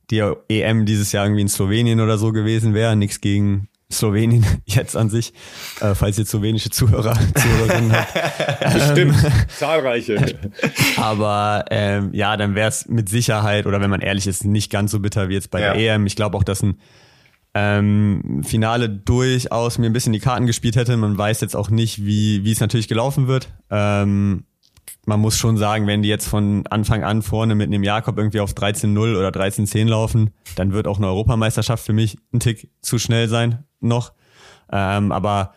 die EM dieses Jahr irgendwie in Slowenien oder so gewesen wäre, nichts gegen Slowenien jetzt an sich, äh, falls ihr slowenische Zuhörer, Zuhörerinnen habt. Stimmt, ähm, zahlreiche. Aber ähm, ja, dann wäre es mit Sicherheit, oder wenn man ehrlich ist, nicht ganz so bitter wie jetzt bei ja. der EM. Ich glaube auch, dass ein ähm, Finale durchaus mir ein bisschen die Karten gespielt hätte. Man weiß jetzt auch nicht, wie, wie es natürlich gelaufen wird. Ähm, man muss schon sagen, wenn die jetzt von Anfang an vorne mit einem Jakob irgendwie auf 13-0 oder 13-10 laufen, dann wird auch eine Europameisterschaft für mich ein Tick zu schnell sein noch. Ähm, aber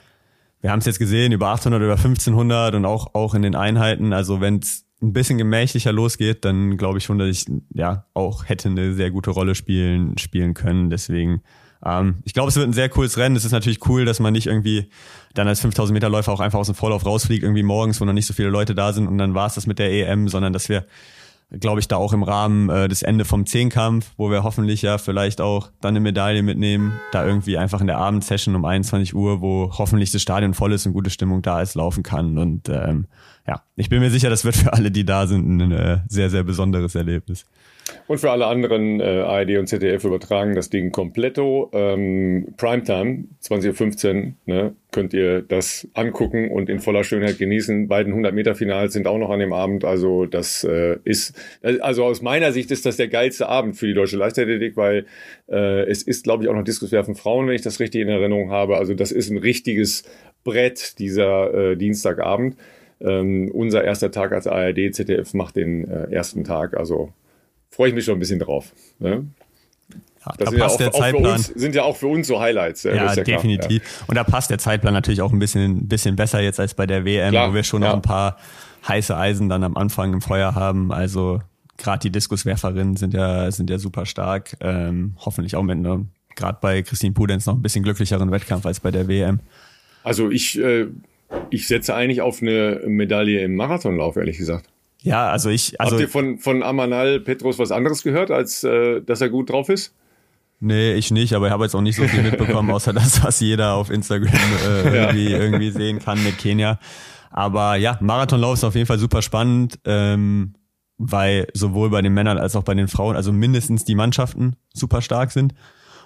wir haben es jetzt gesehen, über 800, über 1500 und auch, auch in den Einheiten. Also wenn es ein bisschen gemächlicher losgeht, dann glaube ich schon, dass ich ja auch hätte eine sehr gute Rolle spielen, spielen können. Deswegen ähm, ich glaube, es wird ein sehr cooles Rennen. Es ist natürlich cool, dass man nicht irgendwie dann als 5000 Meter Läufer auch einfach aus dem Vorlauf rausfliegt, irgendwie morgens, wo noch nicht so viele Leute da sind und dann war es das mit der EM, sondern dass wir glaube ich, da auch im Rahmen äh, des Ende vom Zehnkampf, wo wir hoffentlich ja vielleicht auch dann eine Medaille mitnehmen, da irgendwie einfach in der Abendsession um 21 Uhr, wo hoffentlich das Stadion voll ist und gute Stimmung da ist, laufen kann. Und ähm, ja, ich bin mir sicher, das wird für alle, die da sind, ein äh, sehr, sehr besonderes Erlebnis. Und für alle anderen äh, ARD und ZDF übertragen das Ding kompletto. Ähm, Primetime 2015 ne, könnt ihr das angucken und in voller Schönheit genießen. Beiden 100 Meter Finals sind auch noch an dem Abend. Also das äh, ist, also aus meiner Sicht ist das der geilste Abend für die deutsche Leichtathletik, weil äh, es ist, glaube ich, auch noch Diskuswerfen Frauen, wenn ich das richtig in Erinnerung habe. Also das ist ein richtiges Brett dieser äh, Dienstagabend. Ähm, unser erster Tag als ARD, ZDF macht den äh, ersten Tag. Also freue ich mich schon ein bisschen drauf. Ne? Ja, das da passt ja auch, der Zeitplan. Uns, sind ja auch für uns so Highlights. Ja, ja definitiv. Ja. Und da passt der Zeitplan natürlich auch ein bisschen, bisschen besser jetzt als bei der WM, Klar, wo wir schon noch ein paar heiße Eisen dann am Anfang im Feuer haben. Also gerade die Diskuswerferinnen sind ja, sind ja super stark. Ähm, hoffentlich auch mit einem, gerade bei Christine Pudenz noch ein bisschen glücklicheren Wettkampf als bei der WM. Also ich, äh, ich setze eigentlich auf eine Medaille im Marathonlauf, ehrlich gesagt. Ja, also ich. Also Habt ihr von, von Amanal Petros was anderes gehört, als äh, dass er gut drauf ist? Nee, ich nicht, aber ich habe jetzt auch nicht so viel mitbekommen, außer das, was jeder auf Instagram äh, irgendwie, ja. irgendwie sehen kann mit Kenia. Aber ja, Marathonlauf ist auf jeden Fall super spannend, ähm, weil sowohl bei den Männern als auch bei den Frauen, also mindestens die Mannschaften super stark sind.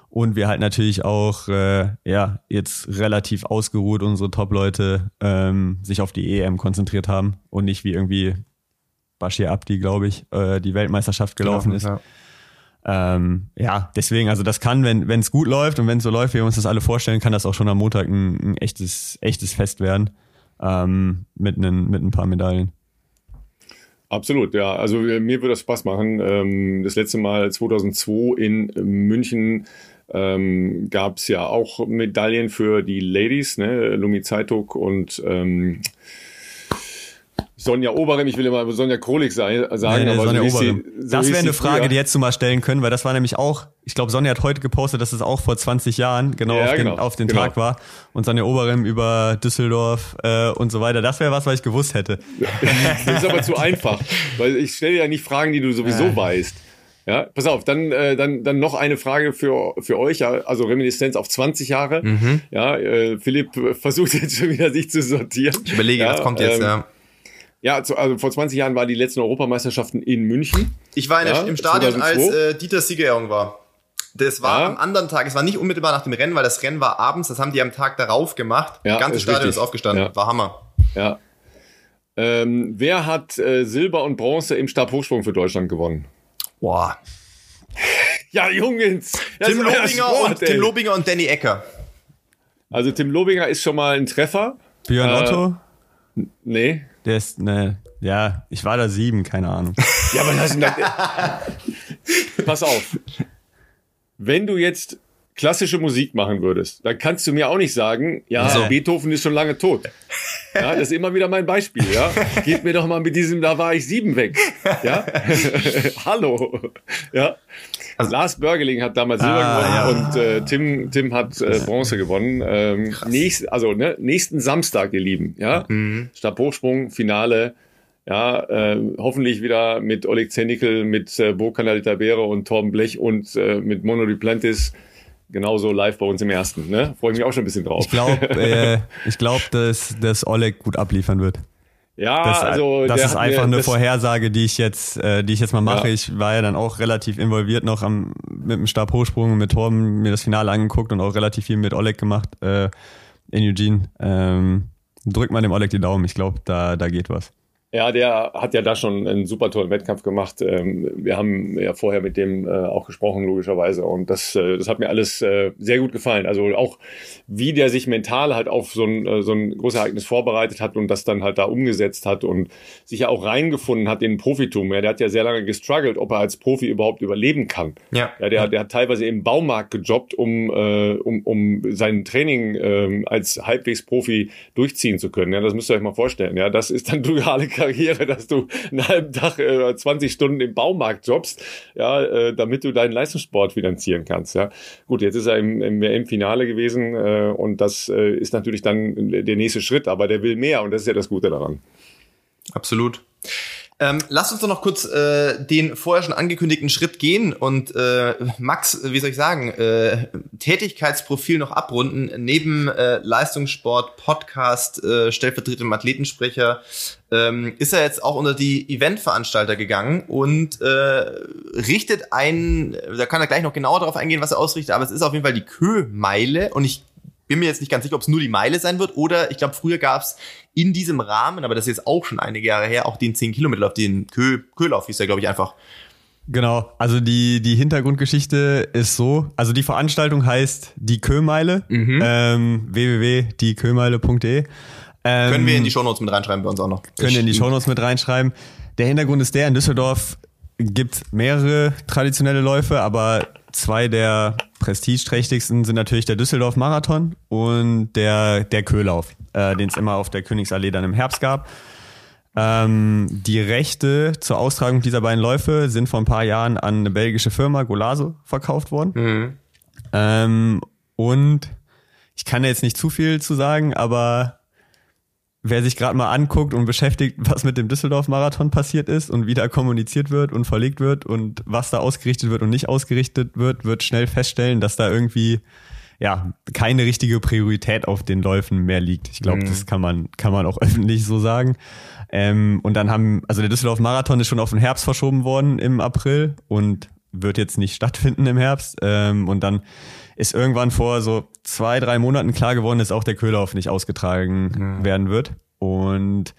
Und wir halt natürlich auch, äh, ja, jetzt relativ ausgeruht unsere Top-Leute ähm, sich auf die EM konzentriert haben und nicht wie irgendwie Bashir Abdi, glaube ich, äh, die Weltmeisterschaft gelaufen genau, ist. Ja. Ähm, ja, deswegen, also das kann, wenn es gut läuft und wenn es so läuft, wie wir uns das alle vorstellen, kann das auch schon am Montag ein, ein echtes, echtes Fest werden ähm, mit, einen, mit ein paar Medaillen. Absolut, ja. Also äh, mir würde das Spaß machen. Ähm, das letzte Mal 2002 in München ähm, gab es ja auch Medaillen für die Ladies, ne? Lumi Zeitung und ähm, Sonja Oberem, ich will immer Sonja Krolik sagen, nee, nee, aber Sonja so Oberem. Sie, so das wäre eine Frage, früher. die hättest du mal stellen können, weil das war nämlich auch, ich glaube, Sonja hat heute gepostet, dass es auch vor 20 Jahren genau ja, auf den, genau, auf den genau. Tag war und Sonja Oberem über Düsseldorf äh, und so weiter. Das wäre was, was ich gewusst hätte. das ist aber zu einfach, weil ich stelle ja nicht Fragen, die du sowieso ja. weißt. Ja, pass auf, dann, äh, dann, dann noch eine Frage für, für euch, ja, also Reminiszenz auf 20 Jahre. Mhm. Ja, äh, Philipp versucht jetzt schon wieder sich zu sortieren. Ich überlege, ja, was kommt jetzt, ähm, ja. Ja, zu, also vor 20 Jahren waren die letzten Europameisterschaften in München. Ich war in der, Ja, im Stadion, 2002. als äh, Dieter Siegerehrung war. Das war Ja. am anderen Tag, es war nicht unmittelbar nach dem Rennen, weil das Rennen war abends, das haben die am Tag darauf gemacht. Ja, das ganze ist Stadion richtig. ist aufgestanden, Ja. war Hammer. Ja. Ähm, wer hat äh, Silber und Bronze im Stabhochsprung für Deutschland gewonnen? Boah. Ja, Jungens! Tim Lobinger, Sport, und, ey. Tim Lobinger und Danny Ecker. Also Tim Lobinger ist schon mal ein Treffer. Björn Äh, Otto, Nee. Der ist, ne, ja, ich war da sieben, keine Ahnung. Ja, aber das Pass auf. Wenn du jetzt klassische Musik machen würdest, dann kannst du mir auch nicht sagen, ja, So. Beethoven ist schon lange tot. Ja, das ist immer wieder mein Beispiel, ja. Geht mir doch mal mit diesem, da war ich sieben weg. Ja. Hallo. Ja. Lars Börgeling hat damals Silber Ah, gewonnen und äh, Tim, Tim hat äh, Bronze gewonnen. Ähm, nächst, also ne, nächsten Samstag, ihr Lieben, ja. Stabhochsprung, Finale. Ja, äh, hoffentlich wieder mit Oleg Zenikel, mit äh, Bo Canalitabere und Torben Blech und äh, mit Mono Duplantis. Genauso live bei uns im ersten. Ne? Freue ich mich auch schon ein bisschen drauf. Ich glaube, äh, ich glaube, dass, dass Oleg gut abliefern wird. Ja, Das, also das ist einfach eine Vorhersage, die ich jetzt, äh, die ich jetzt mal mache. Ja. Ich war ja dann auch relativ involviert noch am, mit dem Stabhochsprung und mit Torben mir das Finale angeguckt und auch relativ viel mit Oleg gemacht äh, in Eugene. Ähm, drück mal dem Oleg die Daumen. Ich glaube, da, da geht was. Ja, der hat ja da schon einen super tollen Wettkampf gemacht. Ähm, wir haben ja vorher mit dem äh, auch gesprochen, logischerweise. Und das, äh, das hat mir alles äh, sehr gut gefallen. Also auch, wie der sich mental halt auf so ein, so ein großes Ereignis vorbereitet hat und das dann halt da umgesetzt hat und sich ja auch reingefunden hat in den Profitum. Ja, der hat ja sehr lange gestruggelt, ob er als Profi überhaupt überleben kann. Ja. Ja, der, der hat teilweise im Baumarkt gejobbt, um, um, um sein Training ähm, als halbwegs Profi durchziehen zu können. Ja, das müsst ihr euch mal vorstellen. Ja, das ist dann duale Karriere, dass du einen halben Tag, äh, 20 Stunden im Baumarkt jobbst, ja, äh, damit du deinen Leistungssport finanzieren kannst. Ja, gut, jetzt ist er im, im WM-Finale gewesen äh, und das äh, ist natürlich dann der nächste Schritt, aber der will mehr und das ist ja das Gute daran. Absolut. Ähm, lasst uns doch noch kurz äh, den vorher schon angekündigten Schritt gehen und äh, Max, wie soll ich sagen, äh, Tätigkeitsprofil noch abrunden. Neben äh, Leistungssport, Podcast, äh, stellvertretendem Athletensprecher ähm, ist er jetzt auch unter die Eventveranstalter gegangen und äh, richtet ein, da kann er gleich noch genauer darauf eingehen, was er ausrichtet, aber es ist auf jeden Fall die Kö-Meile und ich bin mir jetzt nicht ganz sicher, ob es nur die Meile sein wird oder ich glaube, früher gab es in diesem Rahmen, aber das ist jetzt auch schon einige Jahre her, auch den 10 Kilometer auf den Kö Köhlauf hieß der, glaube ich, einfach. Genau, also die, die Hintergrundgeschichte ist so, also die Veranstaltung heißt die Kömeile, ähm, www.diekömeile.de. Ähm, Können wir in die Shownotes mit reinschreiben bei uns auch noch. können wir in die Shownotes mit reinschreiben. Der Hintergrund ist der, in Düsseldorf gibt mehrere traditionelle Läufe, aber zwei der prestigeträchtigsten sind natürlich der Düsseldorf Marathon und der, der Köhlauf, äh, den es immer auf der Königsallee dann im Herbst gab. Ähm, die Rechte zur Austragung dieser beiden Läufe sind vor ein paar Jahren an eine belgische Firma Golaso verkauft worden. Ähm, und ich kann da jetzt nicht zu viel zu sagen, aber wer sich gerade mal anguckt und beschäftigt, was mit dem Düsseldorf-Marathon passiert ist und wie da kommuniziert wird und verlegt wird und was da ausgerichtet wird und nicht ausgerichtet wird, wird schnell feststellen, dass da irgendwie ja keine richtige Priorität auf den Läufen mehr liegt. Ich glaube, das kann man kann man auch öffentlich so sagen. Ähm, und dann haben also der Düsseldorf-Marathon ist schon auf den Herbst verschoben worden im April und wird jetzt nicht stattfinden im Herbst. Ähm, und dann ist irgendwann vor so zwei, drei Monaten klar geworden, dass auch der Köhlauf nicht ausgetragen werden wird. Und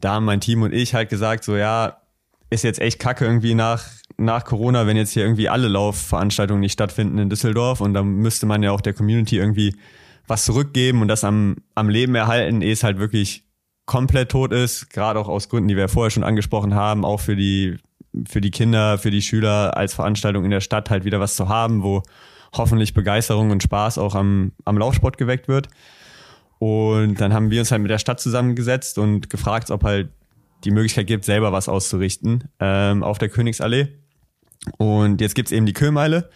da haben mein Team und ich halt gesagt, so ja, ist jetzt echt kacke irgendwie nach, nach Corona, wenn jetzt hier irgendwie alle Laufveranstaltungen nicht stattfinden in Düsseldorf. Und dann müsste man ja auch der Community irgendwie was zurückgeben und das am, am Leben erhalten, ehe es halt wirklich komplett tot ist, gerade auch aus Gründen, die wir vorher schon angesprochen haben, auch für die, für die Kinder, für die Schüler als Veranstaltung in der Stadt halt wieder was zu haben, wo hoffentlich Begeisterung und Spaß auch am, am Laufsport geweckt wird. Und dann haben wir uns halt mit der Stadt zusammengesetzt und gefragt, ob halt die Möglichkeit gibt, selber was auszurichten ähm, auf der Königsallee. Und jetzt gibt's eben die Köhmeile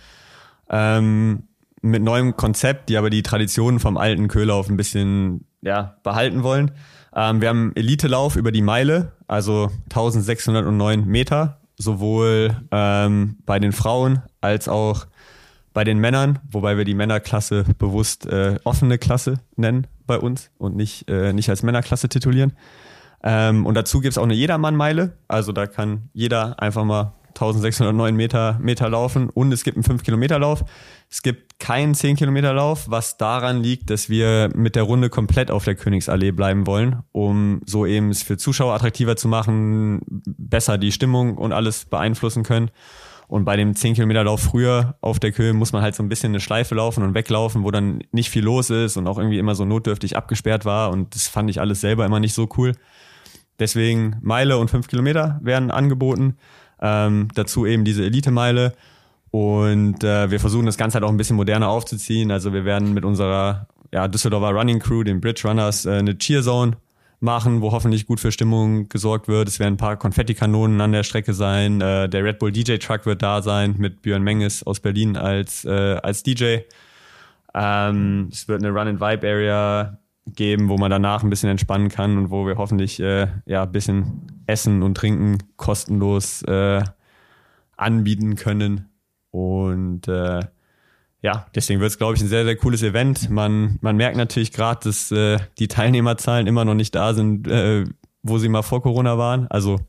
ähm, mit neuem Konzept, die aber die Traditionen vom alten Köhlauf ein bisschen ja, behalten wollen. Ähm, wir haben Elitelauf über die Meile, also 1609 Meter sowohl ähm, bei den Frauen als auch bei den Männern, wobei wir die Männerklasse bewusst äh, offene Klasse nennen bei uns und nicht, äh, nicht als Männerklasse titulieren. Ähm, und dazu gibt's auch eine Jedermann-Meile. Also da kann jeder einfach mal 1609 Meter, Meter laufen und es gibt einen 5-Kilometer-Lauf. Es gibt keinen 10-Kilometer-Lauf, was daran liegt, dass wir mit der Runde komplett auf der Königsallee bleiben wollen, um so eben es für Zuschauer attraktiver zu machen, besser die Stimmung und alles beeinflussen können. Und bei dem 10 Kilometer Lauf früher auf der Köhe muss man halt so ein bisschen eine Schleife laufen und weglaufen, wo dann nicht viel los ist und auch irgendwie immer so notdürftig abgesperrt war. Und das fand ich alles selber immer nicht so cool. Deswegen Meile und 5 Kilometer werden angeboten. Ähm, dazu eben diese Elite-Meile. Und äh, wir versuchen das Ganze halt auch ein bisschen moderner aufzuziehen. Also wir werden mit unserer ja, Düsseldorfer Running Crew, den Bridge Runners, äh, eine Cheer Zone machen, wo hoffentlich gut für Stimmung gesorgt wird. Es werden ein paar Konfettikanonen an der Strecke sein. Äh, der Red Bull DJ Truck wird da sein mit Björn Menges aus Berlin als, äh, als DJ. Ähm, es wird eine Run and Vibe Area geben, wo man danach ein bisschen entspannen kann und wo wir hoffentlich äh, ja ein bisschen Essen und Trinken kostenlos äh, anbieten können. Und äh, ja, deswegen wird es, glaube ich, ein sehr, sehr cooles Event. Man, man merkt natürlich gerade, dass äh, die Teilnehmerzahlen immer noch nicht da sind, äh, wo sie mal vor Corona waren. Also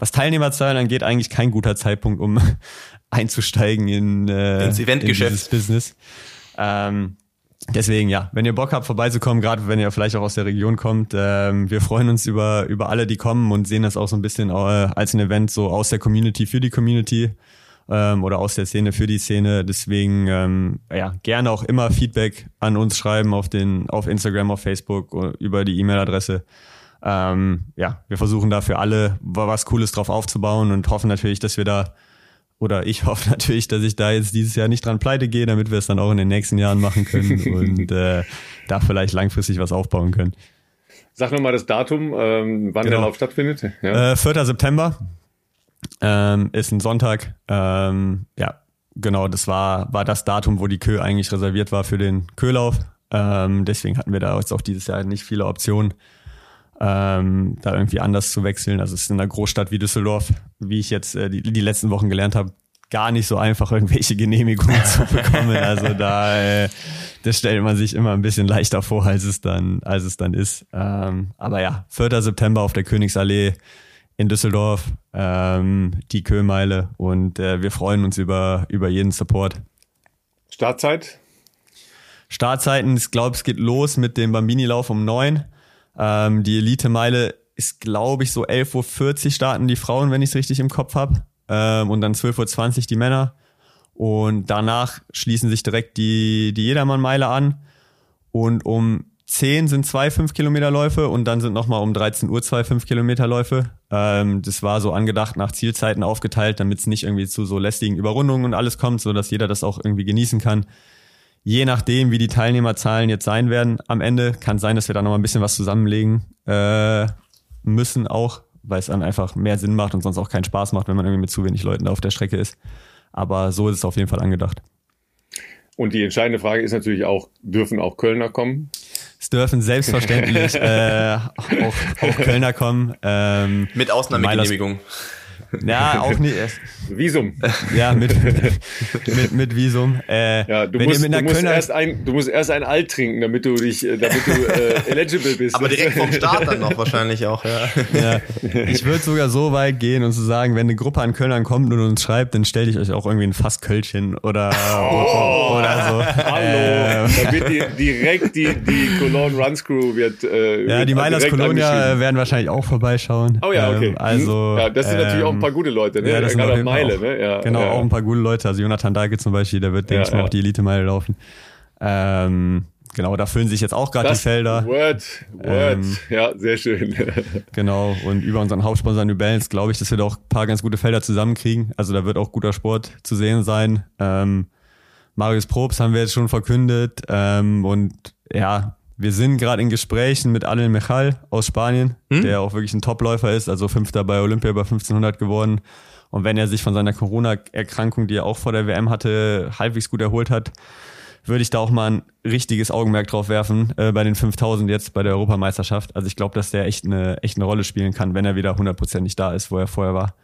was Teilnehmerzahlen angeht, eigentlich kein guter Zeitpunkt, um einzusteigen in, äh, ins Eventgeschäft. In dieses Business. Ähm, deswegen, ja, wenn ihr Bock habt, vorbeizukommen, gerade wenn ihr vielleicht auch aus der Region kommt, ähm, wir freuen uns über, über alle, die kommen und sehen das auch so ein bisschen äh, als ein Event so aus der Community für die Community ähm, oder aus der Szene für die Szene. Deswegen ähm, ja gerne auch immer Feedback an uns schreiben auf den auf Instagram, auf Facebook über die E-Mail-Adresse. Ähm, ja, wir versuchen da für alle was Cooles drauf aufzubauen und hoffen natürlich, dass wir da oder ich hoffe natürlich, dass ich da jetzt dieses Jahr nicht dran pleite gehe, damit wir es dann auch in den nächsten Jahren machen können und äh, da vielleicht langfristig was aufbauen können. Sag nochmal das Datum, ähm, wann genau. der Lauf stattfindet. Ja. Äh, 4. September ähm, ist ein Sonntag. Ähm, ja, genau, das war, war das Datum, wo die Kö eigentlich reserviert war für den Köhlauf. Ähm, deswegen hatten wir da jetzt auch dieses Jahr nicht viele Optionen, ähm, da irgendwie anders zu wechseln. Also es ist in einer Großstadt wie Düsseldorf, wie ich jetzt äh, die, die letzten Wochen gelernt habe, gar nicht so einfach, irgendwelche Genehmigungen zu bekommen. Also da, äh, das stellt man sich immer ein bisschen leichter vor, als es dann, als es dann ist. Ähm, aber ja, 4. September auf der Königsallee in Düsseldorf, ähm, die Köhlmeile und äh, wir freuen uns über, über jeden Support. Startzeit? Startzeiten, ich glaube, es geht los mit dem Bambini-Lauf um neun. Ähm, die Elite-Meile ist, glaube ich, so 11.40 Uhr starten die Frauen, wenn ich es richtig im Kopf habe. Ähm, und dann 12.20 Uhr die Männer. Und danach schließen sich direkt die, die Jedermann-Meile an. Und um 10 sind zwei 5 Kilometer Läufe und dann sind nochmal um 13 Uhr zwei 5 Kilometer Läufe. Ähm, das war so angedacht nach Zielzeiten aufgeteilt, damit es nicht irgendwie zu so lästigen Überrundungen und alles kommt, so dass jeder das auch irgendwie genießen kann. Je nachdem, wie die Teilnehmerzahlen jetzt sein werden am Ende, kann sein, dass wir da nochmal ein bisschen was zusammenlegen äh, müssen auch, weil es dann einfach mehr Sinn macht und sonst auch keinen Spaß macht, wenn man irgendwie mit zu wenig Leuten da auf der Strecke ist. Aber so ist es auf jeden Fall angedacht. Und die entscheidende Frage ist natürlich auch, dürfen auch Kölner kommen? Es dürfen selbstverständlich äh, auch, auch Kölner kommen. Ähm, Mit Ausnahmegenehmigung. Ja, auch nicht. Visum. Ja, mit, mit, mit Visum. Äh, ja, du, musst, du, musst erst ein, du musst erst ein Alt trinken, damit du dich, äh, damit du äh, eligible bist. Aber direkt vom Start dann noch wahrscheinlich auch, ja. ja. Ich würde sogar so weit gehen und zu sagen, wenn eine Gruppe an Kölnern kommt und uns schreibt, dann stelle ich euch auch irgendwie ein Fasskölchen oder, oh, oder so. Hallo. Ähm. Da wird die, direkt die, die Cologne Runs Crew wird. Äh, ja, die Miners Colonia werden wahrscheinlich auch vorbeischauen. Oh ja, okay. Ähm, also, ja, das sind ähm, natürlich auch paar gute Leute, ne? Ja, das Gerade Meile, auch, ne? Ja, genau, ja. auch ein paar gute Leute. Also Jonathan Dahlke zum Beispiel, der wird, denke ich mal, auch die Elite-Meile laufen. Ähm, genau, da füllen sich jetzt auch gerade die Felder. Word, Word. Ähm, ja, sehr schön. genau, und über unseren Hauptsponsor New Balance glaube ich, dass wir da auch ein paar ganz gute Felder zusammenkriegen. Also da wird auch guter Sport zu sehen sein. Ähm, Marius Probst haben wir jetzt schon verkündet. Ähm, und ja, wir sind gerade in Gesprächen mit Alel Mechal aus Spanien, hm? der auch wirklich ein Topläufer ist, also Fünfter bei Olympia über 1500 geworden. Und wenn er sich von seiner Corona-Erkrankung, die er auch vor der WM hatte, halbwegs gut erholt hat, würde ich da auch mal ein richtiges Augenmerk drauf werfen äh, bei den 5000 jetzt bei der Europameisterschaft. Also ich glaube, dass der echt eine, echt eine Rolle spielen kann, wenn er wieder hundertprozentig da ist, wo er vorher war.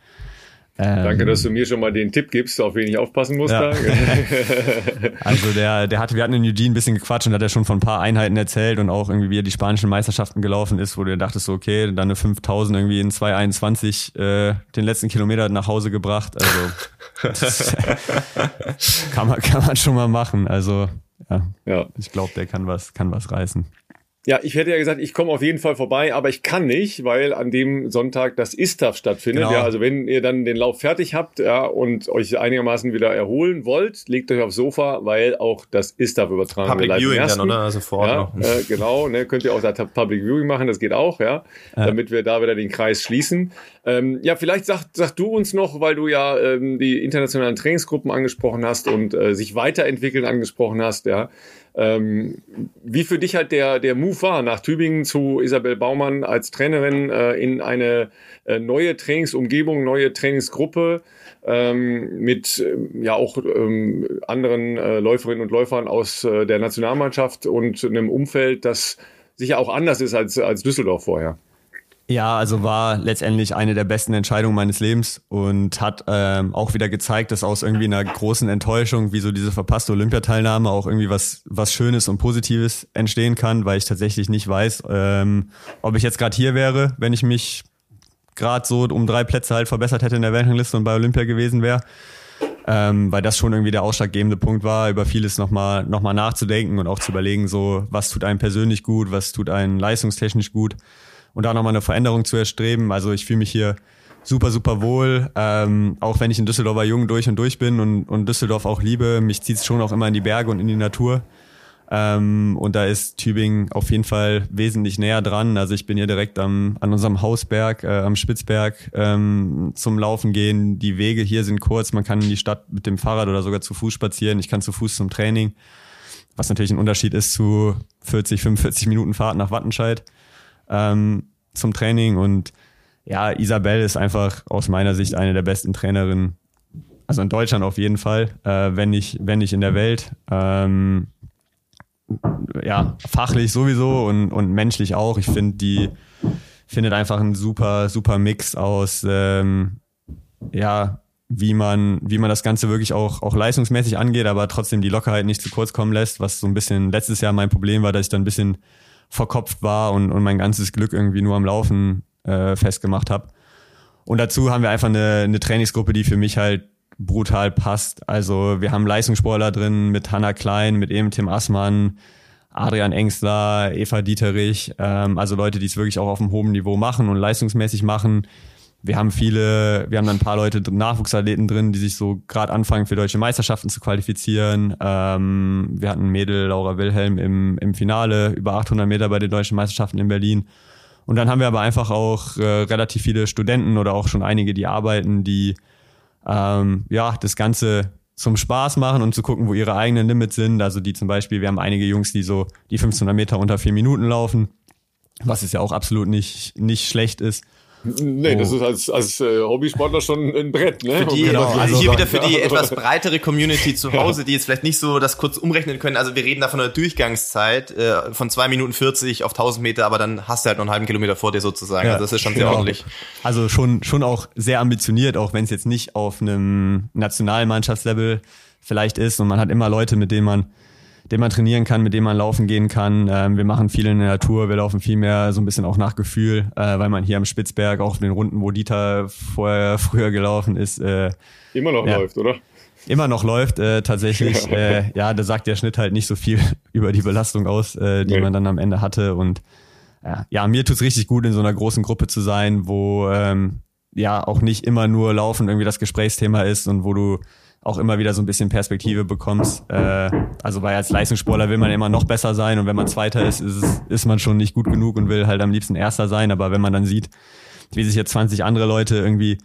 Ähm, Danke, dass du mir schon mal den Tipp gibst, auf wen ich aufpassen muss. Ja. also der, der hat, wir hatten in Eugene ein bisschen gequatscht und hat er schon von ein paar Einheiten erzählt und auch irgendwie, wie er die spanischen Meisterschaften gelaufen ist, wo du dachtest so, okay, dann eine 5000 irgendwie in 221 äh, den letzten Kilometer nach Hause gebracht. Also das, kann man kann man schon mal machen. Also ja, ja. ich glaube, der kann was kann was reißen. Ja, ich hätte ja gesagt, ich komme auf jeden Fall vorbei, aber ich kann nicht, weil an dem Sonntag das ISTAF stattfindet. Genau. Ja, also wenn ihr dann den Lauf fertig habt ja, und euch einigermaßen wieder erholen wollt, legt euch aufs Sofa, weil auch das ISTAF übertragen Public wird. Viewing dann, oder? Also vor Ort ja, äh, genau, ne, könnt ihr auch da Public Viewing machen, das geht auch, ja, ja. damit wir da wieder den Kreis schließen. Ähm, ja, vielleicht sag, sag du uns noch, weil du ja ähm, die internationalen Trainingsgruppen angesprochen hast und äh, sich weiterentwickeln angesprochen hast, ja. Ähm, wie für dich halt der, der Move war, nach Tübingen zu Isabel Baumann als Trainerin äh, in eine äh, neue Trainingsumgebung, neue Trainingsgruppe ähm, mit äh, ja auch ähm, anderen äh, Läuferinnen und Läufern aus äh, der Nationalmannschaft und einem Umfeld, das sicher auch anders ist als, als Düsseldorf vorher. Ja, also war letztendlich eine der besten Entscheidungen meines Lebens und hat ähm, auch wieder gezeigt, dass aus irgendwie einer großen Enttäuschung, wie so diese verpasste Olympiateilnahme, auch irgendwie was was Schönes und Positives entstehen kann, weil ich tatsächlich nicht weiß, ähm, ob ich jetzt gerade hier wäre, wenn ich mich gerade so um drei Plätze halt verbessert hätte in der Weltrangliste und bei Olympia gewesen wäre. Ähm, weil das schon irgendwie der ausschlaggebende Punkt war, über vieles nochmal noch mal nachzudenken und auch zu überlegen, so was tut einem persönlich gut, was tut einem leistungstechnisch gut und da nochmal eine Veränderung zu erstreben. Also ich fühle mich hier super, super wohl. Ähm, auch wenn ich in Düsseldorfer Jung durch und durch bin und, und Düsseldorf auch liebe, mich zieht es schon auch immer in die Berge und in die Natur. Ähm, und da ist Tübingen auf jeden Fall wesentlich näher dran. Also ich bin hier direkt am, an unserem Hausberg, äh, am Spitzberg ähm, zum Laufen gehen. Die Wege hier sind kurz. Man kann in die Stadt mit dem Fahrrad oder sogar zu Fuß spazieren. Ich kann zu Fuß zum Training. Was natürlich ein Unterschied ist zu 40, 45 Minuten Fahrt nach Wattenscheid ähm, zum Training. Und ja, Isabel ist einfach aus meiner Sicht eine der besten Trainerinnen, also in Deutschland auf jeden Fall, äh, wenn nicht, wenn nicht in der Welt. Ähm, ja, fachlich sowieso und, und menschlich auch. Ich finde, die findet einfach einen super, super Mix aus, ähm, ja, wie man, wie man das Ganze wirklich auch, auch leistungsmäßig angeht, aber trotzdem die Lockerheit nicht zu kurz kommen lässt, was so ein bisschen letztes Jahr mein Problem war, dass ich dann ein bisschen verkopft war und, und mein ganzes Glück irgendwie nur am Laufen äh, festgemacht habe. Und dazu haben wir einfach eine, eine Trainingsgruppe, die für mich halt brutal passt. Also wir haben Leistungssportler drin mit Hanna Klein, mit eben Tim Assmann, Adrian Engstler, Eva Dieterich, ähm, also Leute, die es wirklich auch auf einem hohen Niveau machen und leistungsmäßig machen wir haben viele, wir haben dann ein paar Leute, Nachwuchsathleten drin, die sich so gerade anfangen für deutsche Meisterschaften zu qualifizieren. Ähm, wir hatten Mädel Laura Wilhelm im, im Finale über 800 Meter bei den deutschen Meisterschaften in Berlin. Und dann haben wir aber einfach auch äh, relativ viele Studenten oder auch schon einige, die arbeiten, die ähm, ja das Ganze zum Spaß machen und zu gucken, wo ihre eigenen Limits sind. Also die zum Beispiel, wir haben einige Jungs, die so die 1500 Meter unter vier Minuten laufen, was es ja auch absolut nicht, nicht schlecht ist. Nee, oh. das ist als, als äh, Hobbysportler schon ein Brett, ne? Die, genau, also hier wieder für die etwas breitere Community zu Hause, die jetzt vielleicht nicht so das kurz umrechnen können. Also wir reden da von einer Durchgangszeit äh, von zwei Minuten 40 auf 1000 Meter, aber dann hast du halt noch einen halben Kilometer vor dir sozusagen. Ja, also das ist schon sehr genau. ordentlich. Also schon, schon auch sehr ambitioniert, auch wenn es jetzt nicht auf einem Nationalmannschaftslevel vielleicht ist und man hat immer Leute, mit denen man den man trainieren kann, mit dem man laufen gehen kann. Ähm, wir machen viel in der Natur, wir laufen viel mehr so ein bisschen auch nach Gefühl, äh, weil man hier am Spitzberg, auch auf den Runden, wo Dieter vorher früher gelaufen ist, äh, immer noch ja, läuft, oder? Immer noch läuft, äh, tatsächlich. Ja. Äh, ja, da sagt der Schnitt halt nicht so viel über die Belastung aus, äh, die nee. man dann am Ende hatte. Und äh, ja, mir tut's richtig gut, in so einer großen Gruppe zu sein, wo ähm, ja auch nicht immer nur Laufen irgendwie das Gesprächsthema ist und wo du auch immer wieder so ein bisschen Perspektive bekommst. Äh, also weil als Leistungssportler will man immer noch besser sein und wenn man Zweiter ist, ist, ist man schon nicht gut genug und will halt am liebsten Erster sein. Aber wenn man dann sieht, wie sich jetzt 20 andere Leute irgendwie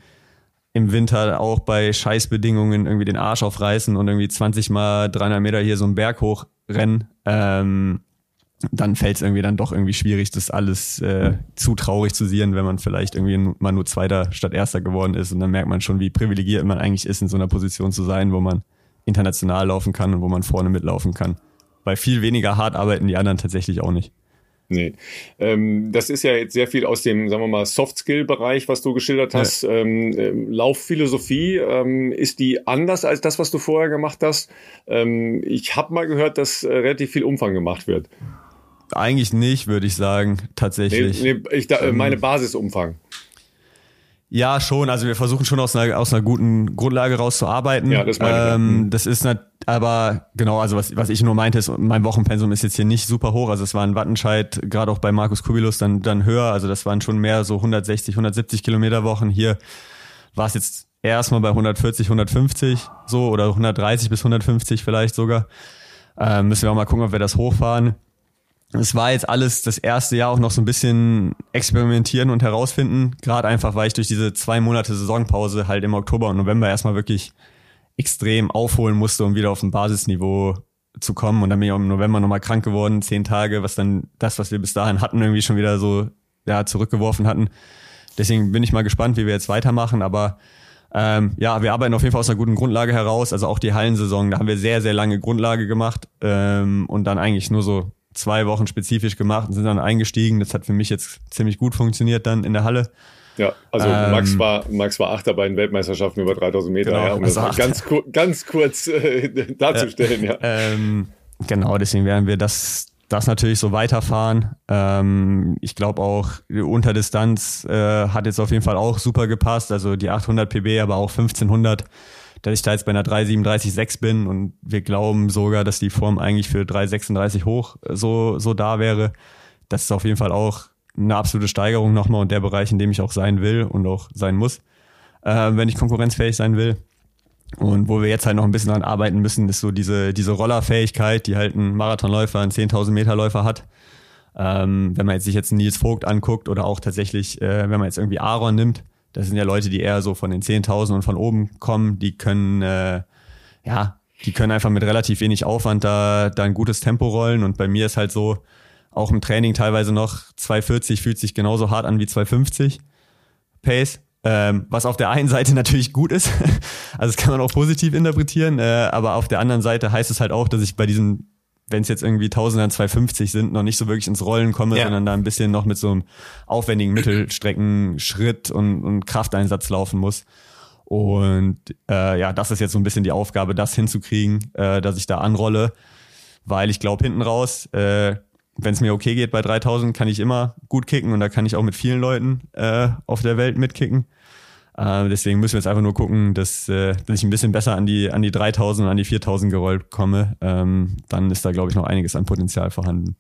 im Winter auch bei Scheißbedingungen irgendwie den Arsch aufreißen und irgendwie 20 mal 300 Meter hier so einen Berg hochrennen, ähm, dann fällt es irgendwie dann doch irgendwie schwierig, das alles äh, zu traurig zu sehen, wenn man vielleicht irgendwie mal nur Zweiter statt Erster geworden ist. Und dann merkt man schon, wie privilegiert man eigentlich ist, in so einer Position zu sein, wo man international laufen kann und wo man vorne mitlaufen kann. Weil viel weniger hart arbeiten die anderen tatsächlich auch nicht. Nee. Ähm, das ist ja jetzt sehr viel aus dem, sagen wir mal, Soft-Skill-Bereich, was du geschildert hast. Ja. Ähm, ähm, Laufphilosophie, ähm, ist die anders als das, was du vorher gemacht hast? Ähm, ich habe mal gehört, dass äh, relativ viel Umfang gemacht wird. Eigentlich nicht, würde ich sagen, tatsächlich. Nee, nee, ich, da, meine Basisumfang. Ja, schon. Also wir versuchen schon aus einer, aus einer guten Grundlage rauszuarbeiten. Ja, das meine ich. Ähm, das ist nicht, aber genau, also was, was ich nur meinte, ist, mein Wochenpensum ist jetzt hier nicht super hoch. Also es war ein Wattenscheid, gerade auch bei Markus Kubilus, dann, dann höher. Also das waren schon mehr so 160, 170 Kilometer Wochen. Hier war es jetzt erstmal bei 140, 150 so oder 130 bis 150 vielleicht sogar. Ähm, müssen wir auch mal gucken, ob wir das hochfahren es war jetzt alles das erste Jahr auch noch so ein bisschen experimentieren und herausfinden. Gerade einfach, weil ich durch diese zwei Monate Saisonpause halt im Oktober und November erstmal wirklich extrem aufholen musste, um wieder auf ein Basisniveau zu kommen. Und dann bin ich auch im November nochmal krank geworden, zehn Tage, was dann das, was wir bis dahin hatten, irgendwie schon wieder so ja, zurückgeworfen hatten. Deswegen bin ich mal gespannt, wie wir jetzt weitermachen. Aber ähm, ja, wir arbeiten auf jeden Fall aus einer guten Grundlage heraus. Also auch die Hallensaison, da haben wir sehr, sehr lange Grundlage gemacht ähm, und dann eigentlich nur so zwei Wochen spezifisch gemacht und sind dann eingestiegen. Das hat für mich jetzt ziemlich gut funktioniert dann in der Halle. Ja, also ähm, Max war Max war Achter bei den Weltmeisterschaften über 3000 Meter, genau, ja, um also das ganz, ganz kurz äh, darzustellen. Ja, ähm, genau, deswegen werden wir das das natürlich so weiterfahren. Ähm, ich glaube auch Unterdistanz äh, hat jetzt auf jeden Fall auch super gepasst. Also die 800 PB, aber auch 1500 dass ich da jetzt bei einer 3,37,6 bin und wir glauben sogar, dass die Form eigentlich für 3,36 hoch äh, so, so da wäre. Das ist auf jeden Fall auch eine absolute Steigerung nochmal und der Bereich, in dem ich auch sein will und auch sein muss, äh, wenn ich konkurrenzfähig sein will. Und wo wir jetzt halt noch ein bisschen dran arbeiten müssen, ist so diese, diese Rollerfähigkeit, die halt ein Marathonläufer, ein 10.000 Meter Läufer hat. Ähm, wenn man jetzt sich jetzt Nils Vogt anguckt oder auch tatsächlich, äh, wenn man jetzt irgendwie Aaron nimmt, das sind ja Leute, die eher so von den 10.000 und von oben kommen. Die können, äh, ja, die können einfach mit relativ wenig Aufwand da, da ein gutes Tempo rollen. Und bei mir ist halt so, auch im Training teilweise noch 240 fühlt sich genauso hart an wie 250 Pace. Ähm, was auf der einen Seite natürlich gut ist, also das kann man auch positiv interpretieren, äh, aber auf der anderen Seite heißt es halt auch, dass ich bei diesen wenn es jetzt irgendwie 1000 250 sind, noch nicht so wirklich ins Rollen komme, ja. sondern da ein bisschen noch mit so einem aufwendigen Mittelstreckenschritt und, und Krafteinsatz laufen muss. Und äh, ja, das ist jetzt so ein bisschen die Aufgabe, das hinzukriegen, äh, dass ich da anrolle, weil ich glaube, hinten raus, äh, wenn es mir okay geht bei 3000, kann ich immer gut kicken und da kann ich auch mit vielen Leuten äh, auf der Welt mitkicken. Äh, deswegen müssen wir jetzt einfach nur gucken, dass, äh, dass ich ein bisschen besser an die, an die 3000 und an die 4000 gerollt komme. Ähm, dann ist da, glaube ich, noch einiges an Potenzial vorhanden.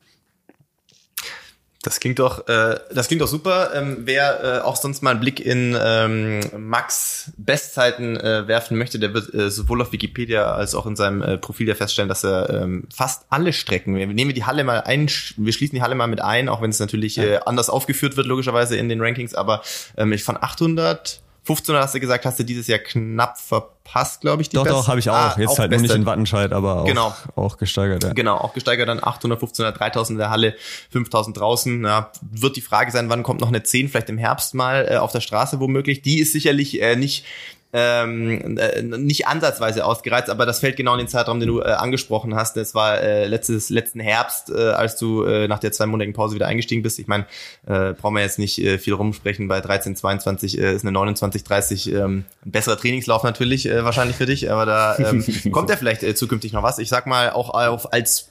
Das klingt doch, äh, das klingt doch super. Ähm, wer äh, auch sonst mal einen Blick in ähm, Max Bestzeiten äh, werfen möchte, der wird äh, sowohl auf Wikipedia als auch in seinem äh, Profil ja feststellen, dass er ähm, fast alle Strecken, wir nehmen die Halle mal ein, wir schließen die Halle mal mit ein, auch wenn es natürlich äh, anders aufgeführt wird logischerweise in den Rankings, aber ähm, von 800 15 hast du gesagt, hast du dieses Jahr knapp verpasst, glaube ich. Die doch, Best doch, habe ich auch. Ah, Jetzt auch halt nur nicht in Wattenscheid, aber auch, genau. auch gesteigert. Ja. Genau, auch gesteigert dann 800, 1500, 3000 in der Halle, 5000 draußen. Ja, wird die Frage sein, wann kommt noch eine 10, vielleicht im Herbst mal äh, auf der Straße womöglich. Die ist sicherlich äh, nicht ähm, äh, nicht ansatzweise ausgereizt, aber das fällt genau in den Zeitraum, den du äh, angesprochen hast. Das war äh, letztes, letzten Herbst, äh, als du äh, nach der zweimonatigen Pause wieder eingestiegen bist. Ich meine, äh, brauchen wir jetzt nicht äh, viel rumsprechen. Bei 13, 22 äh, ist eine 29, 30 ähm, ein besserer Trainingslauf natürlich äh, wahrscheinlich für dich, aber da ähm, kommt ja vielleicht äh, zukünftig noch was. Ich sag mal, auch auf, als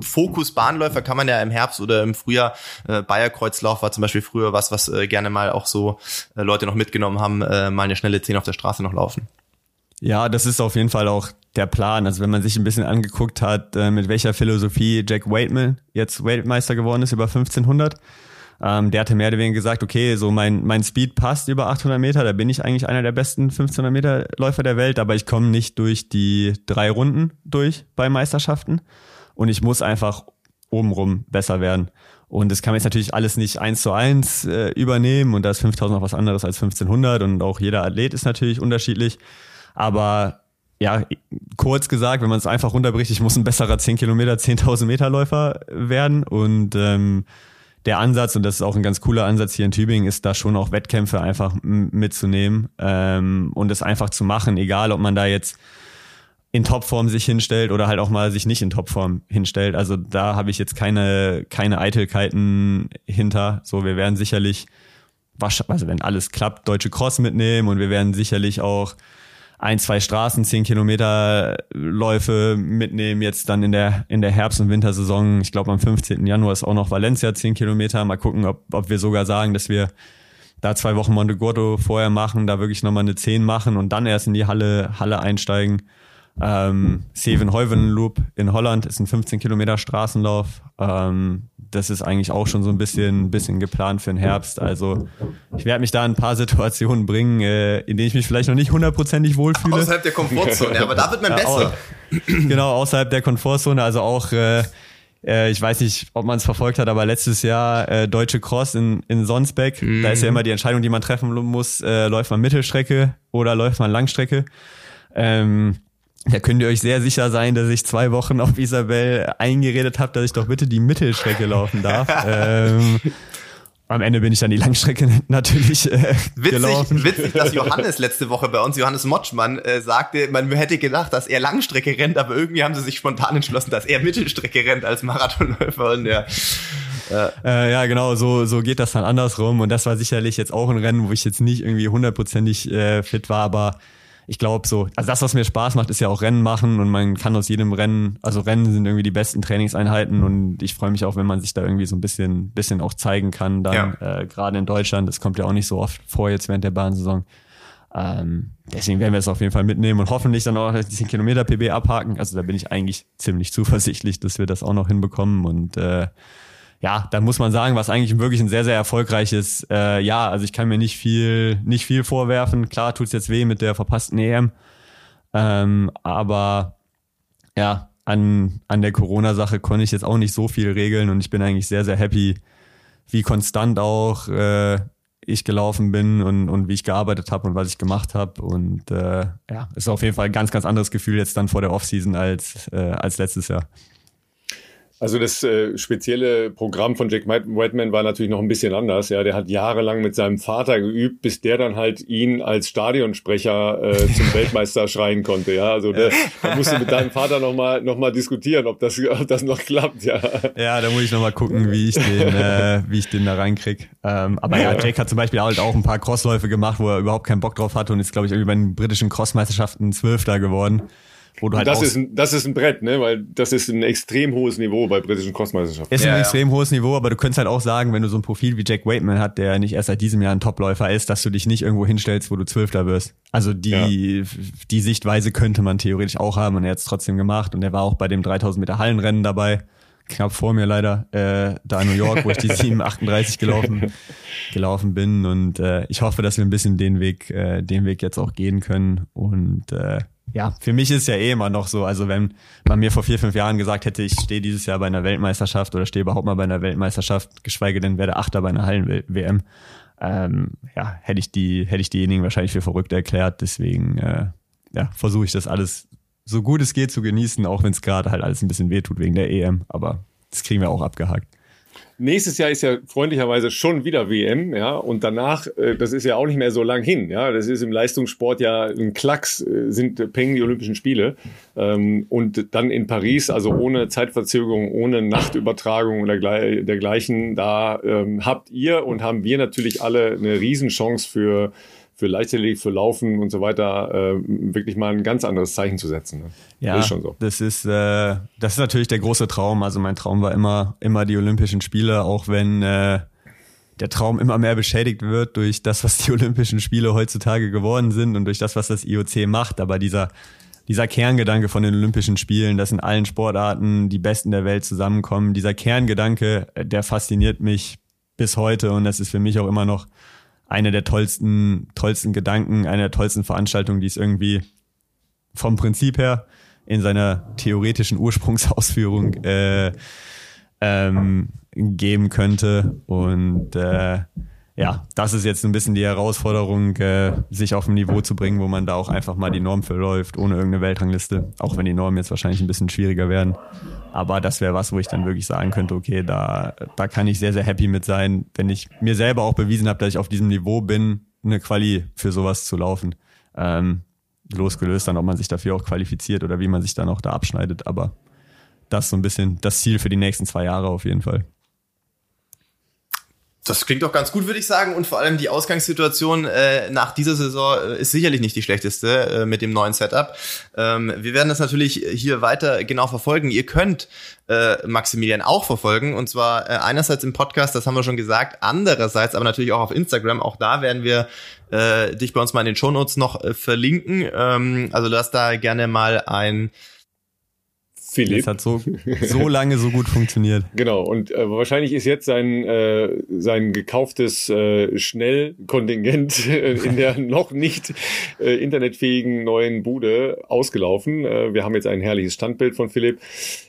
Fokus-Bahnläufer kann man ja im Herbst oder im Frühjahr, äh, Bayerkreuzlauf war zum Beispiel früher was, was äh, gerne mal auch so äh, Leute noch mitgenommen haben, äh, mal eine schnelle 10 auf der Straße noch laufen. Ja, das ist auf jeden Fall auch der Plan. Also wenn man sich ein bisschen angeguckt hat, äh, mit welcher Philosophie Jack Waitman jetzt Weltmeister geworden ist über 1500, ähm, der hatte mehr oder weniger gesagt, okay, so mein, mein Speed passt über 800 Meter, da bin ich eigentlich einer der besten 1500 Meter Läufer der Welt, aber ich komme nicht durch die drei Runden durch bei Meisterschaften und ich muss einfach obenrum besser werden. Und das kann man jetzt natürlich alles nicht eins zu eins äh, übernehmen. Und da ist 5000 auch was anderes als 1500 und auch jeder Athlet ist natürlich unterschiedlich. Aber ja, kurz gesagt, wenn man es einfach runterbricht, ich muss ein besserer 10 Kilometer, 10.000 Meter Läufer werden. Und ähm, der Ansatz, und das ist auch ein ganz cooler Ansatz hier in Tübingen, ist da schon auch Wettkämpfe einfach mitzunehmen ähm, und es einfach zu machen, egal ob man da jetzt in Topform sich hinstellt oder halt auch mal sich nicht in Topform hinstellt. Also da habe ich jetzt keine, keine Eitelkeiten hinter. So, wir werden sicherlich, also wenn alles klappt, deutsche Cross mitnehmen und wir werden sicherlich auch ein, zwei Straßen, zehn Kilometer Läufe mitnehmen, jetzt dann in der, in der Herbst- und Wintersaison. Ich glaube, am 15. Januar ist auch noch Valencia zehn Kilometer. Mal gucken, ob, ob wir sogar sagen, dass wir da zwei Wochen Monte Gordo vorher machen, da wirklich nochmal eine 10 machen und dann erst in die Halle, Halle einsteigen. Ähm, Seven Loop in Holland ist ein 15 Kilometer Straßenlauf. Ähm, das ist eigentlich auch schon so ein bisschen, bisschen geplant für den Herbst. Also ich werde mich da in ein paar Situationen bringen, äh, in denen ich mich vielleicht noch nicht hundertprozentig wohlfühle. Außerhalb der Komfortzone, aber da wird man besser. genau, außerhalb der Komfortzone. Also auch, äh, äh, ich weiß nicht, ob man es verfolgt hat, aber letztes Jahr äh, Deutsche Cross in, in Sonsbeck. Mhm. Da ist ja immer die Entscheidung, die man treffen muss, äh, läuft man Mittelstrecke oder läuft man Langstrecke. Ähm, da könnt ihr euch sehr sicher sein, dass ich zwei Wochen auf Isabel eingeredet habe, dass ich doch bitte die Mittelstrecke laufen darf. ähm, am Ende bin ich dann die Langstrecke natürlich äh, witzig, gelaufen. Witzig, dass Johannes letzte Woche bei uns, Johannes Motschmann, äh, sagte, man hätte gedacht, dass er Langstrecke rennt, aber irgendwie haben sie sich spontan entschlossen, dass er Mittelstrecke rennt als Marathonläufer. Und ja, ja. Äh, ja, genau, so, so geht das dann andersrum. Und das war sicherlich jetzt auch ein Rennen, wo ich jetzt nicht irgendwie hundertprozentig äh, fit war, aber ich glaube so, also das, was mir Spaß macht, ist ja auch Rennen machen und man kann aus jedem Rennen, also Rennen sind irgendwie die besten Trainingseinheiten und ich freue mich auch, wenn man sich da irgendwie so ein bisschen, bisschen auch zeigen kann, dann ja. äh, gerade in Deutschland, das kommt ja auch nicht so oft vor jetzt während der Bahnsaison. Ähm, deswegen werden wir es auf jeden Fall mitnehmen und hoffentlich dann auch die 10 Kilometer PB abhaken. Also da bin ich eigentlich ziemlich zuversichtlich, dass wir das auch noch hinbekommen und äh, ja, dann muss man sagen, was eigentlich wirklich ein sehr, sehr erfolgreiches äh, Jahr. Also ich kann mir nicht viel, nicht viel vorwerfen. Klar tut's jetzt weh mit der verpassten EM. Ähm, aber ja, an, an der Corona-Sache konnte ich jetzt auch nicht so viel regeln und ich bin eigentlich sehr, sehr happy, wie konstant auch äh, ich gelaufen bin und, und wie ich gearbeitet habe und was ich gemacht habe. Und äh, ja, ist auf jeden Fall ein ganz, ganz anderes Gefühl jetzt dann vor der Offseason als, äh, als letztes Jahr. Also das äh, spezielle Programm von Jack Whiteman war natürlich noch ein bisschen anders. Ja, der hat jahrelang mit seinem Vater geübt, bis der dann halt ihn als Stadionsprecher äh, zum Weltmeister schreien konnte. Ja, also der, da musst du mit deinem Vater noch mal noch mal diskutieren, ob das ob das noch klappt. Ja, ja, da muss ich noch mal gucken, wie ich den äh, wie ich den da reinkrieg. Ähm, aber ja, Jake hat zum Beispiel halt auch ein paar Crossläufe gemacht, wo er überhaupt keinen Bock drauf hatte und ist glaube ich irgendwie bei den britischen Crossmeisterschaften Zwölfter geworden. Wo du halt das, ist ein, das ist ein Brett, ne? weil das ist ein extrem hohes Niveau bei britischen Crossmeisterschaften. Ist ein ja, extrem ja. hohes Niveau, aber du könntest halt auch sagen, wenn du so ein Profil wie Jack Waitman hat, der nicht erst seit diesem Jahr ein Topläufer ist, dass du dich nicht irgendwo hinstellst, wo du Zwölfter wirst. Also die, ja. die Sichtweise könnte man theoretisch auch haben und er hat es trotzdem gemacht und er war auch bei dem 3000 Meter Hallenrennen dabei knapp vor mir leider, äh, da in New York, wo ich die 738 gelaufen, gelaufen bin. Und äh, ich hoffe, dass wir ein bisschen den Weg, äh, den Weg jetzt auch gehen können. Und äh, ja, für mich ist ja eh immer noch so, also wenn man mir vor vier, fünf Jahren gesagt hätte, ich stehe dieses Jahr bei einer Weltmeisterschaft oder stehe überhaupt mal bei einer Weltmeisterschaft, geschweige denn werde Achter bei einer Hallen-WM, ähm, ja, hätte ich die, hätte ich diejenigen wahrscheinlich für verrückt erklärt. Deswegen, äh, ja, versuche ich das alles so gut es geht zu genießen, auch wenn es gerade halt alles ein bisschen wehtut wegen der EM. Aber das kriegen wir auch abgehakt. Nächstes Jahr ist ja freundlicherweise schon wieder WM, ja, und danach, äh, das ist ja auch nicht mehr so lang hin, ja, das ist im Leistungssport ja ein Klacks, äh, sind Peng die Olympischen Spiele. Ähm, und dann in Paris, also ohne Zeitverzögerung, ohne Nachtübertragung oder dergleichen, da ähm, habt ihr und haben wir natürlich alle eine Riesenchance für für Leichtathletik, für Laufen und so weiter äh, wirklich mal ein ganz anderes Zeichen zu setzen. Ne? Ja, das ist schon so. Das ist, äh, das ist natürlich der große Traum. Also mein Traum war immer, immer die Olympischen Spiele, auch wenn äh, der Traum immer mehr beschädigt wird durch das, was die Olympischen Spiele heutzutage geworden sind und durch das, was das IOC macht. Aber dieser dieser Kerngedanke von den Olympischen Spielen, dass in allen Sportarten die Besten der Welt zusammenkommen, dieser Kerngedanke, äh, der fasziniert mich bis heute und das ist für mich auch immer noch eine der tollsten, tollsten Gedanken, eine der tollsten Veranstaltungen, die es irgendwie vom Prinzip her in seiner theoretischen Ursprungsausführung äh, ähm, geben könnte. Und äh, ja, das ist jetzt ein bisschen die Herausforderung, äh, sich auf ein Niveau zu bringen, wo man da auch einfach mal die Norm verläuft, ohne irgendeine Weltrangliste. Auch wenn die Normen jetzt wahrscheinlich ein bisschen schwieriger werden. Aber das wäre was, wo ich dann wirklich sagen könnte, okay, da, da kann ich sehr, sehr happy mit sein, wenn ich mir selber auch bewiesen habe, dass ich auf diesem Niveau bin, eine Quali für sowas zu laufen. Ähm, losgelöst dann, ob man sich dafür auch qualifiziert oder wie man sich dann auch da abschneidet. Aber das ist so ein bisschen das Ziel für die nächsten zwei Jahre auf jeden Fall. Das klingt doch ganz gut, würde ich sagen. Und vor allem die Ausgangssituation äh, nach dieser Saison äh, ist sicherlich nicht die schlechteste äh, mit dem neuen Setup. Ähm, wir werden das natürlich hier weiter genau verfolgen. Ihr könnt äh, Maximilian auch verfolgen. Und zwar äh, einerseits im Podcast, das haben wir schon gesagt, andererseits aber natürlich auch auf Instagram. Auch da werden wir äh, dich bei uns mal in den Shownotes noch äh, verlinken. Ähm, also lass da gerne mal ein Philipp. Das hat so, so lange so gut funktioniert. Genau, und äh, wahrscheinlich ist jetzt sein, äh, sein gekauftes äh, Schnellkontingent in der noch nicht äh, internetfähigen neuen Bude ausgelaufen. Äh, wir haben jetzt ein herrliches Standbild von Philipp.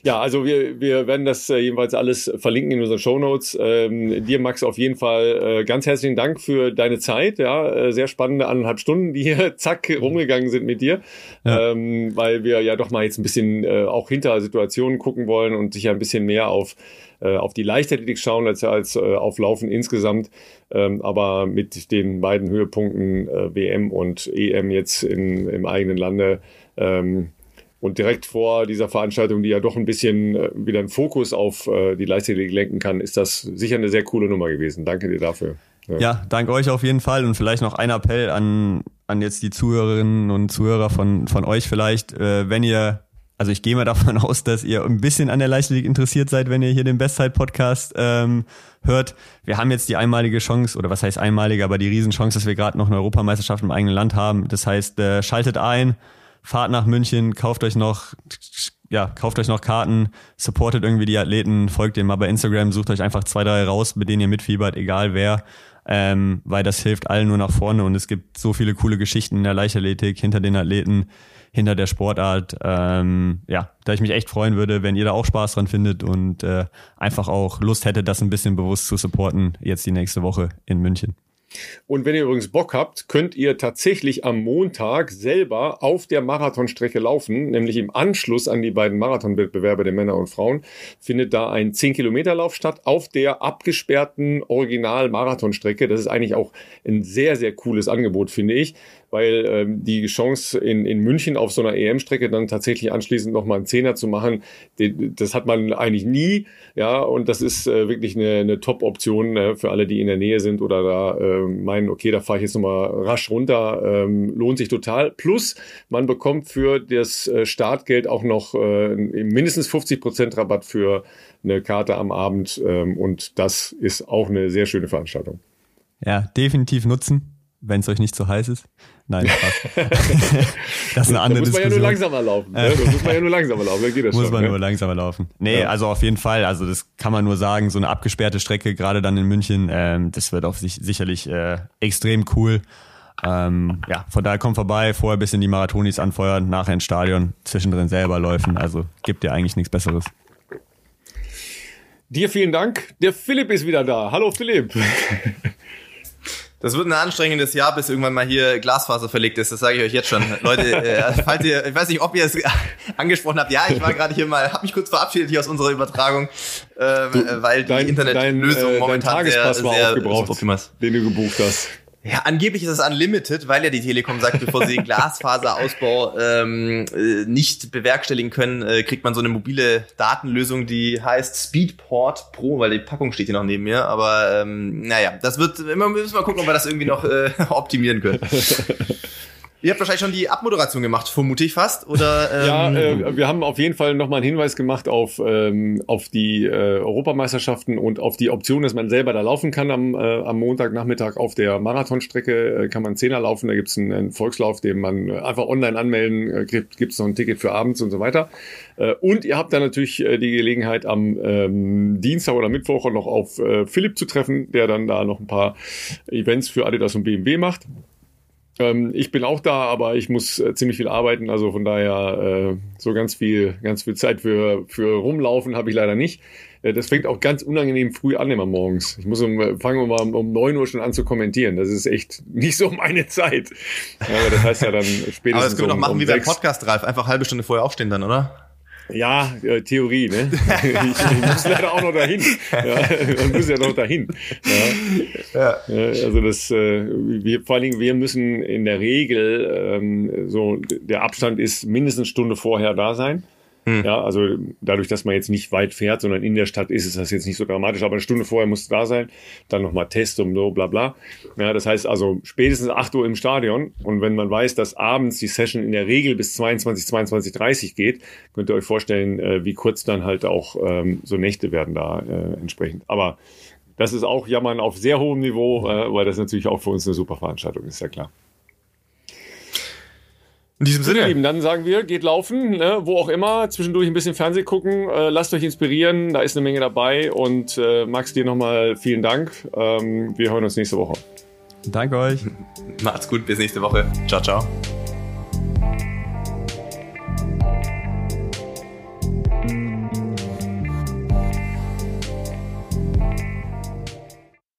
Ja, also wir, wir werden das äh, jedenfalls alles verlinken in unseren Shownotes. Ähm, dir, Max, auf jeden Fall äh, ganz herzlichen Dank für deine Zeit. Ja, äh, sehr spannende anderthalb Stunden, die hier zack rumgegangen sind mit dir. Ja. Ähm, weil wir ja doch mal jetzt ein bisschen äh, auch hinter Situationen gucken wollen und sich ein bisschen mehr auf, äh, auf die Leichtathletik schauen als, als äh, auf Laufen insgesamt. Ähm, aber mit den beiden Höhepunkten äh, WM und EM jetzt in, im eigenen Lande ähm, und direkt vor dieser Veranstaltung, die ja doch ein bisschen äh, wieder einen Fokus auf äh, die Leichtathletik lenken kann, ist das sicher eine sehr coole Nummer gewesen. Danke dir dafür. Ja. ja, danke euch auf jeden Fall und vielleicht noch ein Appell an, an jetzt die Zuhörerinnen und Zuhörer von, von euch vielleicht, äh, wenn ihr also ich gehe mal davon aus, dass ihr ein bisschen an der Leichtathletik interessiert seid, wenn ihr hier den Bestzeit-Podcast ähm, hört. Wir haben jetzt die einmalige Chance, oder was heißt einmalige, aber die Riesenchance, dass wir gerade noch eine Europameisterschaft im eigenen Land haben. Das heißt, äh, schaltet ein, fahrt nach München, kauft euch noch, ja, kauft euch noch Karten, supportet irgendwie die Athleten, folgt dem mal bei Instagram, sucht euch einfach zwei, drei raus, mit denen ihr mitfiebert, egal wer. Ähm, weil das hilft allen nur nach vorne und es gibt so viele coole Geschichten in der Leichtathletik hinter den Athleten hinter der Sportart. Ähm, ja, da ich mich echt freuen würde, wenn ihr da auch Spaß dran findet und äh, einfach auch Lust hättet, das ein bisschen bewusst zu supporten, jetzt die nächste Woche in München. Und wenn ihr übrigens Bock habt, könnt ihr tatsächlich am Montag selber auf der Marathonstrecke laufen, nämlich im Anschluss an die beiden Marathonwettbewerbe der Männer und Frauen, findet da ein 10-Kilometer-Lauf statt auf der abgesperrten Original-Marathonstrecke. Das ist eigentlich auch ein sehr, sehr cooles Angebot, finde ich weil ähm, die Chance in, in München auf so einer EM-Strecke dann tatsächlich anschließend nochmal einen Zehner zu machen, die, das hat man eigentlich nie. Ja, und das ist äh, wirklich eine, eine Top-Option äh, für alle, die in der Nähe sind oder da äh, meinen, okay, da fahre ich jetzt nochmal rasch runter. Ähm, lohnt sich total. Plus, man bekommt für das äh, Startgeld auch noch äh, mindestens 50 Prozent Rabatt für eine Karte am Abend. Ähm, und das ist auch eine sehr schöne Veranstaltung. Ja, definitiv nutzen wenn es euch nicht zu heiß ist. Nein, Spaß. das ist eine andere da muss man ja nur langsamer laufen. Ne? Da muss man ja nur langsamer laufen, dann geht das Muss schon, man ne? nur langsamer laufen. Nee, ja. also auf jeden Fall, also das kann man nur sagen, so eine abgesperrte Strecke, gerade dann in München, ähm, das wird auf sich sicherlich äh, extrem cool. Ähm, ja, von daher kommt vorbei, vorher bis in die Marathonis anfeuern, nachher ins Stadion, zwischendrin selber laufen. Also gibt dir eigentlich nichts Besseres. Dir vielen Dank. Der Philipp ist wieder da. Hallo Philipp. Das wird ein anstrengendes Jahr, bis irgendwann mal hier Glasfaser verlegt ist. Das sage ich euch jetzt schon. Leute, äh, falls ihr, ich weiß nicht, ob ihr es angesprochen habt. Ja, ich war gerade hier mal, habe mich kurz verabschiedet hier aus unserer Übertragung, äh, du, weil die Internetlösung äh, momentan sehr, sehr aufgebraucht, den du gebucht hast. Ja, angeblich ist es unlimited, weil ja die Telekom sagt, bevor sie den Glasfaserausbau ähm, äh, nicht bewerkstelligen können, äh, kriegt man so eine mobile Datenlösung, die heißt Speedport Pro, weil die Packung steht hier noch neben mir. Aber ähm, naja, das wird, wir müssen mal gucken, ob wir das irgendwie noch äh, optimieren können. Ihr habt wahrscheinlich schon die Abmoderation gemacht, vermute ich fast, oder? Ähm ja, äh, wir haben auf jeden Fall nochmal einen Hinweis gemacht auf, ähm, auf die äh, Europameisterschaften und auf die Option, dass man selber da laufen kann am, äh, am Montagnachmittag auf der Marathonstrecke. Äh, kann man Zehner laufen, da gibt's einen, einen Volkslauf, den man äh, einfach online anmelden, äh, gibt gibt's noch ein Ticket für abends und so weiter. Äh, und ihr habt dann natürlich die Gelegenheit, am ähm, Dienstag oder Mittwoch noch auf Philipp zu treffen, der dann da noch ein paar Events für Adidas und BMW macht. Ähm, ich bin auch da, aber ich muss äh, ziemlich viel arbeiten, also von daher äh, so ganz viel, ganz viel Zeit für, für rumlaufen habe ich leider nicht. Äh, das fängt auch ganz unangenehm früh an immer morgens. Ich muss um, äh, fangen wir mal um neun Uhr schon an zu kommentieren. Das ist echt nicht so meine Zeit. Aber das heißt ja dann spätestens. Aber das können wir um, doch machen um wie beim Podcast, Ralf. Einfach halbe Stunde vorher aufstehen dann, oder? Ja, äh, Theorie, ne? ich, ich, muss leider auch noch dahin. Ja, man muss ja noch dahin. Ja. ja. Also das, äh, wir, vor allen Dingen, wir müssen in der Regel ähm, so, der Abstand ist mindestens eine Stunde vorher da sein. Hm. Ja, also dadurch, dass man jetzt nicht weit fährt, sondern in der Stadt ist, ist das jetzt nicht so dramatisch, aber eine Stunde vorher muss es da sein, dann nochmal Test und so, bla bla. Ja, das heißt also spätestens 8 Uhr im Stadion und wenn man weiß, dass abends die Session in der Regel bis 22, 22, 30 geht, könnt ihr euch vorstellen, äh, wie kurz dann halt auch ähm, so Nächte werden da äh, entsprechend. Aber das ist auch Jammern auf sehr hohem Niveau, äh, weil das natürlich auch für uns eine super Veranstaltung ist, ja klar. In diesem Sinne. Lieben, dann sagen wir, geht laufen, ne, wo auch immer, zwischendurch ein bisschen Fernsehen gucken, äh, lasst euch inspirieren, da ist eine Menge dabei und äh, Max, dir nochmal vielen Dank. Ähm, wir hören uns nächste Woche. Danke euch. Macht's gut, bis nächste Woche. Ciao, ciao.